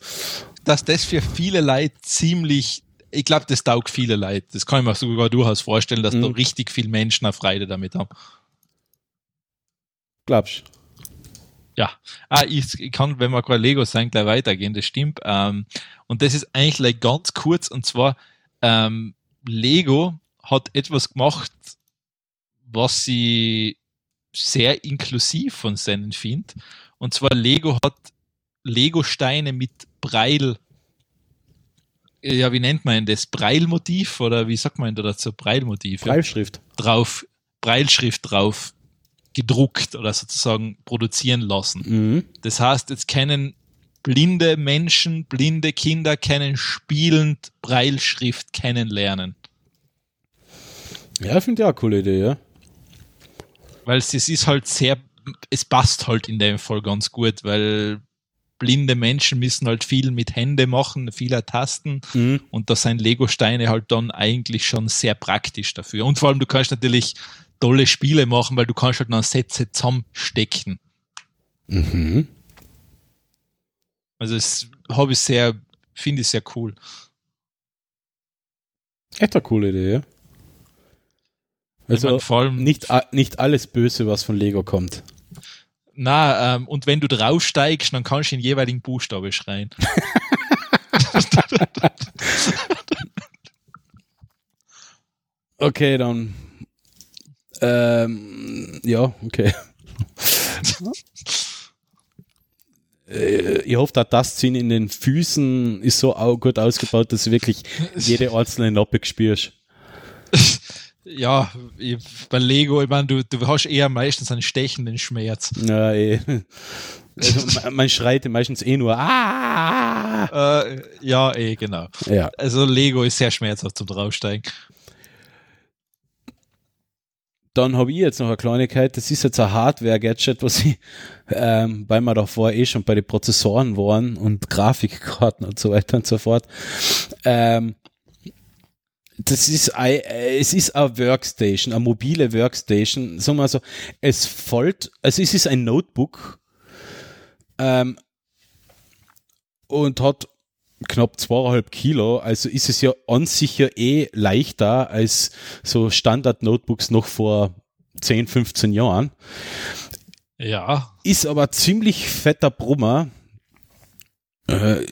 dass das für viele Leute ziemlich, ich glaube, das taugt viele Leute. Das kann ich mir sogar durchaus vorstellen, dass da Mhm. richtig viele Menschen eine Freude damit haben. Glaubst Ja, ah, ich, ich kann, wenn wir gerade Lego sein, gleich weitergehen, das stimmt. Ähm, und das ist eigentlich like ganz kurz, und zwar ähm, Lego hat etwas gemacht, was sie sehr inklusiv von seinen findet. Und zwar Lego hat Lego-Steine mit Breil, ja, wie nennt man das? Breilmotiv oder wie sagt man da dazu? Breilmotiv. ja Breilschrift. drauf, Breilschrift drauf gedruckt oder sozusagen produzieren lassen. Mhm. Das heißt, jetzt können blinde Menschen, blinde Kinder können spielend Breilschrift kennenlernen. Ja, finde ich auch eine coole Idee, ja. Weil es ist halt sehr, es passt halt in dem Fall ganz gut, weil blinde Menschen müssen halt viel mit Hände machen, viele Tasten Mhm. und da sind Lego-Steine halt dann eigentlich schon sehr praktisch dafür. Und vor allem, du kannst natürlich tolle Spiele machen, weil du kannst halt noch Sätze zusammenstecken. Mhm. Also das habe ich sehr, finde ich sehr cool. Echt eine coole Idee, ja. Ich Also mein, vor allem nicht, nicht alles Böse, was von Lego kommt. Na, ähm, und wenn du draufsteigst, dann kannst du den jeweiligen Buchstabe schreien. Okay, dann. Ähm, ja, okay. Äh, ich hoffe, dass das Sinn in den Füßen ist so gut ausgebaut, dass du wirklich jede einzelne Noppe spürst. Ja, bei Lego, ich meine, du, du hast eher meistens einen stechenden Schmerz. Ja, eh. Also, man- man schreit meistens eh nur Ah! Äh, ja, eh, genau. Ja. Also Lego ist sehr schmerzhaft zum Draufsteigen. Dann habe ich jetzt noch eine Kleinigkeit, das ist jetzt ein Hardware-Gadget, was ich, ähm, weil wir davor eh schon bei den Prozessoren waren und Grafikkarten und so weiter und so fort. Ähm, das ist ein, äh, es ist eine Workstation, eine mobile Workstation. Sagen wir mal so, es folgt, also es ist ein Notebook ähm, und hat knapp zweieinhalb Kilo, also ist es ja an sich ja eh leichter als so Standard-Notebooks noch vor 10, 15 Jahren. Ja, Ist aber ziemlich fetter Brummer. Äh,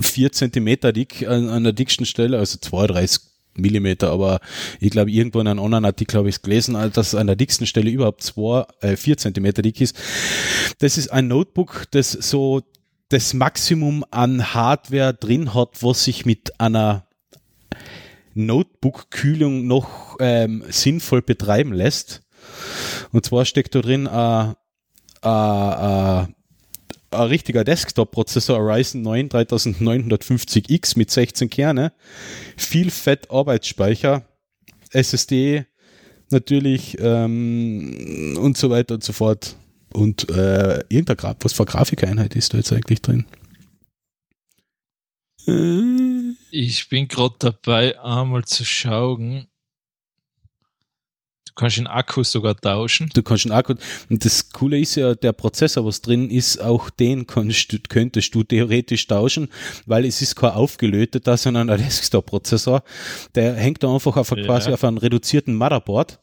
4 Zentimeter dick an, an der dicksten Stelle, also 32 Millimeter, aber ich glaube, irgendwo in einem anderen Artikel habe ich es gelesen, dass an der dicksten Stelle überhaupt 2, äh, 4 Zentimeter dick ist. Das ist ein Notebook, das so das Maximum an Hardware drin hat, was sich mit einer Notebook-Kühlung noch ähm, sinnvoll betreiben lässt. Und zwar steckt da drin ein ein richtiger Desktop-Prozessor, Ryzen 9 3950X mit 16 Kerne, viel Fett Arbeitsspeicher, SSD natürlich ähm, und so weiter und so fort. Und äh, irgendein Graf, was für eine Grafikeinheit ist da jetzt eigentlich drin? Äh, ich bin gerade dabei, einmal zu schauen. Du kannst den Akku sogar tauschen. Du kannst einen Akku. Und das Coole ist ja, der Prozessor, was drin ist, auch den kannst, du- könntest du theoretisch tauschen, weil es ist kein aufgelöteter, sondern ein Desktop-Prozessor. Der hängt da einfach auf, Ja. quasi auf einem reduzierten Motherboard.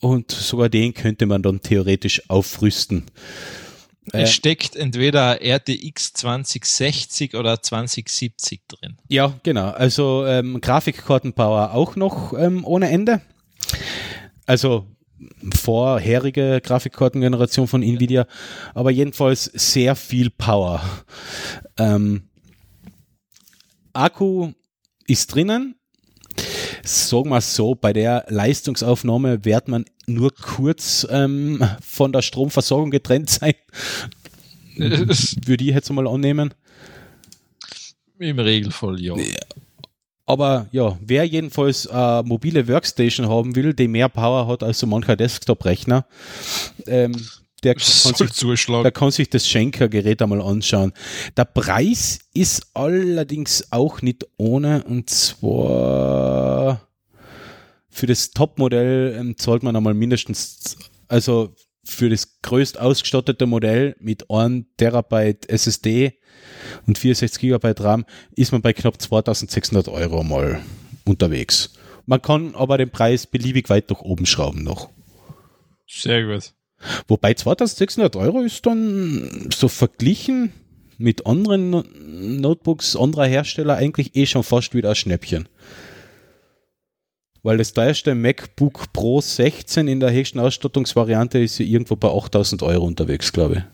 Und sogar den könnte man dann theoretisch aufrüsten. Äh, Es steckt entweder RTX 2060 oder 2070 drin. Ja, genau. Also ähm, Grafikkartenpower auch noch ähm, ohne Ende. Also vorherige Grafikkartengeneration von Nvidia, aber jedenfalls sehr viel Power. Ähm, Akku ist drinnen. Sagen wir so, bei der Leistungsaufnahme wird man nur kurz ähm, von der Stromversorgung getrennt sein. Würde ich jetzt mal annehmen. Im Regelfall ja. Aber ja, wer jedenfalls eine mobile Workstation haben will, die mehr Power hat als so mancher Desktop-Rechner, ähm, der, kann sich, zuschlagen. der kann sich das Schenker-Gerät einmal anschauen. Der Preis ist allerdings auch nicht ohne und zwar für das Top-Modell ähm, zahlt man einmal mindestens, also für das größt ausgestattete Modell mit 1 Terabyte SSD und 64 Gigabyte RAM ist man bei knapp 2600 Euro mal unterwegs. Man kann aber den Preis beliebig weit nach oben schrauben noch. Sehr gut. Wobei 2600 Euro ist dann so verglichen mit anderen No- Notebooks anderer Hersteller eigentlich eh schon fast wieder ein Schnäppchen. Weil das teuerste MacBook Pro 16 in der höchsten Ausstattungsvariante ist ja irgendwo bei 8000 Euro unterwegs, glaube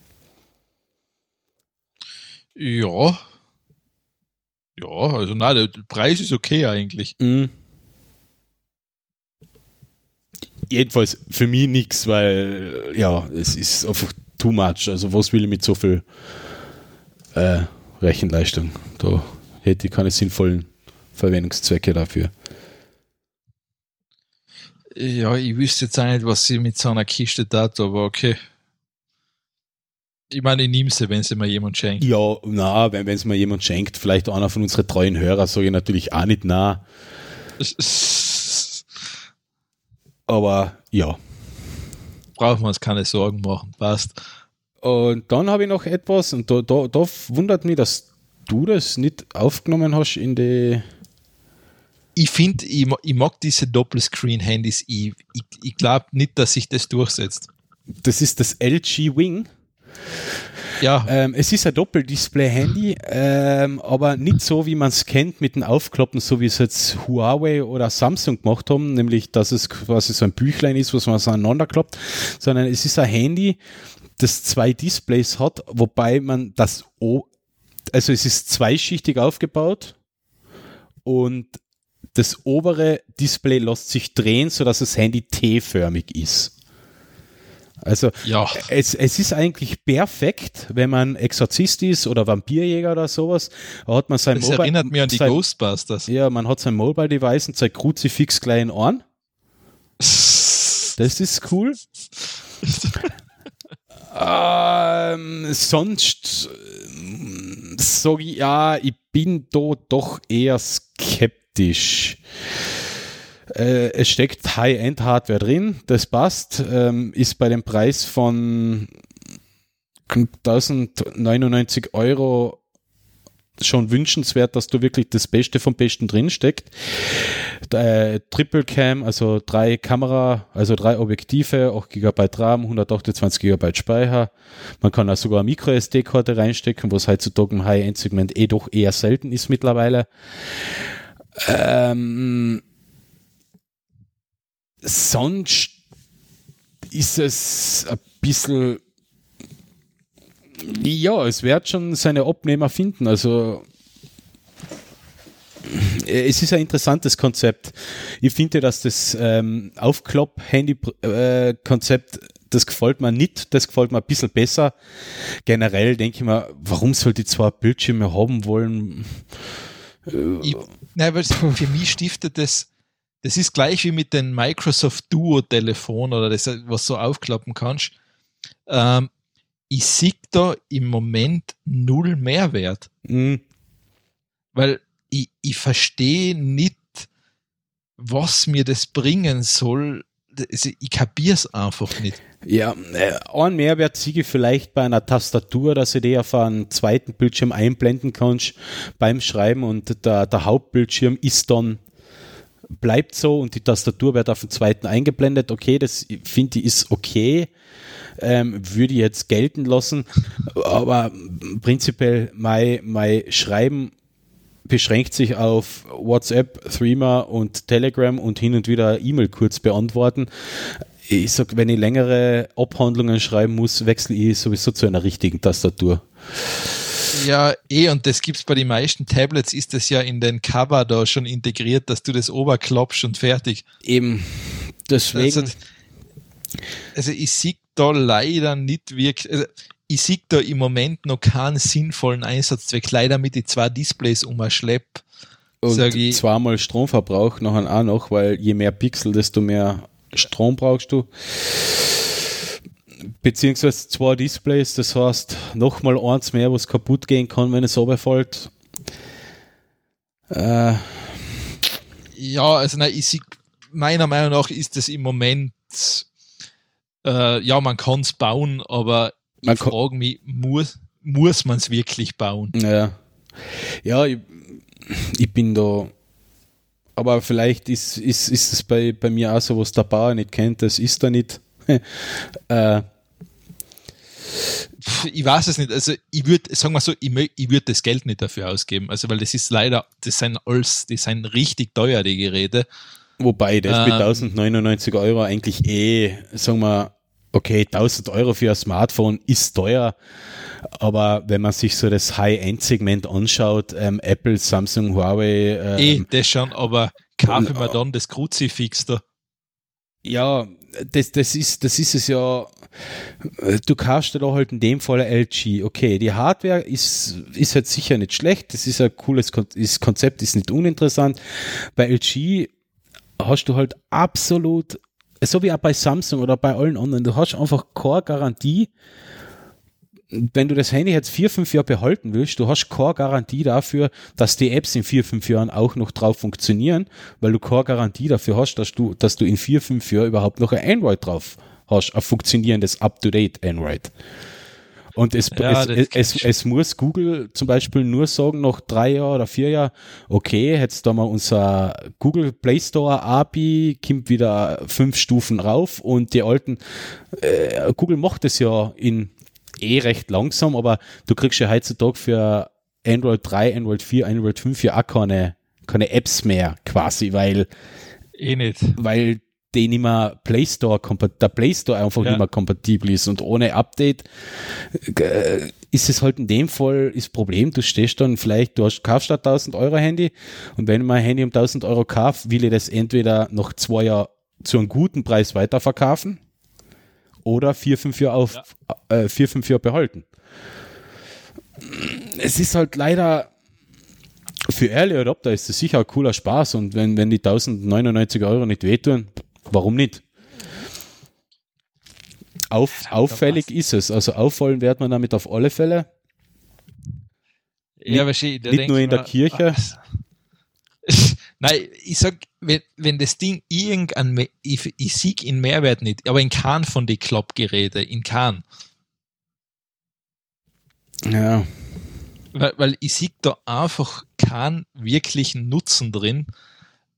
Ja. Ja, also na, der Preis ist okay eigentlich. ich. Mhm. Jedenfalls für mich nichts, weil ja, es ist einfach too much. Also was will ich mit so viel äh, Rechenleistung? Da hätte ich keine sinnvollen Verwendungszwecke dafür. Ja, ich wüsste jetzt auch nicht, was sie mit so einer Kiste tat, aber okay. Ich meine, ich nehme sie, wenn sie mir jemand schenkt. Ja, na, wenn es mir jemand schenkt, vielleicht einer von unseren treuen Hörern, sage ich natürlich auch nicht na. Aber ja. Brauchen wir uns keine Sorgen machen, passt. Und dann habe ich noch etwas, und da, da, da wundert mich, dass du das nicht aufgenommen hast in die. Ich finde, ich, ich mag diese Doppelscreen-Handys. Ich, ich, ich glaube nicht, dass sich das durchsetzt. Das ist das LG Wing. Ja, Ähm, es ist ein Doppeldisplay-Handy, ähm, aber nicht so, wie man es kennt mit dem Aufklappen, so wie es jetzt Huawei oder Samsung gemacht haben, nämlich, dass es quasi so ein Büchlein ist, was man so aneinander klappt, sondern es ist ein Handy, das zwei Displays hat, wobei man das, o also es ist zweischichtig aufgebaut und das obere Display lässt sich drehen, sodass das Handy T-förmig ist. Also ja. es, es ist eigentlich perfekt, wenn man Exorzist ist oder Vampirjäger oder sowas. Hat man sein Das erinnert mich an die sein, Ghostbusters. Ja, man hat sein Mobile Device und sein Kruzifix klein an. Das ist cool. ähm, sonst sage ich ja, ich bin da doch eher skeptisch. Äh, es steckt High-End-Hardware drin, das passt, ähm, ist bei dem Preis von 1099 Euro schon wünschenswert, dass du wirklich das Beste vom Besten drin steckt. Äh, Triple Cam, also drei Kamera, also drei Objektive, 8 GB RAM, 128 GB Speicher. Man kann auch sogar eine Micro SD-Karte reinstecken, was heutzutage im High-End-Segment eh doch eher selten ist mittlerweile. Ähm, sonst ist es ein bisschen ja, es wird schon seine Abnehmer finden. Also äh, es ist ein interessantes Konzept. Ich finde, dass das ähm, Aufklapp-Handy-Konzept, das gefällt mir nicht, das gefällt mir ein bisschen besser. Generell denke ich mir, warum soll die zwei Bildschirme haben wollen? Ich, nein, weil für mich stiftet das, das ist gleich wie mit dem Microsoft Duo-Telefon oder das, was so aufklappen kannst. Ähm, ich sehe da im Moment null Mehrwert, Hm, weil ich, ich verstehe nicht, was mir das bringen soll. Also ich kapiere es einfach nicht. Ja, äh, ein Mehrwert sehe ich vielleicht bei einer Tastatur, dass du die auf einen zweiten Bildschirm einblenden kannst beim Schreiben und der, der Hauptbildschirm ist dann, bleibt so und die Tastatur wird auf den zweiten eingeblendet. Okay, das finde ich ist okay. Ähm, würde ich jetzt gelten lassen, aber prinzipiell mein, mein Schreiben beschränkt sich auf WhatsApp, Threema und Telegram und hin und wieder E-Mail kurz beantworten. Ich sag, wenn ich längere Abhandlungen schreiben muss, wechsle ich sowieso zu einer richtigen Tastatur. Ja, eh, und das gibt's bei den meisten Tablets, ist das ja in den Cover da schon integriert, dass du das oberklappst und fertig. Eben, deswegen. Also, also ich sehe da leider nicht wirklich, also ich sehe da im Moment noch keinen sinnvollen Einsatzzweck, leider mit die zwei Displays umschlepp. und ich- zweimal Stromverbrauch nachher auch noch, weil je mehr Pixel, desto mehr Strom brauchst du. Beziehungsweise zwei Displays, das heißt nochmal eins mehr, was kaputt gehen kann, wenn es runterfällt. Äh, Ja, also nein, ich meiner Meinung nach ist das im Moment, äh, ja, man kann es bauen, aber Man ich frage mich, muss, muss man es wirklich bauen? Ja. Ja, ich, ich bin da. Aber vielleicht ist, ist, ist es bei, bei mir auch so, was der Bauer nicht kennt, das ist er nicht. äh, Ich weiß es nicht. Also ich würde, sagen wir so, ich, ich würde das Geld nicht dafür ausgeben. Also weil das ist leider, das sind alles, die sind richtig teuer, die Geräte. wobei das mit Ähm. 1099 Euro eigentlich eh, sagen wir, okay, 1000 Euro für ein Smartphone ist teuer. Aber wenn man sich so das High-End-Segment anschaut, ähm, Apple, Samsung, Huawei, eh, ähm, das schon, aber kaufe mir dann das Kruzifix da. Ja, das, das, ist, das ist es ja. Du kaufst dir da halt in dem Fall LG. Okay, die Hardware ist, ist halt sicher nicht schlecht. Das ist ein cooles das Konzept, ist nicht uninteressant. Bei LG hast du halt absolut, so wie auch bei Samsung oder bei allen anderen, du hast einfach keine Garantie, wenn du das Handy jetzt vier, fünf Jahre behalten willst, du hast keine Garantie dafür, dass die Apps in vier, fünf Jahren auch noch drauf funktionieren, weil du keine Garantie dafür hast, dass du, dass du in vier, fünf Jahren überhaupt noch ein Android drauf hast, ein funktionierendes Up-to-Date Android. Und es, Ja, es, es, es muss Google zum Beispiel nur sagen, nach drei Jahren oder vier Jahren, okay, jetzt da mal unser Google Play Store API, kommt wieder fünf Stufen rauf und die alten, äh, Google macht es ja in eh recht langsam, aber du kriegst ja heutzutage für Android 3, Android 4, Android 5 ja auch keine, keine Apps mehr quasi, weil, Eh nicht. weil die nicht mehr Play Store, der Play Store einfach Ja. nicht mehr kompatibel ist und ohne Update äh, ist es halt in dem Fall das Problem, du stehst dann vielleicht, du hast kaufst statt 1000 Euro Handy und wenn ich mein Handy um 1000 Euro kaufe, will ich das entweder noch zwei Jahre zu einem guten Preis weiterverkaufen oder vier, fünf Jahre auf, äh, vier, fünf Jahre behalten. Es ist halt leider für Early Adopter ist es sicher ein cooler Spaß und wenn, wenn die 1099 Euro nicht wehtun, warum nicht? Auf, auffällig ist es, also auffallen wird man damit auf alle Fälle. Ja, wahrscheinlich. da nicht nur ich in der mir, Kirche. ah, Nein, ich sag, wenn, wenn das Ding irgendein, ich, ich sieg in Mehrwert nicht, aber in keinem von den Klappgeräten, in keinem. Ja, Weil, weil ich sehe da einfach keinen wirklichen Nutzen drin,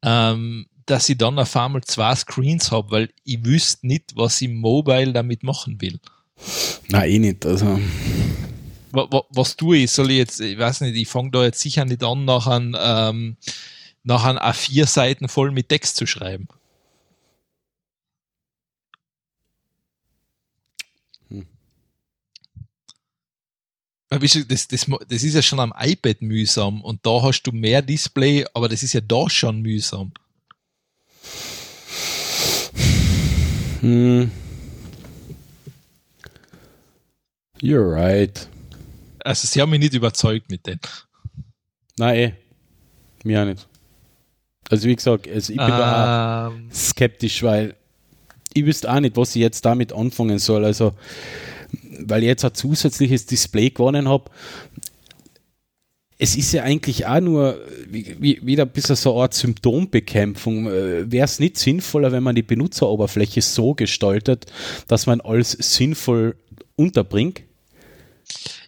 ähm, dass ich dann auf einmal zwei Screens habe, weil ich wüsste nicht, was ich Mobile damit machen will. na eh nicht. Also, Wa, wa, was tue ich? Soll ich jetzt, ich weiß nicht, ich fange da jetzt sicher nicht an, nach ein, ähm, nach ein A4 Seiten voll mit Text zu schreiben. Hm. Das, das, das ist ja schon am iPad mühsam und da hast du mehr Display, aber das ist ja da schon mühsam. hm. You're right. Also sie haben mich nicht überzeugt mit denen. Na eh, mir auch nicht. Also wie gesagt, also ich bin da auch Ähm, skeptisch, weil ich wüsste auch nicht, was ich jetzt damit anfangen soll. Also, weil ich jetzt ein zusätzliches Display gewonnen habe. Es ist ja eigentlich auch nur wie, wie, wieder ein bisschen so eine Art Symptombekämpfung. Wäre es nicht sinnvoller, wenn man die Benutzeroberfläche so gestaltet, dass man alles sinnvoll unterbringt?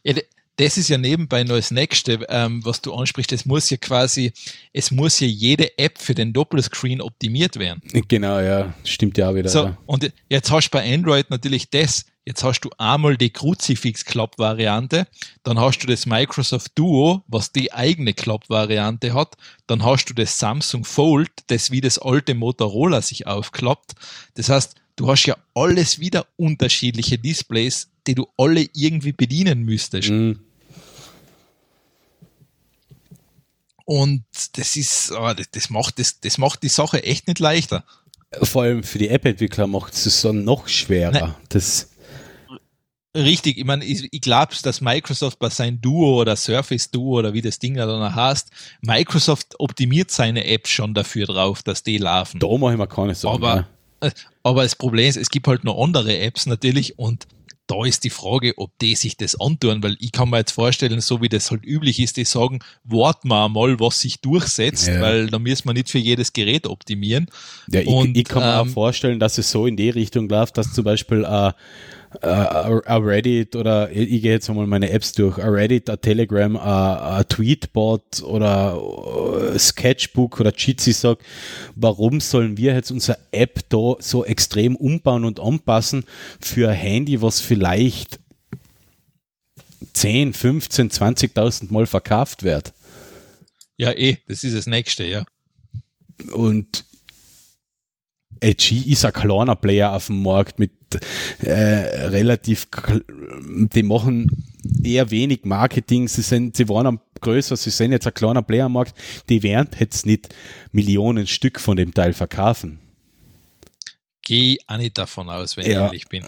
Ja, das ist ja nebenbei noch das Nächste, ähm, was du ansprichst. Es muss ja quasi, es muss ja jede App für den Doppelscreen optimiert werden. Genau, ja, stimmt ja auch wieder. So, ja. und jetzt hast du bei Android natürlich das. Jetzt hast du einmal die Crucifix-Klapp-Variante, dann hast du das Microsoft Duo, was die eigene Klapp-Variante hat, dann hast du das Samsung Fold, das wie das alte Motorola sich aufklappt. Das heißt, du hast ja alles wieder unterschiedliche Displays, die du alle irgendwie bedienen müsstest. Mhm. Und das ist, ah, das, das, macht, das, das macht die Sache echt nicht leichter. Vor allem für die App-Entwickler macht es so noch schwerer. Nein. Das, Richtig, ich meine, ich, ich glaube, dass Microsoft bei sein Duo oder Surface Duo oder wie das Ding da dann heißt, Microsoft optimiert seine Apps schon dafür drauf, dass die laufen. da mache ich mir keine Sorgen. Aber, äh, aber das Problem ist, es gibt halt noch andere Apps natürlich und da ist die Frage, ob die sich das antun, weil ich kann mir jetzt vorstellen, so wie das halt üblich ist, die sagen, warten wir mal, was sich durchsetzt, Ja. weil da müssen wir nicht für jedes Gerät optimieren. Ja, ich, Und, ich kann mir auch ähm, vorstellen, dass es so in die Richtung läuft, dass zum Beispiel äh, äh, ein Reddit oder ich, ich gehe jetzt einmal meine Apps durch, ein Reddit, ein Telegram, ein, ein Tweetbot oder äh, Sketchbook oder Jitsi sagt, warum sollen wir jetzt unsere App da so extrem umbauen und anpassen für ein Handy, was vielleicht 10, 15, 20.000 Mal verkauft wird. Ja, eh, das ist das Nächste, ja. Und LG ist ein kleiner Player auf dem Markt mit äh, relativ, die machen eher wenig Marketing, sie sind, sie waren am größer, sie sind jetzt ein kleiner Player am Markt, die werden jetzt nicht Millionen Stück von dem Teil verkaufen. Gehe auch nicht davon aus, wenn Ja. ich ehrlich bin.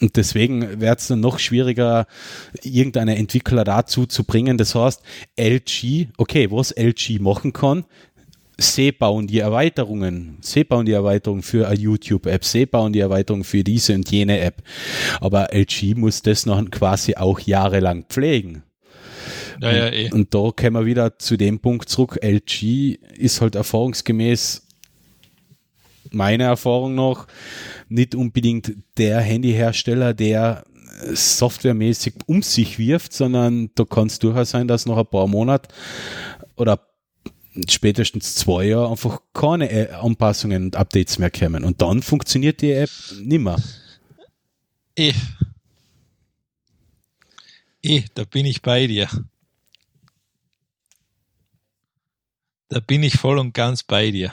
Und deswegen wird es dann noch schwieriger, irgendeine Entwickler dazu zu bringen. Das heißt, LG, okay, was LG machen kann, sie bauen die Erweiterungen, sie bauen die Erweiterung für eine YouTube-App, sie bauen die Erweiterung für diese und jene App. Aber LG muss das noch quasi auch jahrelang pflegen. Ja, ja, eh. Und da kommen wir wieder zu dem Punkt zurück. LG ist halt erfahrungsgemäß meiner Erfahrung nach nicht unbedingt der Handyhersteller, der softwaremäßig um sich wirft, sondern da kann es durchaus sein, dass nach ein paar Monaten oder spätestens zwei Jahre einfach keine äh, Anpassungen und Updates mehr kommen. Und dann funktioniert die App nimmer. Eh. Eh, da bin ich bei dir. Da bin ich voll und ganz bei dir.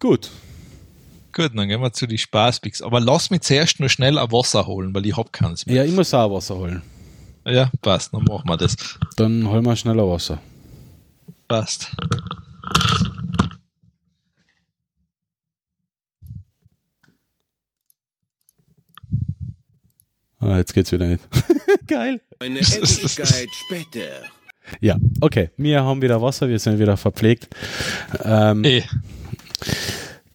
Gut. Gut, dann gehen wir zu die Spaßpicks. Aber lass mich zuerst nur schnell ein Wasser holen, weil ich hab keins mehr. Ja, ich muss auch Wasser holen. Ja, passt, dann machen wir das. Dann holen wir schneller Wasser. Passt. Ah, jetzt geht's wieder nicht. Geil. Eine Ewigkeit später. Ja, okay. Wir haben wieder Wasser, wir sind wieder verpflegt. Ähm, Eh.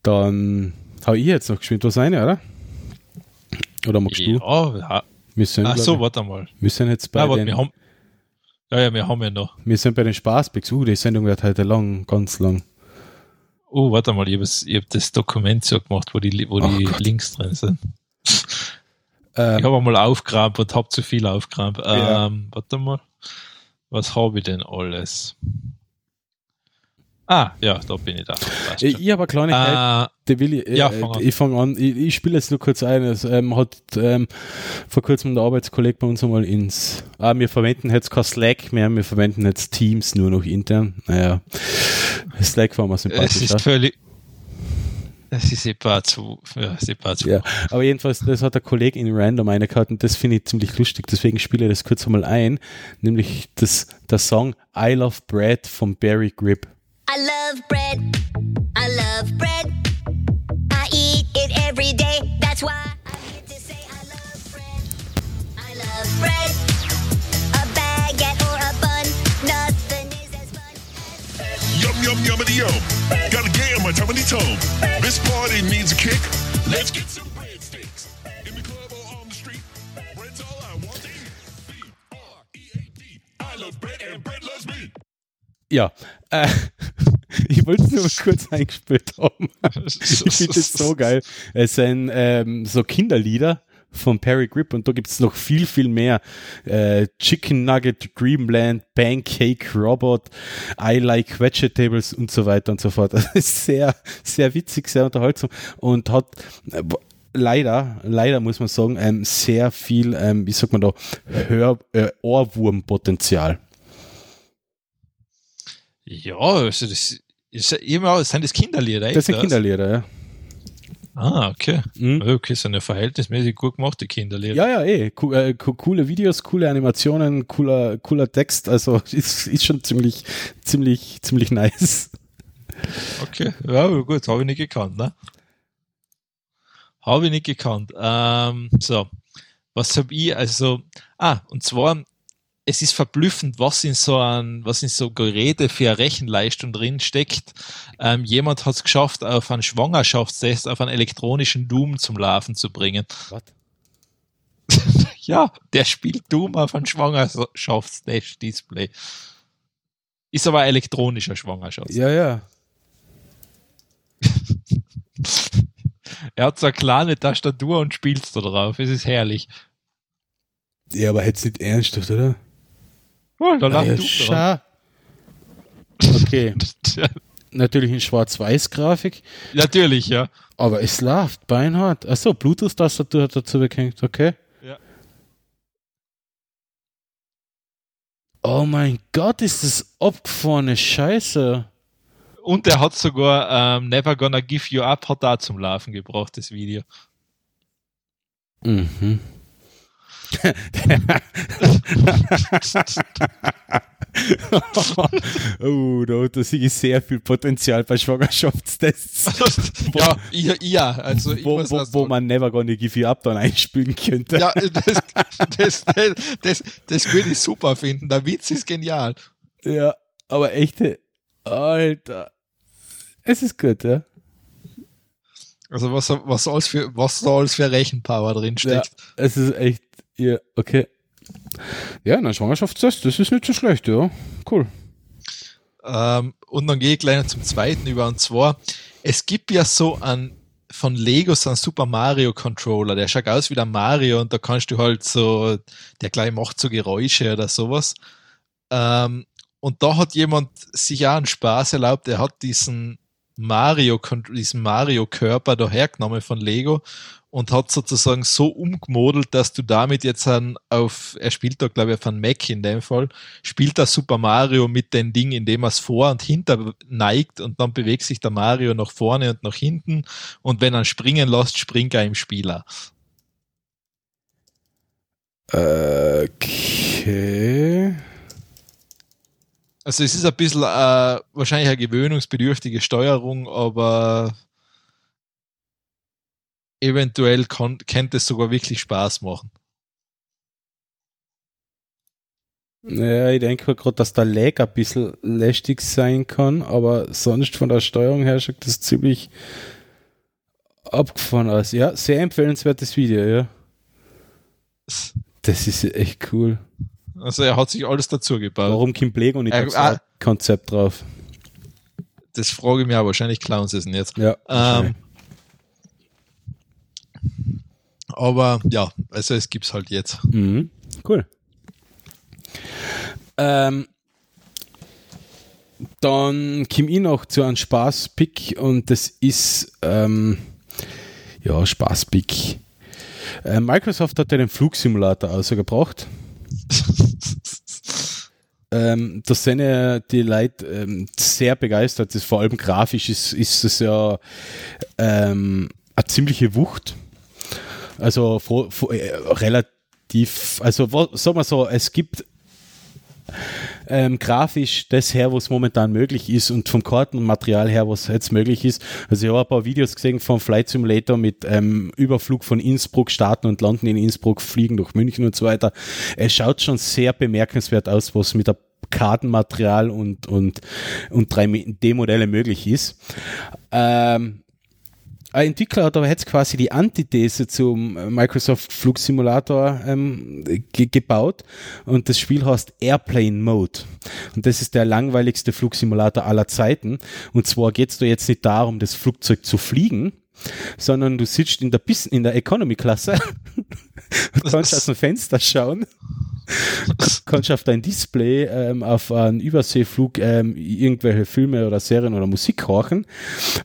dann hau ich jetzt noch geschwind was rein, oder? Oder magst du? Ja, ja. Wir sind, Ach so, ich- warte mal. wir sind jetzt bei Ja, warte, den, wir haben. Ja, ja, wir haben ja noch. wir sind bei den Spaßpicks. Uh, die Sendung wird heute lang, ganz lang. Oh, warte mal, ich habe hab das Dokument so gemacht, wo die, wo Oh die Gott. Links drin sind. Ähm, Ich habe einmal aufgerammt und habe zu viel aufgerammt. Ja. Ähm, warte mal. Was habe ich denn alles? Ah, ja, da bin ich da. Ich ich habe eine Kleinigkeit, Äh, will ich, ja, äh, fang an. ich fange an. Ich, ich spiele jetzt nur kurz ein. Es ähm, hat ähm, vor kurzem der Arbeitskollege bei uns einmal ins, ah, wir verwenden jetzt kein Slack mehr, wir verwenden jetzt Teams nur noch intern. Naja, Slack war mal es sympathisch. ist völlig. Es ist etwa zu. Ja, es ist etwa zu. Ja, aber jedenfalls, das hat der Kollege in Random eine gehabt und das finde ich ziemlich lustig, deswegen spiele ich das kurz einmal ein, nämlich das, der Song I Love Bread von Barry Grip. I love bread. I love bread. I eat it every day. That's why I get to say I love bread. I love bread. A baguette or a bun. Nothing is as fun as Yum yum yummity yum. Got a game, in my tummy tome. This party needs a kick. Let's get some breadsticks. In the club or on the street. Bread's all I want to eat. B-R-E-A-D. I love bread and bread loves me. Ja, äh, ich wollte es nur kurz eingespielt haben. ich finde das so geil. Es sind ähm, so Kinderlieder von Perry Grip und da gibt es noch viel, viel mehr. Äh, Chicken Nugget, Dreamland, Pancake Robot, I Like Vegetables und so weiter und so fort. Das ist sehr, sehr witzig, sehr unterhaltsam und hat äh, leider, leider muss man sagen, ähm, sehr viel, ähm, wie sagt man da, Hör, äh, Ohrwurmpotenzial. Ja, also das ist ja immer, das sind das Kinderlieder? Das sind das? Kinderlieder, ja. Ah, okay. Mhm. Okay, sind ja verhältnismäßig gut gemachte Kinderlieder. Ja, ja, eh. Co äh, co coole Videos, coole Animationen, cooler, cooler Text. Also ist, ist schon ziemlich, ziemlich, ziemlich nice. Okay, ja, gut, habe ich nicht gekannt, ne? Habe ich nicht gekannt. Ähm, so, was habe ich, also, ah, und zwar, es ist verblüffend, was in so ein, was in so Geräte für eine Rechenleistung drin steckt. Ähm, jemand hat es geschafft, auf einen Schwangerschaftstest, auf einen elektronischen Doom zum Laufen zu bringen. Was? Ja, der spielt Doom auf ein Schwangerschaftstest-Display. Ist aber ein elektronischer Schwangerschaftstest. Ja, ja. Er hat so eine kleine Tastatur und spielt da drauf. Es ist herrlich. Ja, aber jetzt nicht ernsthaft, oder? Oh, da ja, du dran. Okay, natürlich in Schwarz-Weiß-Grafik, Natürlich, ja. aber es läuft beinhart. Achso, Bluetooth-Tastatur hat dazu gehängt, okay. Ja. Oh mein Gott, ist das abgefahrene Scheiße. Und er hat sogar ähm, Never Gonna Give You Up hat da zum Laufen gebracht, das Video. Mhm. oh, da, da sehe ich sehr viel Potenzial bei Schwangerschaftstests, ja, ja, ja, also wo, wo, wo sagen. man Never Gonna Give You Up dann einspielen könnte. ja, das, das, das, das, das würde ich super finden. Der Witz ist genial. Ja, aber echte, Alter. Es ist gut, ja. Also was, was, für, was da alles für Rechenpower drin Ja, steckt. es ist echt, ja, okay. Ja, ein Schwangerschaftstest, das ist nicht so schlecht, ja. Cool. Ähm, und dann gehe ich gleich zum zweiten über und zwar, es gibt ja so ein von Lego so einen Super Mario Controller, der schaut aus wie der Mario und da kannst du halt so, der gleich macht so Geräusche oder sowas. Ähm, und da hat jemand sich auch einen Spaß erlaubt, er hat diesen Mario, diesen Mario Körper da hergenommen von Lego und hat sozusagen so umgemodelt, dass du damit jetzt an, auf, er spielt da glaube ich auf einen Mac in dem Fall, spielt da Super Mario mit dem Ding, indem er es vor und hinter neigt und dann bewegt sich der Mario nach vorne und nach hinten und wenn er springen lässt, springt er im Spieler. Okay. Also es ist ein bisschen äh, wahrscheinlich eine gewöhnungsbedürftige Steuerung, aber eventuell kann, könnte es sogar wirklich Spaß machen. Ja, ich denke gerade, dass der Lag ein bisschen lästig sein kann, aber sonst von der Steuerung her schaut das ziemlich abgefahren aus. Ja, sehr empfehlenswertes Video, ja. Das ist echt cool. Also er hat sich alles dazu gebaut. Warum Kim Lego nicht Äh, ah. Konzept drauf? Das frage ich mich auch, wahrscheinlich klauen sie es ihn jetzt. Ja, Ähm, aber ja, also es gibt's halt jetzt. Mhm. Cool. Ähm, dann komme ich noch zu einem Spaßpick und das ist ähm, ja Spaßpick. Äh, Microsoft hat ja den Flugsimulator ausgebracht. Ähm, da sind ja die Leute ähm, sehr begeistert. Das vor allem grafisch ist, ist das ja ähm, eine ziemliche Wucht. Also vor, vor, äh, relativ, also sagen wir so, es gibt ähm, grafisch das her, was momentan möglich ist und vom Kartenmaterial her, was jetzt möglich ist. Also ich habe ein paar Videos gesehen vom Flight Simulator mit ähm, Überflug von Innsbruck, starten und landen in Innsbruck, fliegen durch München und so weiter. Es schaut schon sehr bemerkenswert aus, was mit der Kartenmaterial und, und, und 3D-Modelle möglich ist. Ähm, ein Entwickler hat aber jetzt quasi die Antithese zum äh, Microsoft Flugsimulator ähm, ge gebaut. Und das Spiel heißt Airplane Mode. Und das ist der langweiligste Flugsimulator aller Zeiten. Und zwar geht es da jetzt nicht darum, das Flugzeug zu fliegen, sondern du sitzt in der, Bis in der Economy-Klasse und kannst aus dem Fenster schauen kannst auf dein Display ähm, auf einen Überseeflug ähm, irgendwelche Filme oder Serien oder Musik horchen,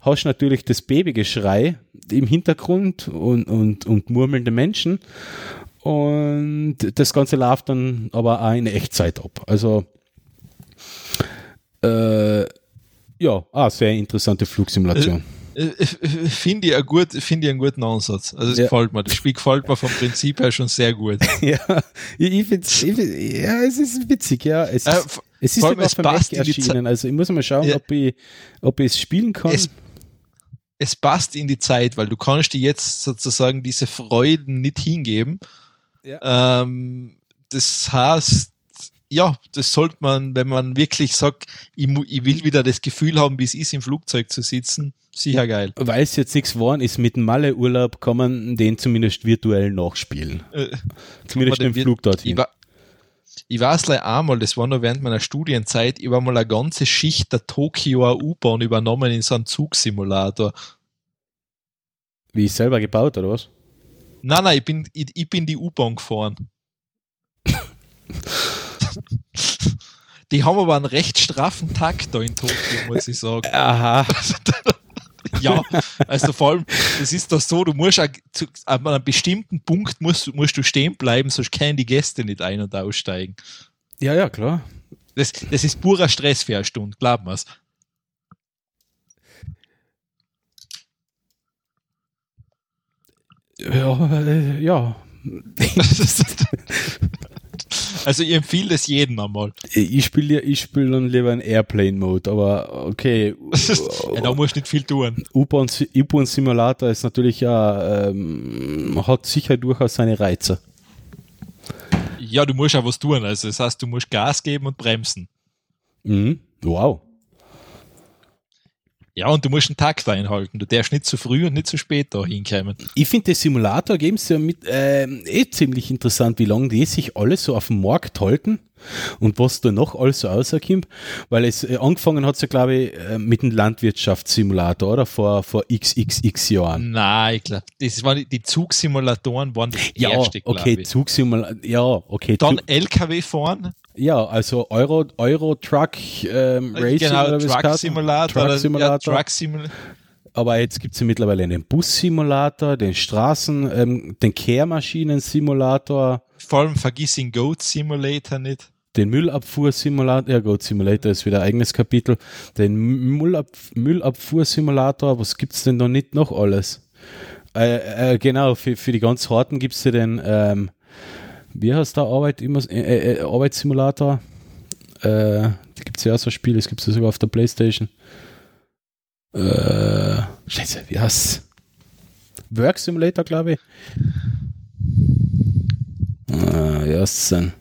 hast natürlich das Babygeschrei im Hintergrund und, und, und murmelnde Menschen und das Ganze läuft dann aber auch in Echtzeit ab. Also äh, ja, ah, sehr interessante Flugsimulation. Äh, äh, Finde ich, ein gut, finde ich einen guten Ansatz. Also es Ja. gefällt mir. Das Spiel gefällt mir vom Prinzip her schon sehr gut. ja, ich, find's, ich find, ja, es ist witzig, ja. Es Äh, ist, es ist sogar für Mac passt in die erschienen, also ich muss mal schauen, Ja. ob, ich, ob ich es spielen kann. Es, es passt in die Zeit, weil du kannst dir jetzt sozusagen diese Freuden nicht hingeben. Ähm, das heißt, ja, das sollte man, wenn man wirklich sagt, ich, ich will wieder das Gefühl haben, wie es ist, im Flugzeug zu sitzen, sicher geil. Weil es jetzt nichts geworden ist mit dem Malle-Urlaub, kann man den zumindest virtuell nachspielen. Äh, Zumindest den den Flug Ich, dorthin. war, ich weiß gleich einmal, das war noch während meiner Studienzeit, ich war mal eine ganze Schicht der Tokioer U-Bahn übernommen in so einem Zugsimulator. Wie ich selber gebaut, oder was? Nein, nein, ich bin, ich, ich bin die U-Bahn gefahren. Die haben aber einen recht straffen Takt da in Tokio, muss ich sagen. Aha. Ja, also vor allem, es ist doch so, du musst auch zu, an einem bestimmten Punkt musst, musst du stehen bleiben, sonst können die Gäste nicht ein- und aussteigen. Ja, ja, klar. Das, das ist purer Stress für eine Stunde, glaub mir's. Ja, äh, ja. Also ich empfehle das jedem einmal. Ich spiele ich spiel dann lieber einen Airplane-Mode, aber okay. Ja, da musst du nicht viel tun. U-Bahn- U-Bahn-Simulator ist natürlich ja, ähm, hat sicher durchaus seine Reize. Ja, du musst auch was tun. Also das heißt, du musst Gas geben und bremsen. Mhm. Wow. Ja, und du musst einen Takt einhalten. Du darfst nicht zu früh und nicht zu spät da hinkommen. Ich finde, das Simulator-Games ja mit, ähm, eh ziemlich interessant, wie lange die sich alle so auf dem Markt halten und was da noch alles so rauskommt. Weil es äh, angefangen hat ja, glaube ich, äh, mit dem Landwirtschaftssimulator, oder? Vor, vor xxx Jahren. Nein, ich glaube, das waren die, die Zugsimulatoren waren das Ja, erste, okay. Zugsimulator, ja, okay. Dann LKW fahren, ja, also Euro, Euro Truck ähm, Racing genau, oder es Truck. Simulator, Truck Simulator. Ja, Truck Simulator. Aber jetzt gibt es ja mittlerweile einen Bus-Simulator, den Straßen, ähm, den Kehrmaschinen-Simulator, Vor allem vergiss den Goat Simulator nicht. den Müllabfuhr-Simulator, ja Goat Simulator ist wieder ein eigenes Kapitel, den Müllab Müllabfuhr-Simulator, was gibt's denn da nicht noch alles? Äh, äh, genau, für, für die ganz Harten gibt's ja den, ähm, wie heißt der Arbeit, immer, äh, äh, Arbeitssimulator? Äh, da gibt's ja auch so ein Spiel, das gibt's ja sogar auf der Playstation. Äh, Scheiße, wie heißt's? Work Simulator, glaube ich. Äh, ja, ist ein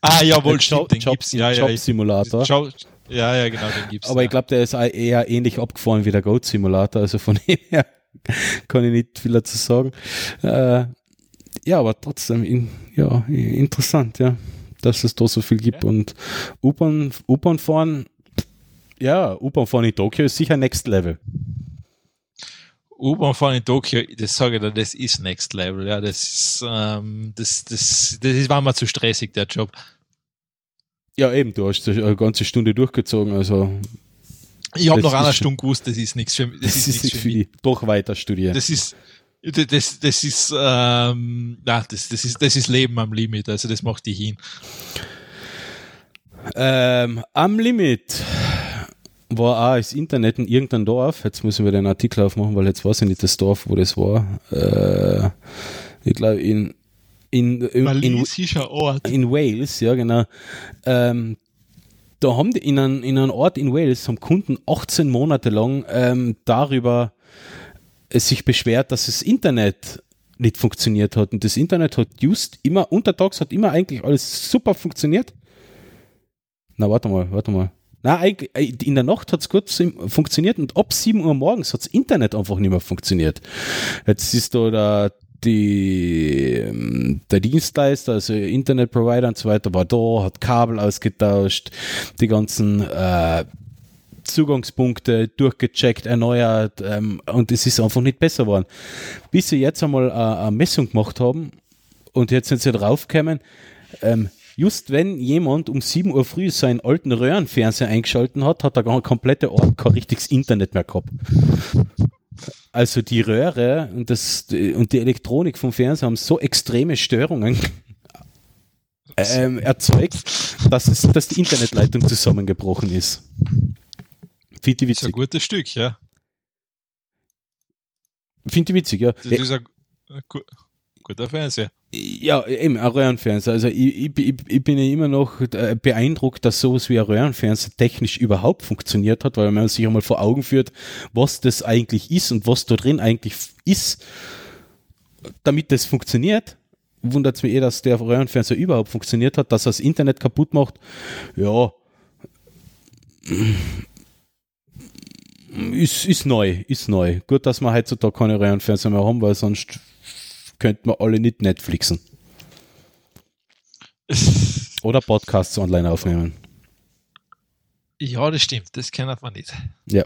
Ah, jawohl, Job, stimmt, den Job, gibt's. Ja, ja, Job Simulator. Job, ja, ja, genau, den gibt's. Aber ja. ich glaube, der ist eher ähnlich abgefahren wie der Goat Simulator, also von dem her kann ich nicht viel dazu sagen. Äh, ja, aber trotzdem, in, ja, interessant, ja, dass es da so viel gibt und U-Bahn, fahren, ja, U-Bahn fahren in Tokio ist sicher Next Level. U-Bahn fahren in Tokio, das sage ich dir, das ist Next Level. Ja, das ist, ähm, das, das, das ist, war mir zu stressig, der Job. Ja, eben, du hast eine ganze Stunde durchgezogen, also Ich habe ist schon- Stunde gewusst, das ist nichts für mich. das, Das, ist ist nicht nichts für mich. Doch weiter studieren. Das ist, das, das, ist, ähm, na, das, das ist, das ist Leben am Limit. Also das macht die hin. Ähm, am Limit war auch das Internet in irgendeinem Dorf. Jetzt müssen wir den Artikel aufmachen, weil jetzt weiß ich nicht das Dorf, wo das war. Äh, ich glaube in, in, in, in, in Wales, ja genau. Ähm, da haben die in einem, in Ort in Wales haben Kunden 18 Monate lang ähm, darüber äh, sich beschwert, dass das Internet nicht funktioniert hat. Und das Internet hat just immer, untertags hat immer eigentlich alles super funktioniert. Na, warte mal, warte mal. Na, äh, in der Nacht hat es sim- funktioniert und ab 7 Uhr morgens hat das Internet einfach nicht mehr funktioniert. Jetzt ist da der, die, ähm, der Dienstleister, also Internetprovider und so weiter, war da, hat Kabel ausgetauscht, die ganzen äh, Zugangspunkte durchgecheckt, erneuert ähm, und es ist einfach nicht besser geworden. Bis sie jetzt einmal äh, eine Messung gemacht haben und jetzt sind sie draufgekommen, ähm, just wenn jemand um 7 Uhr früh seinen alten Röhrenfernseher eingeschalten hat, hat der ganze komplette Ort kein richtiges Internet mehr gehabt. Also die Röhre und, das, und die Elektronik vom Fernseher haben so extreme Störungen ähm, erzeugt, dass, es, dass die Internetleitung zusammengebrochen ist. Finde ich Das ist ein witzig. gutes Stück, ja. Finde ich witzig, ja. Das ist ein ein gu- guter Fernseher. Ja, eben, ein Röhrenfernseher. Also ich, ich, ich, bin ja immer noch äh, beeindruckt, dass sowas wie ein Röhrenfernseher technisch überhaupt funktioniert hat, weil man sich einmal vor Augen führt, was das eigentlich ist und was da drin eigentlich ist, damit das funktioniert. Wundert es mich eh, dass der Röhrenfernseher überhaupt funktioniert hat, dass er das Internet kaputt macht. Ja, ist, ist neu, ist neu. Gut, dass wir heutzutage keine Röhrenfernseher mehr haben, weil sonst könnten wir alle nicht Netflixen. Oder Podcasts online aufnehmen. Ja, das stimmt. Das kennt man nicht. Ja.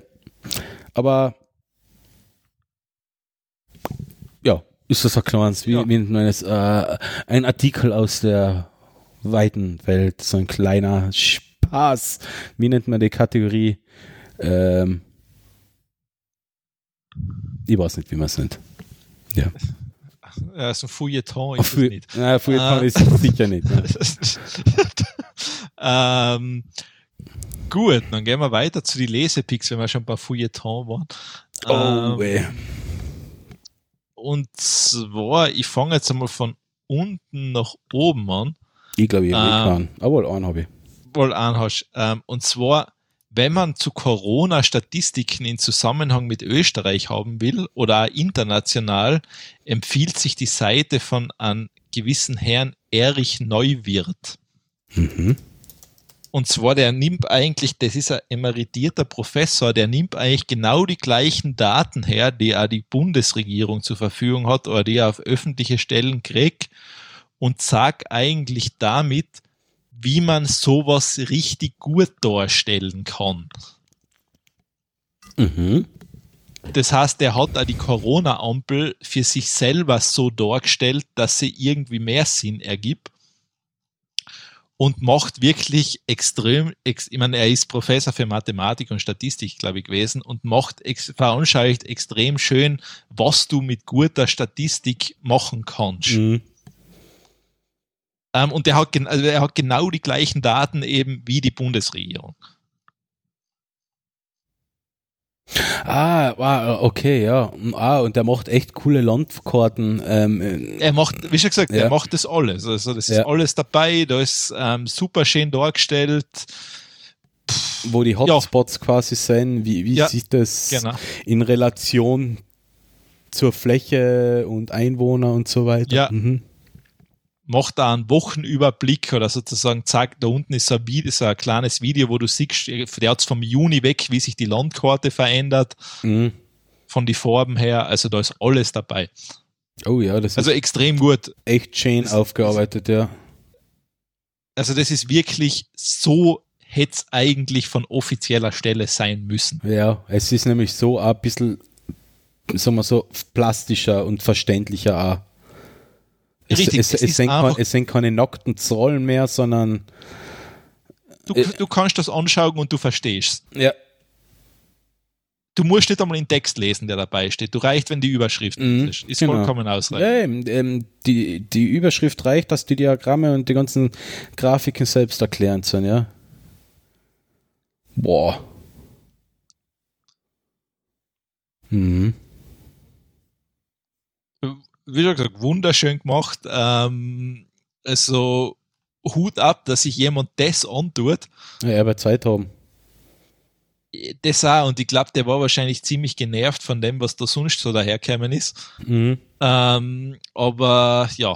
Aber ja, ist das ein kleines, wie, Ja. wie nennt man es, äh, ein Artikel aus der weiten Welt, so ein kleiner Spaß. Wie nennt man die Kategorie? Ähm, ich weiß nicht, wie man es nennt. Ja. Ja, so ein Fouilleton ist es Für, nicht. na, für Ah. ist es sicher nicht. Ähm, gut, dann gehen wir weiter zu den Lesepicks, wenn wir schon bei Fouilleton waren. Oh, Ähm, ey. und zwar, ich fange jetzt einmal von unten nach oben an. Ich glaube, ich habe Ah. keinen. Aber einen habe ich. wohl anhast. Ähm, und zwar, wenn man zu Corona Statistiken in Zusammenhang mit Österreich haben will oder auch international, empfiehlt sich die Seite von einem gewissen Herrn Erich Neuwirth. Mhm. Und zwar, der nimmt eigentlich, das ist ein emeritierter Professor, der nimmt eigentlich genau die gleichen Daten her, die auch die Bundesregierung zur Verfügung hat oder die er auf öffentliche Stellen kriegt und sagt eigentlich damit, wie man sowas richtig gut darstellen kann. Mhm. Das heißt, er hat auch die Corona-Ampel für sich selber so dargestellt, dass sie irgendwie mehr Sinn ergibt und macht wirklich extrem, ex, ich meine, er ist Professor für Mathematik und Statistik, glaube ich, gewesen und macht, ex, veranschaulicht extrem schön, was du mit guter Statistik machen kannst. Mhm. Ähm, und der hat, also er hat genau die gleichen Daten eben wie die Bundesregierung. Ah, wow, okay, ja. Ah, und der macht echt coole Landkarten. Ähm, äh, Er macht, wie schon gesagt, Ja. er macht das alles. Also das ist Ja. alles dabei, da ist ähm, super schön dargestellt. wo die Hotspots quasi sind, wie, wie Ja, sieht das genau. in Relation zur Fläche und Einwohner und so weiter. Ja. Mhm. Macht da einen Wochenüberblick oder sozusagen zeigt, da unten ist ein, Video, so ein kleines Video, wo du siehst, der hat vom Juni weg, wie sich die Landkarte verändert, Mhm. von die Farben her, also da ist alles dabei. Oh ja, das Also ist extrem gut. echt schön das- aufgearbeitet, ja. Also das ist wirklich so hätte es eigentlich von offizieller Stelle sein müssen. Ja, es ist nämlich so ein bisschen, sagen wir so, plastischer und verständlicher auch. Es, Richtig, es, es es, sind, kein, einfach- es sind keine nackten Zahlen mehr, sondern Du, Äh, du kannst das anschauen und du verstehst. ja. Du musst nicht einmal den Text lesen, der dabei steht. Du reicht, wenn die Überschrift Mhm, ist. Ist genau. vollkommen ausreichend. Ja, ähm, die, die Überschrift reicht, dass die Diagramme und die ganzen Grafiken selbst erklärend sind, ja. Boah. Mhm. Wie schon gesagt, wunderschön gemacht. Ähm, also Hut ab, dass sich jemand das antut. Ja, er wird Zeit haben. Das auch, und ich glaube, der war wahrscheinlich ziemlich genervt von dem, was da sonst so dahergekommen ist. Mhm. Ähm, aber ja.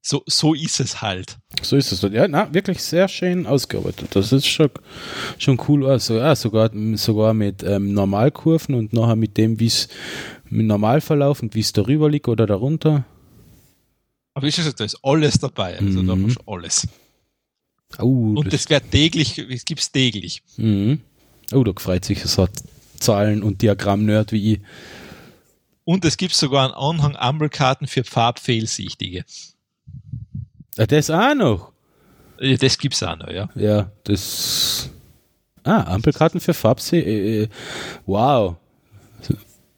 So, so ist es halt. So ist es. Ja, na, wirklich sehr schön ausgearbeitet. Das ist schon, schon cool. Also, ja, sogar, sogar mit ähm, Normalkurven und nachher mit dem, wie es mit Normalverlauf und wie es darüber liegt oder darunter. Aber schon gesagt, da ist alles dabei. Also da Mhm. hast du alles. Oh, Und das wird täglich, es gibt's täglich. mhm. oh, da freut sich so Zahlen- und Diagramm-Nerd wie ich. Und es gibt sogar einen Anhang Ampelkarten für Farbfehlsichtige. Ah, das auch noch. Ja, Das gibt's auch noch, ja. Ja, das. Ah, Ampelkarten für Farbsee. Äh, äh, wow.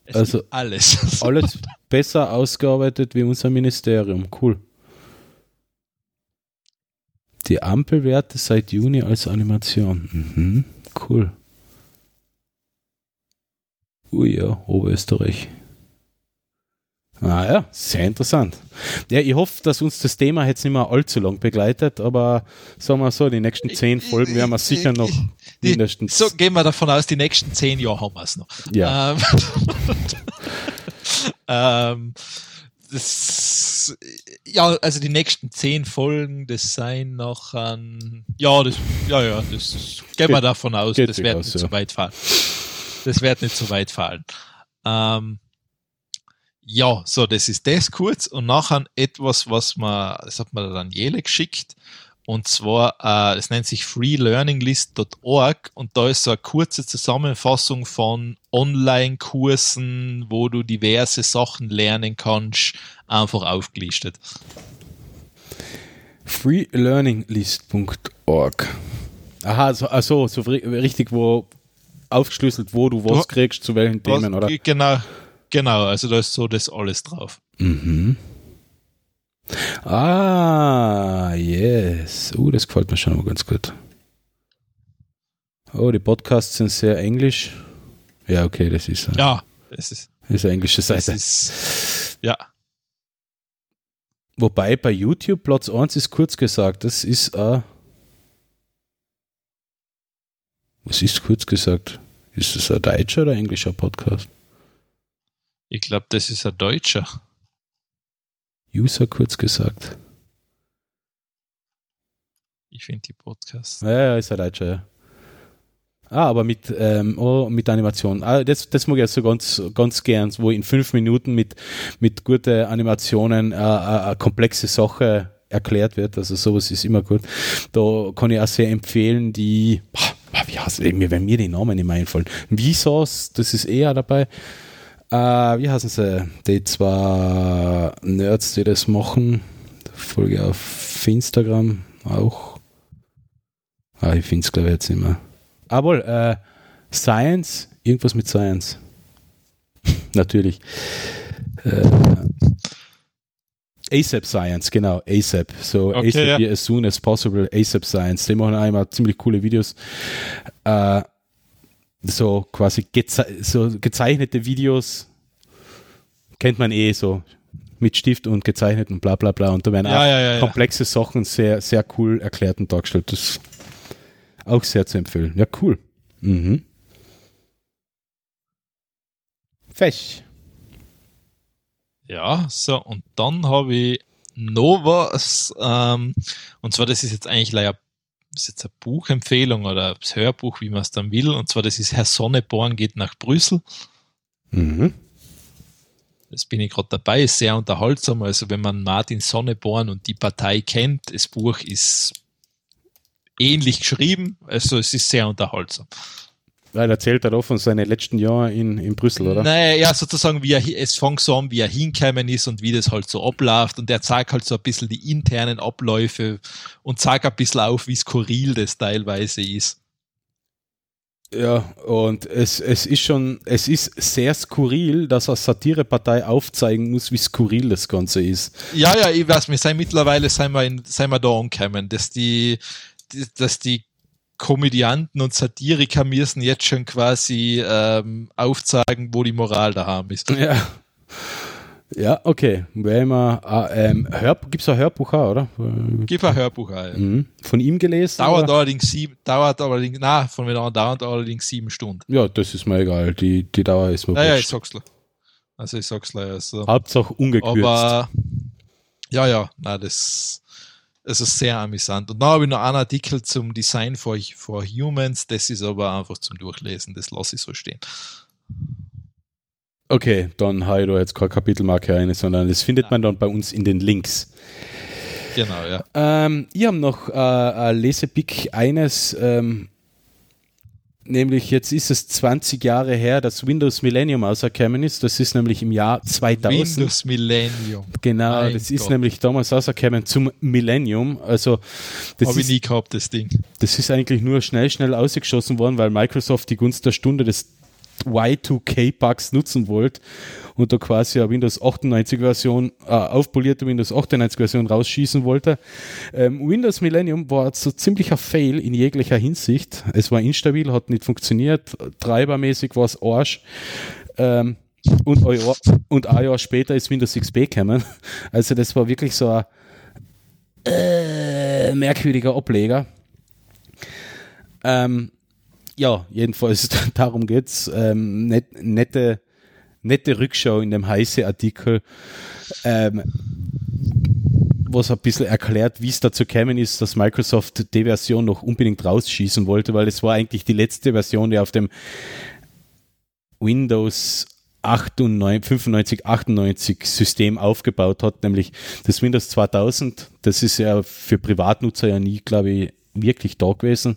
Es Also- alles. Alles besser ausgearbeitet wie unser Ministerium. Cool. Die Ampelwerte seit Juni als Animation. Mhm, cool. Ui ja, Oberösterreich. Ah ja, sehr interessant. Ja, ich hoffe, dass uns das Thema jetzt nicht mehr allzu lang begleitet, aber sagen wir so, die nächsten zehn Folgen werden wir sicher noch Die, mindestens. so gehen wir davon aus, die nächsten zehn Jahre haben wir es noch. Ja. Ähm, ähm, das, ja, also die nächsten zehn Folgen, das seien noch an, ja, das, ja, ja, das gehen wir davon aus, das wird nicht ja. so weit fallen. Das wird nicht so weit fallen. Ähm, ja, so, das ist das kurz und nachher etwas, was man, das hat mir der Daniele geschickt und zwar, äh, es nennt sich freelearninglist.org und da ist so eine kurze Zusammenfassung von Online-Kursen, wo du diverse Sachen lernen kannst, einfach aufgelistet. freelearninglist.org. Aha, so, also, so ri- richtig, wo aufgeschlüsselt, wo du was Du- kriegst, zu welchen Themen, Was- oder? Genau, genau, also da ist so das alles drauf. Mhm. Ah, yes. Uh, das gefällt mir schon mal ganz gut. Oh, die Podcasts sind sehr englisch. Ja, okay, das ist, eine- Ja, das ist, das ist eine englische Seite. ist, ja, Wobei bei YouTube Platz 1 ist kurz gesagt, das ist äh, Was ist kurz gesagt? Ist das ein deutscher oder englischer Podcast? ich glaube, das ist ein Deutscher. User kurz gesagt. Ich finde die Podcasts. Ja, ja, ist ein Deutscher, ja. Ah, aber mit, ähm, oh, mit Animation. Ah, das, das mag ich so ganz, ganz gern, wo in fünf Minuten mit, mit guten Animationen äh, äh, eine komplexe Sache erklärt wird. Also sowas ist immer gut. Da kann ich auch sehr empfehlen, die, boah, wie heißt mir, wenn mir die Namen nicht mehr einfallen. Vsauce, das ist eher dabei. Äh, wie heißen sie? Die zwei Nerds, die das machen. Folge auf Instagram auch. Ah, ich finde es glaube ich jetzt immer. Ah, wohl, äh, Science, irgendwas mit Science. Natürlich. Äh, ASAP Science, genau, ASAP. So Okay, ASAP ja. as soon as possible, ASAP Science. Die machen einmal ziemlich coole Videos. Äh, so quasi geze so gezeichnete Videos kennt man eh so mit Stift und gezeichnet und bla bla bla. Und da werden Ja, auch ja, ja, komplexe Sachen sehr, sehr cool erklärt und dargestellt. Das ist auch sehr zu empfehlen. Ja, cool. Mhm. Fech. Ja, so, und dann habe ich noch was, ähm, und zwar, das ist jetzt eigentlich leider, ist jetzt eine Buchempfehlung oder das Hörbuch, wie man es dann will, und zwar, das ist Herr Sonneborn geht nach Brüssel. Mhm. Das bin ich gerade dabei, ist sehr unterhaltsam. Also wenn man Martin Sonneborn und die Partei kennt, das Buch ist ähnlich geschrieben, also es ist sehr unterhaltsam. Weil er erzählt er auch von seinen letzten Jahren in, in Brüssel, oder? Naja, ja, sozusagen, wie er, es fängt so an, wie er hingekommen ist und wie das halt so abläuft und er zeigt halt so ein bisschen die internen Abläufe und zeigt ein bisschen auf, wie skurril das teilweise ist. Ja, und es, es ist schon, es ist sehr skurril, dass eine Satirepartei aufzeigen muss, wie skurril das Ganze ist. Ja, ja, ich weiß, wir sind mittlerweile sind wir, in, sind wir da angekommen, dass die, dass die Komödianten und Satiriker müssen jetzt schon quasi ähm, aufzeigen, wo die Moral daheim ist. Ja. Ja, okay. Wenn man, ah, ähm, Hörb, gibt's ein Hörbuch auch, oder? Gib ein Hörbuch ein. Mhm. Von ihm gelesen? Dauert oder? allerdings sieben, dauert allerdings, na, von mir an dauert allerdings sieben Stunden. Ja, das ist mir egal. Die, die Dauer ist mir Naja, ich wurscht. sag's dir. Also ich sag's dir, also. Hauptsache ungekürzt. Aber ja, ja, na, das, das ist sehr amüsant. Und dann habe ich noch einen Artikel zum Design for, for Humans, das ist aber einfach zum Durchlesen, das lasse ich so stehen. Okay, dann habe ich da jetzt keine Kapitelmarke rein, sondern das findet man dann bei uns in den Links. Genau, ja. Ähm, ich habe noch äh, ein Lesepick eines, ähm, nämlich jetzt ist es 20 Jahre her, dass Windows Millennium rausgekommen ist. Das ist nämlich im Jahr 2000. Windows Millennium. Genau, Mein das ist Gott. nämlich damals rausgekommen zum Millennium. Also das Habe ich nie gehabt, das Ding. das ist eigentlich nur schnell, schnell ausgeschossen worden, weil Microsoft die Gunst der Stunde des Y2K-Bugs nutzen wollte und da quasi eine Windows 98 Version, äh, aufpolierte Windows 98 Version rausschießen wollte. Ähm, Windows Millennium war so ziemlicher Fail in jeglicher Hinsicht. Es war instabil, hat nicht funktioniert, treibermäßig war es Arsch. Ähm, und, ein Jahr, und ein Jahr später ist Windows XP gekommen. Also das war wirklich so ein äh, merkwürdiger Ableger. Ähm, ja, jedenfalls darum geht's. Ähm, net, nette, nette Rückschau in dem heiße Artikel, ähm, was ein bisschen erklärt, wie es dazu gekommen ist, dass Microsoft die Version noch unbedingt rausschießen wollte, weil es war eigentlich die letzte Version, die auf dem Windows 98, 95, 98 System aufgebaut hat, nämlich das Windows 2000. Das ist ja für Privatnutzer ja nie, glaube ich, wirklich da gewesen.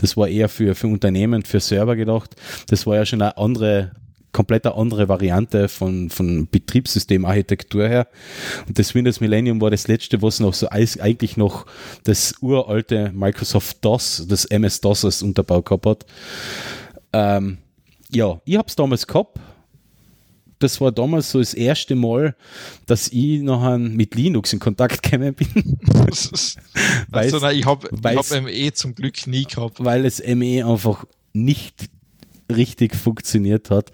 Das war eher für, für Unternehmen, für Server gedacht. Das war ja schon eine andere, komplett eine andere Variante von, von Betriebssystemarchitektur her. Und das Windows Millennium war das letzte, was noch so eigentlich noch das uralte Microsoft DOS, das MS-DOS als Unterbau gehabt hat. Ähm, ja, ich habe es damals gehabt. Das war damals so das erste Mal, dass ich nachher mit Linux in Kontakt gekommen bin, also, nein, ich habe hab ME zum Glück nie gehabt. weil es ME einfach nicht richtig funktioniert hat.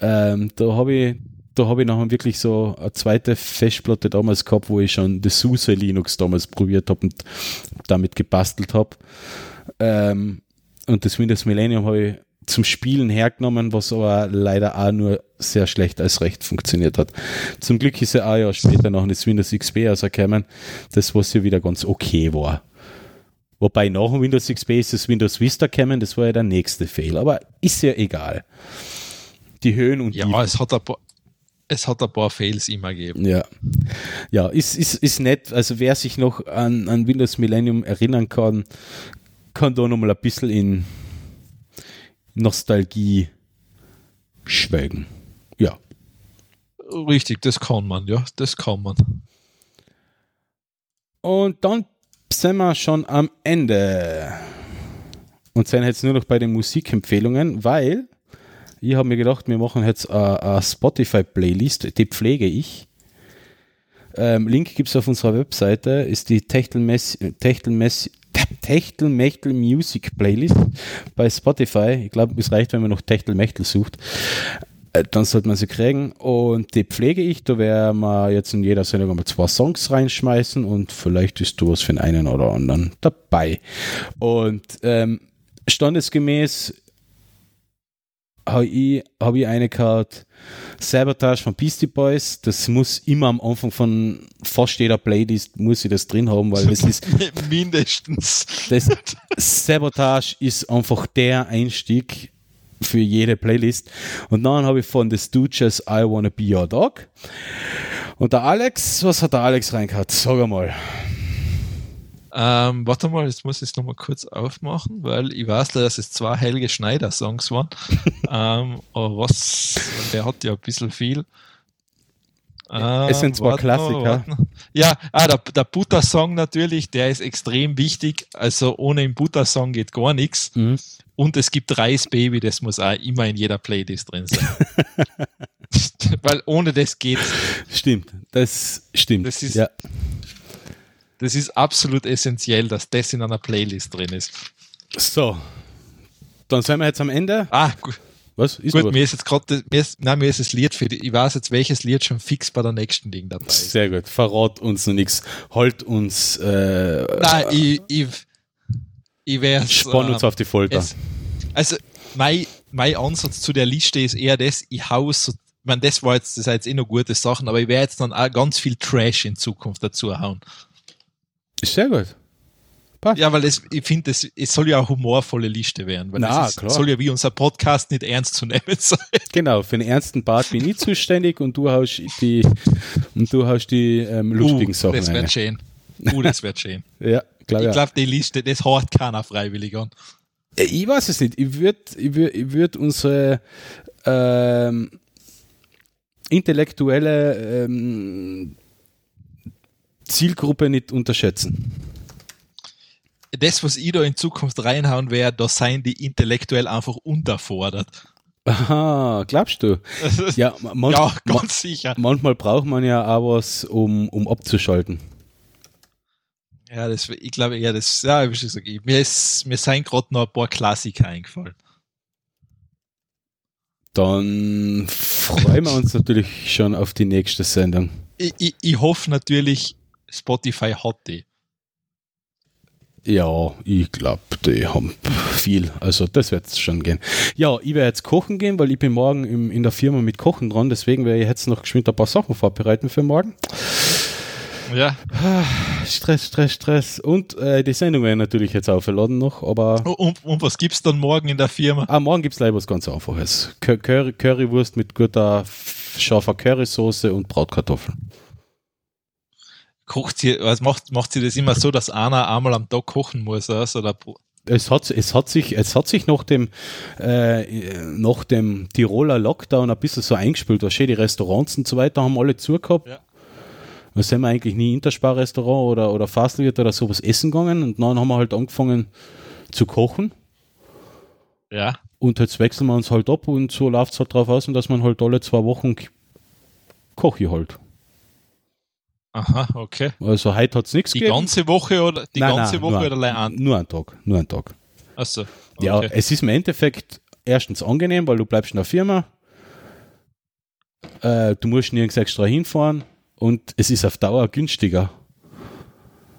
Ähm, da habe ich, da habe ich nachher wirklich so eine zweite Festplatte damals gehabt, wo ich schon das SUSE Linux damals probiert habe und damit gebastelt habe. Ähm, und das Windows Millennium habe ich zum Spielen hergenommen, was aber leider auch nur sehr schlecht als recht funktioniert hat. Zum Glück ist ja auch Jahr später noch das Windows XP rausgekommen, das was ja wieder ganz okay war. Wobei nach dem Windows XP ist das Windows Vista gekommen, das war ja der nächste Fail, aber ist ja egal. Die Höhen und Ja, die es hat ein paar, es hat ein paar Fails immer gegeben. Ja, ja ist, ist, ist nett. Also wer sich noch an, an Windows Millennium erinnern kann, kann da nochmal ein bisschen in Nostalgie schwelgen. Ja. Richtig, das kann man, ja, das kann man. Und dann sind wir schon am Ende. Und sind jetzt nur noch bei den Musikempfehlungen, weil ich habe mir gedacht, wir machen jetzt eine, Spotify-Playlist, die pflege ich. Ähm, Link gibt es auf unserer Webseite, ist die Techtelmess, Techtelmess, Techtelmechtel Music Playlist bei Spotify. Ich glaube, es reicht, wenn man noch Techtelmechtel sucht. Äh, Dann sollte man sie kriegen und die pflege ich. Da werden wir jetzt in jeder Sendung mal zwei Songs reinschmeißen und vielleicht ist du was für den einen oder anderen dabei. Und ähm, standesgemäß habe ich, hab ich eine gehabt, Sabotage von Beastie Boys. Das muss immer am Anfang von fast jeder Playlist muss ich das drin haben, weil das ist Mindestens. das Sabotage ist einfach der Einstieg für jede Playlist. Und dann habe ich von The Stooges I Wanna Be Your Dog. Und der Alex, was hat der Alex reingehauen? Sag einmal. Ähm, warte mal, jetzt muss ich es nochmal kurz aufmachen, weil ich weiß, dass es zwei Helge Schneider-Songs waren. ähm, aber was, der hat ja ein bisschen viel. Ähm, Es sind zwei warte noch, Klassiker. warte noch. Ja, ah, der, der Butter-Song natürlich, der ist extrem wichtig. Also ohne den Butter-Song geht gar nichts. Mhm. Und es gibt Reis Baby, das muss auch immer in jeder Playlist drin sein. Weil ohne das geht's. Stimmt, das stimmt. Das ist- ja. Das ist absolut essentiell, dass das in einer Playlist drin ist. So. Dann sind wir jetzt am Ende. Ah, gut. Was? Ist Gut, was? mir ist jetzt gerade, mir ist, nein, mir ist das Lied für die, ich weiß jetzt, welches Lied schon fix bei der nächsten Ding dabei ist. Sehr gut. Verrat uns noch nichts. Halt uns, äh, Nein, ich, ich, ich wäre spann uns auf die Folter. es, Also, mein, mein Ansatz zu der Liste ist eher das, ich hau so, ich meine, das war jetzt, das sind jetzt eh noch gute Sachen, aber ich werde jetzt dann auch ganz viel Trash in Zukunft dazu hauen. Ist sehr gut. Passt. Ja, weil es, ich finde, es, es soll ja eine humorvolle Liste werden, weil Na, es ist, klar. soll ja wie unser Podcast nicht ernst zu nehmen sein. Genau, für den ernsten Part bin ich zuständig und du haust die, und du haust die ähm, lustigen uh, Sachen Das wird schön. Uh, das wird schön. Ja, klar, Ich ja. glaube, die Liste, das hört keiner freiwillig an. Äh, Ich weiß es nicht. Ich würde ich würd, ich würd unsere ähm, intellektuelle ähm, Zielgruppe nicht unterschätzen. Das, was ich da in Zukunft reinhauen werde, da seien die intellektuell einfach unterfordert. Aha, glaubst du? Ja, ma- manch, ja, ganz sicher. manchmal braucht man ja auch was, um, um abzuschalten. Ja, das, ich glaube, ja, das, ja, schon gesagt, ich- mir, ist, mir sind gerade noch ein paar Klassiker eingefallen. Dann freuen wir uns natürlich schon auf die nächste Sendung. Ich, ich, ich hoffe natürlich, Spotify hat die. Ja, ich glaube, die haben viel. Also das wird schon gehen. Ja, ich werde jetzt kochen gehen, weil ich bin morgen im, in der Firma mit Kochen dran. Deswegen werde ich jetzt noch geschwind ein paar Sachen vorbereiten für morgen. Ja. Stress, Stress, Stress. Und äh, die Sendung werde ich natürlich jetzt aufgeladen noch. Aber Und, und was gibt's dann morgen in der Firma? ah, morgen gibt es leider was ganz Einfaches. Cur Curry Currywurst mit guter scharfer Currysoße und Bratkartoffeln. Kocht sie, was macht, macht sie das immer so, dass einer einmal am Tag kochen muss? Also, oder, Es hat, es hat sich, es hat sich nach dem, äh, nach dem Tiroler Lockdown ein bisschen so eingespielt. Was die Restaurants und so weiter haben alle zugehabt. Ja. Da sind wir eigentlich nie Interspar-Restaurant oder, oder Fastfood oder sowas essen gegangen und dann haben wir halt angefangen zu kochen ja. und jetzt wechseln wir uns halt ab und so läuft es halt drauf aus, dass man halt alle zwei Wochen koche halt. Aha, okay. Also heute hat es nichts Die ganze Woche oder die Nein, ganze nein, Woche nur, oder allein an? Nur einen Tag, nur einen Tag. Achso. Ja, okay. es ist im Endeffekt erstens angenehm, weil du bleibst in der Firma. Äh, du musst nirgends extra hinfahren und es ist auf Dauer günstiger,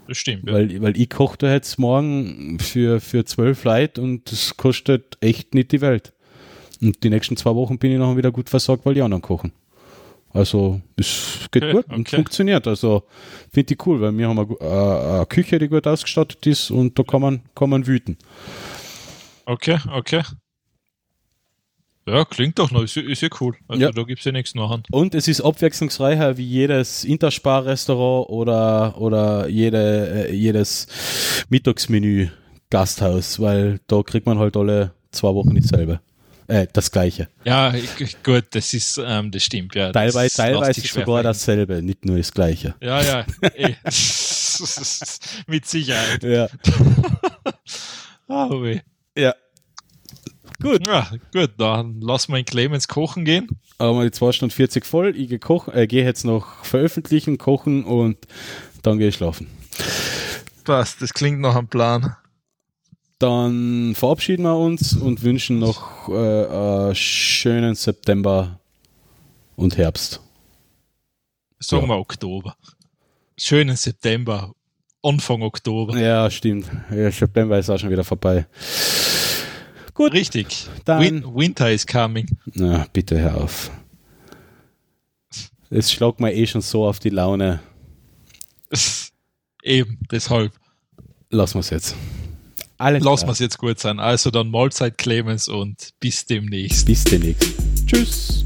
das stimmt. Ja. weil, weil ich koche da jetzt morgen für, für zwölf Leute und das kostet echt nicht die Welt. Und die nächsten zwei Wochen bin ich noch wieder gut versorgt, weil die anderen kochen. Also, es geht Okay, gut und okay. funktioniert. Also, finde ich cool, weil wir haben eine, äh, eine Küche, die gut ausgestattet ist und da kann man, kann man wüten. Okay, okay. Ja, klingt doch noch, ist, ja- ist ja cool. Also Ja. da gibt es ja nichts nachher. Und es ist abwechslungsreicher wie jedes Interspar-Restaurant oder, oder jede, äh, jedes Mittagsmenü Gasthaus, weil da kriegt man halt alle zwei Wochen dasselbe. Äh, das gleiche. Ja, gut, das ist, ähm, das stimmt, ja. das Teilweise, lässt teilweise schwer sogar dasselbe, nicht nur das gleiche. Ja, ja. eh. Mit Sicherheit. Ja. Ah, weh. ja. Gut. Ja, gut, dann lassen wir den Clemens kochen gehen. haben wir die 2 Stunden 40 voll. Ich gehe äh, gehe jetzt noch veröffentlichen, kochen und dann gehe ich schlafen. Passt, das klingt nach einem Plan. Dann verabschieden wir uns und wünschen noch äh, einen schönen September und Herbst. Sagen Ja. wir Oktober. Schönen September, Anfang Oktober. Ja, stimmt. Ja, September ist auch schon wieder vorbei. Gut. Richtig. Dann- Win Winter is coming. Na, bitte hör auf. Es schlagt mir eh schon so auf die Laune. Eben, deshalb. Lassen wir es jetzt. Alles Lassen wir klar. es jetzt gut sein. Also dann Mahlzeit Clemens und bis demnächst. Bis demnächst. Tschüss.